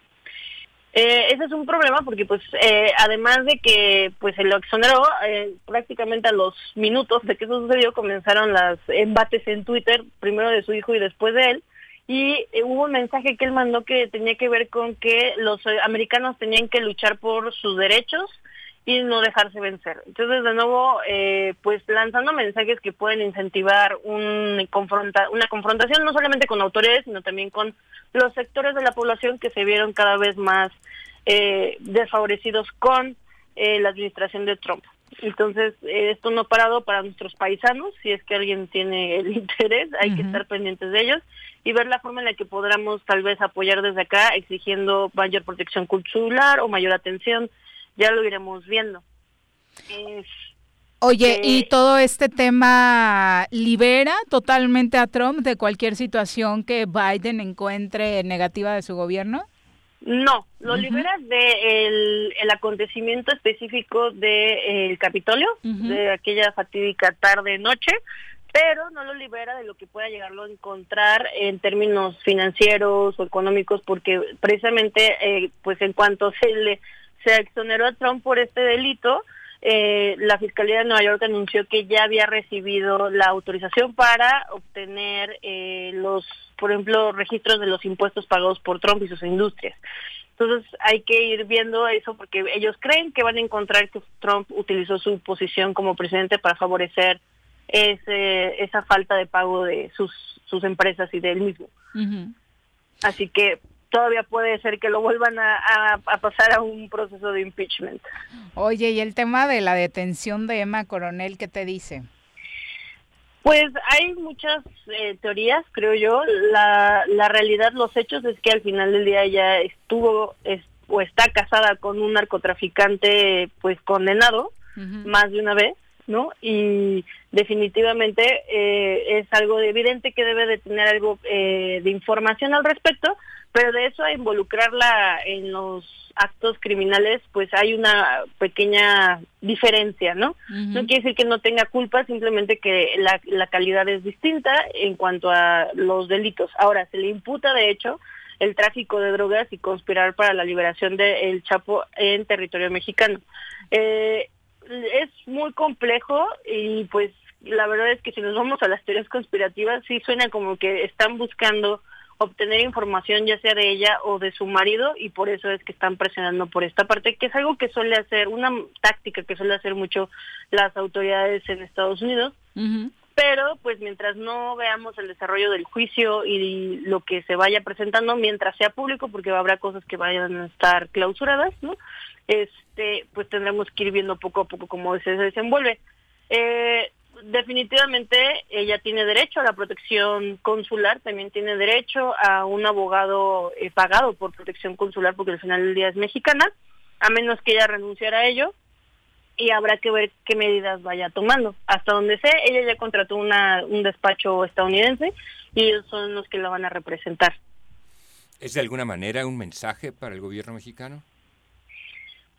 Eh, ese es un problema porque pues eh, además de que pues se lo exoneró eh, prácticamente a los minutos de que eso sucedió comenzaron los embates en Twitter primero de su hijo y después de él y eh, hubo un mensaje que él mandó que tenía que ver con que los eh, americanos tenían que luchar por sus derechos y no dejarse vencer. Entonces, de nuevo, eh, pues lanzando mensajes que pueden incentivar un confronta una confrontación no solamente con autoridades, sino también con los sectores de la población que se vieron cada vez más eh, desfavorecidos con eh, la administración de Trump. Entonces, eh, esto no ha parado para nuestros paisanos, si es que alguien tiene el interés, hay que estar pendientes de ellos y ver la forma en la que podamos tal vez apoyar desde acá, exigiendo mayor protección consular o mayor atención, ya lo iremos viendo. Es- Oye, Eh, ¿y todo este tema libera totalmente a Trump de cualquier situación que Biden encuentre negativa de su gobierno? No, lo libera de el, el acontecimiento específico del Capitolio, de aquella fatídica tarde-noche, pero no lo libera de lo que pueda llegarlo a encontrar en términos financieros o económicos, porque precisamente, eh, pues en cuanto se le se exoneró a Trump por este delito, eh, la Fiscalía de Nueva York anunció que ya había recibido la autorización para obtener eh, los, por ejemplo, registros de los impuestos pagados por Trump y sus industrias. Entonces hay que ir viendo eso porque ellos creen que van a encontrar que Trump utilizó su posición como presidente para favorecer ese, esa falta de pago de sus, sus empresas y de él mismo. Así que todavía puede ser que lo vuelvan a, a- a pasar a un proceso de impeachment. Oye, ¿y el tema de la detención de Emma Coronel, qué te dice? Pues hay muchas eh, teorías, creo yo. La, la realidad, los hechos es que al final del día ella estuvo es- o está casada con un narcotraficante pues condenado más de una vez, ¿no? Y definitivamente eh, es algo evidente que debe de tener algo eh, de información al respecto, pero de eso a involucrarla en los actos criminales, pues hay una pequeña diferencia, ¿no? No quiere decir que no tenga culpa, simplemente que la, la calidad es distinta en cuanto a los delitos. Ahora, se le imputa, de hecho, el tráfico de drogas y conspirar para la liberación del Chapo en territorio mexicano. Eh, es muy complejo y pues la verdad es que si nos vamos a las teorías conspirativas, sí suena como que están buscando obtener información ya sea de ella o de su marido y por eso es que están presionando por esta parte, que es algo que suele hacer, una táctica que suele hacer mucho las autoridades en Estados Unidos, pero pues mientras no veamos el desarrollo del juicio y lo que se vaya presentando, mientras sea público, porque habrá cosas que vayan a estar clausuradas, ¿no? Este, pues tendremos que ir viendo poco a poco cómo se desenvuelve. Eh, definitivamente ella tiene derecho a la protección consular, también tiene derecho a un abogado eh, pagado por protección consular, porque al final del día es mexicana, a menos que ella renunciara a ello y habrá que ver qué medidas vaya tomando. Hasta donde sé, ella ya contrató una, un despacho estadounidense y ellos son los que la van a representar. ¿Es de alguna manera un mensaje para el gobierno mexicano?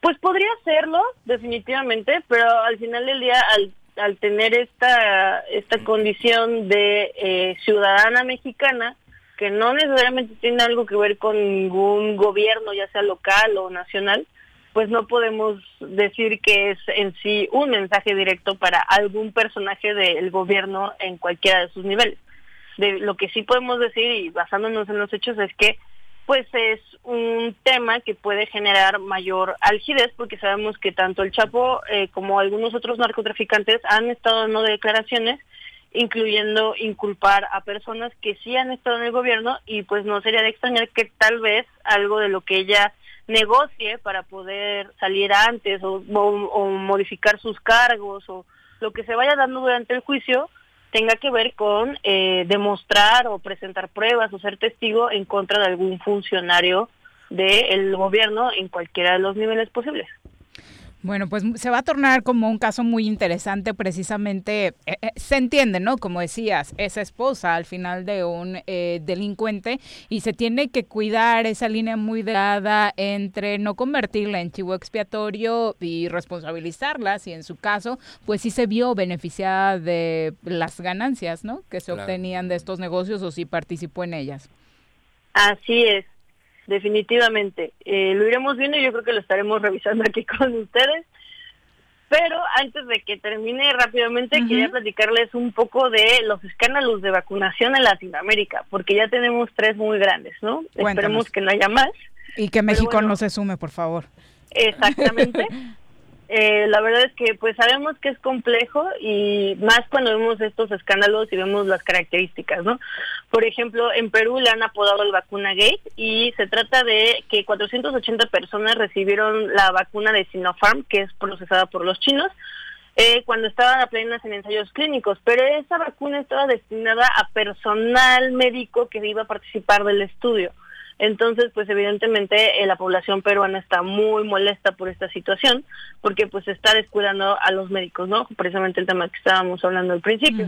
Pues podría serlo, definitivamente, pero al final del día, al, al tener esta, esta condición de eh, ciudadana mexicana, que no necesariamente tiene algo que ver con ningún gobierno, ya sea local o nacional, pues no podemos decir que es en sí un mensaje directo para algún personaje del gobierno en cualquiera de sus niveles. De lo que sí podemos decir y basándonos en los hechos es que pues es un tema que puede generar mayor algidez porque sabemos que tanto el Chapo eh, como algunos otros narcotraficantes han estado dando declaraciones incluyendo inculpar a personas que sí han estado en el gobierno y pues no sería de extrañar que tal vez algo de lo que ella negocie para poder salir antes o, o- modificar sus cargos o lo que se vaya dando durante el juicio tenga que ver con eh, demostrar o presentar pruebas o ser testigo en contra de algún funcionario del gobierno en cualquiera de los niveles posibles. Bueno, pues se va a tornar como un caso muy interesante precisamente, eh, eh, se entiende, ¿no? Como decías, es esposa al final de un eh, delincuente y se tiene que cuidar esa línea muy delgada entre no convertirla en chivo expiatorio y responsabilizarla, si en su caso, pues sí se vio beneficiada de las ganancias, ¿no? Que se Claro. obtenían de estos negocios o si participó en ellas. Así es, definitivamente. Eh, lo iremos viendo y yo creo que lo estaremos revisando aquí con ustedes. Pero antes de que termine rápidamente, quería platicarles un poco de los escándalos de vacunación en Latinoamérica, porque ya tenemos tres muy grandes, ¿no? Cuéntanos. Esperemos que no haya más. Y que México bueno. no se sume, por favor. Exactamente. Eh, la verdad es que pues sabemos que es complejo y más cuando vemos estos escándalos y vemos las características, ¿no? Por ejemplo, en Perú le han apodado el vacuna gate y se trata de que 480 personas recibieron la vacuna de Sinopharm, que es procesada por los chinos, eh, cuando estaban plenas en ensayos clínicos, pero esa vacuna estaba destinada a personal médico que iba a participar del estudio. Entonces, pues evidentemente eh, la población peruana está muy molesta por esta situación, porque pues está descuidando a los médicos, ¿no? Precisamente el tema que estábamos hablando al principio.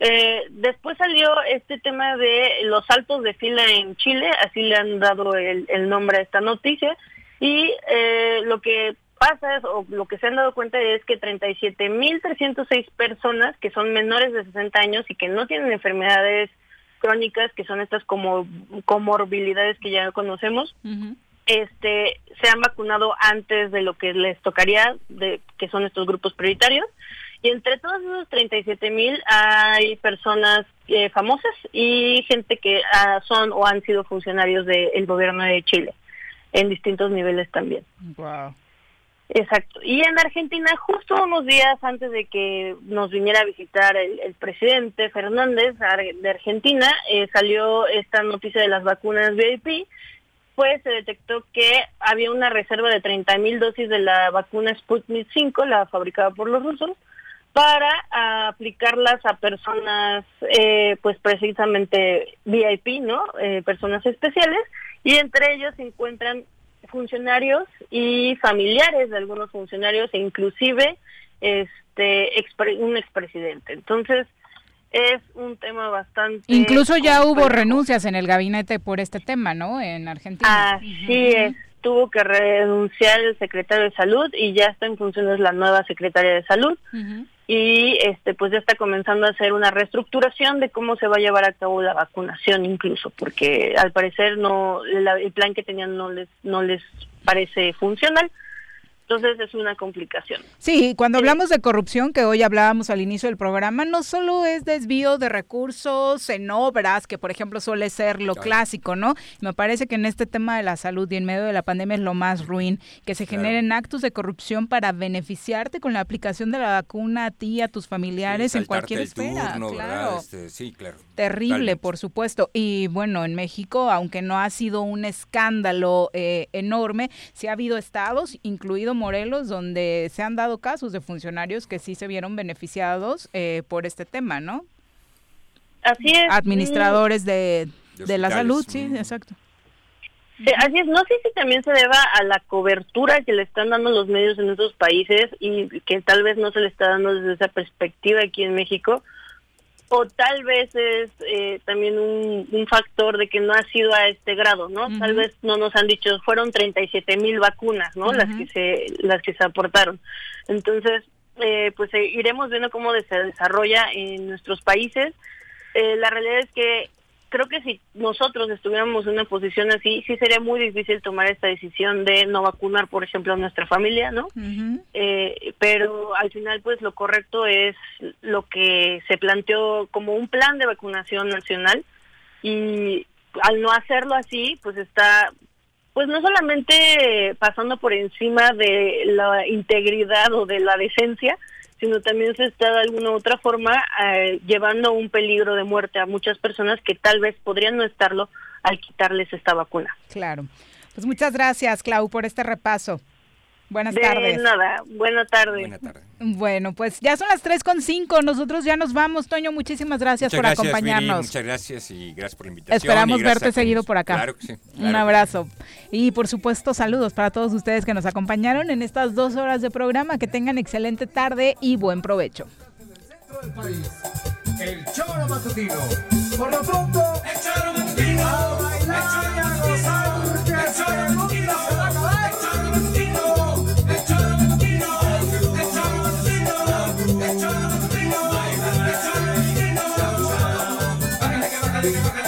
Eh, después salió este tema de los saltos de fila en Chile, así le han dado el, el nombre a esta noticia, y eh, lo que pasa es, o lo que se han dado cuenta es que 37.306 personas que son menores de 60 años y que no tienen enfermedades crónicas, que son estas como comorbilidades que ya conocemos, este se han vacunado antes de lo que les tocaría, de que son estos grupos prioritarios. Y entre todos esos 37 mil hay personas eh, famosas y gente que ah, son o han sido funcionarios del gobierno de Chile en distintos niveles también. Wow. Exacto. Y en Argentina, justo unos días antes de que nos viniera a visitar el, el presidente Fernández de Argentina, eh, salió esta noticia de las vacunas VIP, pues se detectó que había una reserva de 30 mil dosis de la vacuna Sputnik 5, la fabricada por los rusos, para aplicarlas a personas, eh, pues precisamente VIP, ¿no? Eh, personas especiales, y entre ellos se encuentran funcionarios y familiares de algunos funcionarios e inclusive este expre- un expresidente. Entonces es un tema bastante Incluso ya hubo renuncias en el gabinete por este tema, ¿no? En Argentina. Así es, tuvo que renunciar el secretario de salud y ya está en funciones la nueva secretaria de salud y este pues ya está comenzando a hacer una reestructuración de cómo se va a llevar a cabo la vacunación incluso porque al parecer no la- el plan que tenían no les no les parece funcional entonces es una complicación Sí, cuando hablamos de corrupción, que hoy hablábamos al inicio del programa, no solo es desvío de recursos en obras, que por ejemplo suele ser lo clásico, ¿no? Me parece que en este tema de la salud y en medio de la pandemia es lo más ruin, que se generen actos de corrupción para beneficiarte con la aplicación de la vacuna a ti, a tus familiares, en cualquier el esfera. claro. Este, sí, claro. Terrible, por supuesto. Y bueno, en México, aunque no ha sido un escándalo eh, enorme, sí ha habido estados, incluido Morelos, donde se han dado casos de funcionarios que sí se vieron beneficiados eh, por este tema, ¿no? así es Administradores de, De de la salud, sí, exacto. Sí, así es, no sé si también se deba a la cobertura que le están dando los medios en otros países y que tal vez no se le está dando desde esa perspectiva aquí en México, o tal vez es eh, también un, un factor de que no ha sido a este grado, ¿no? Tal vez no nos han dicho, fueron 37 mil vacunas, ¿no? Las que se las que se aportaron. Entonces, eh, pues eh, iremos viendo cómo se desarrolla en nuestros países. Eh, la realidad es que creo que si nosotros estuviéramos en una posición así, sí sería muy difícil tomar esta decisión de no vacunar, por ejemplo, a nuestra familia, ¿no? Eh, pero al final, pues lo correcto es lo que se planteó como un plan de vacunación nacional y al no hacerlo así, pues está, pues no solamente pasando por encima de la integridad o de la decencia, sino también se está de alguna u otra forma eh, llevando un peligro de muerte a muchas personas que tal vez podrían no estarlo al quitarles esta vacuna. Claro. Pues muchas gracias, Clau, por este repaso. Buenas de tardes. nada, buena tarde. Buena tarde. Bueno, pues ya son las 3 con 5. Nosotros ya nos vamos. Toño, muchísimas gracias Muchas por gracias, acompañarnos. muchas gracias y gracias por la invitación. Esperamos verte seguido por acá. Claro que sí. Un que abrazo. Y por supuesto, saludos para todos ustedes que nos acompañaron en estas dos horas de programa. Que tengan excelente tarde y buen provecho. El choro matutino. Por lo pronto, el choro matutino. Bájale bájale bájale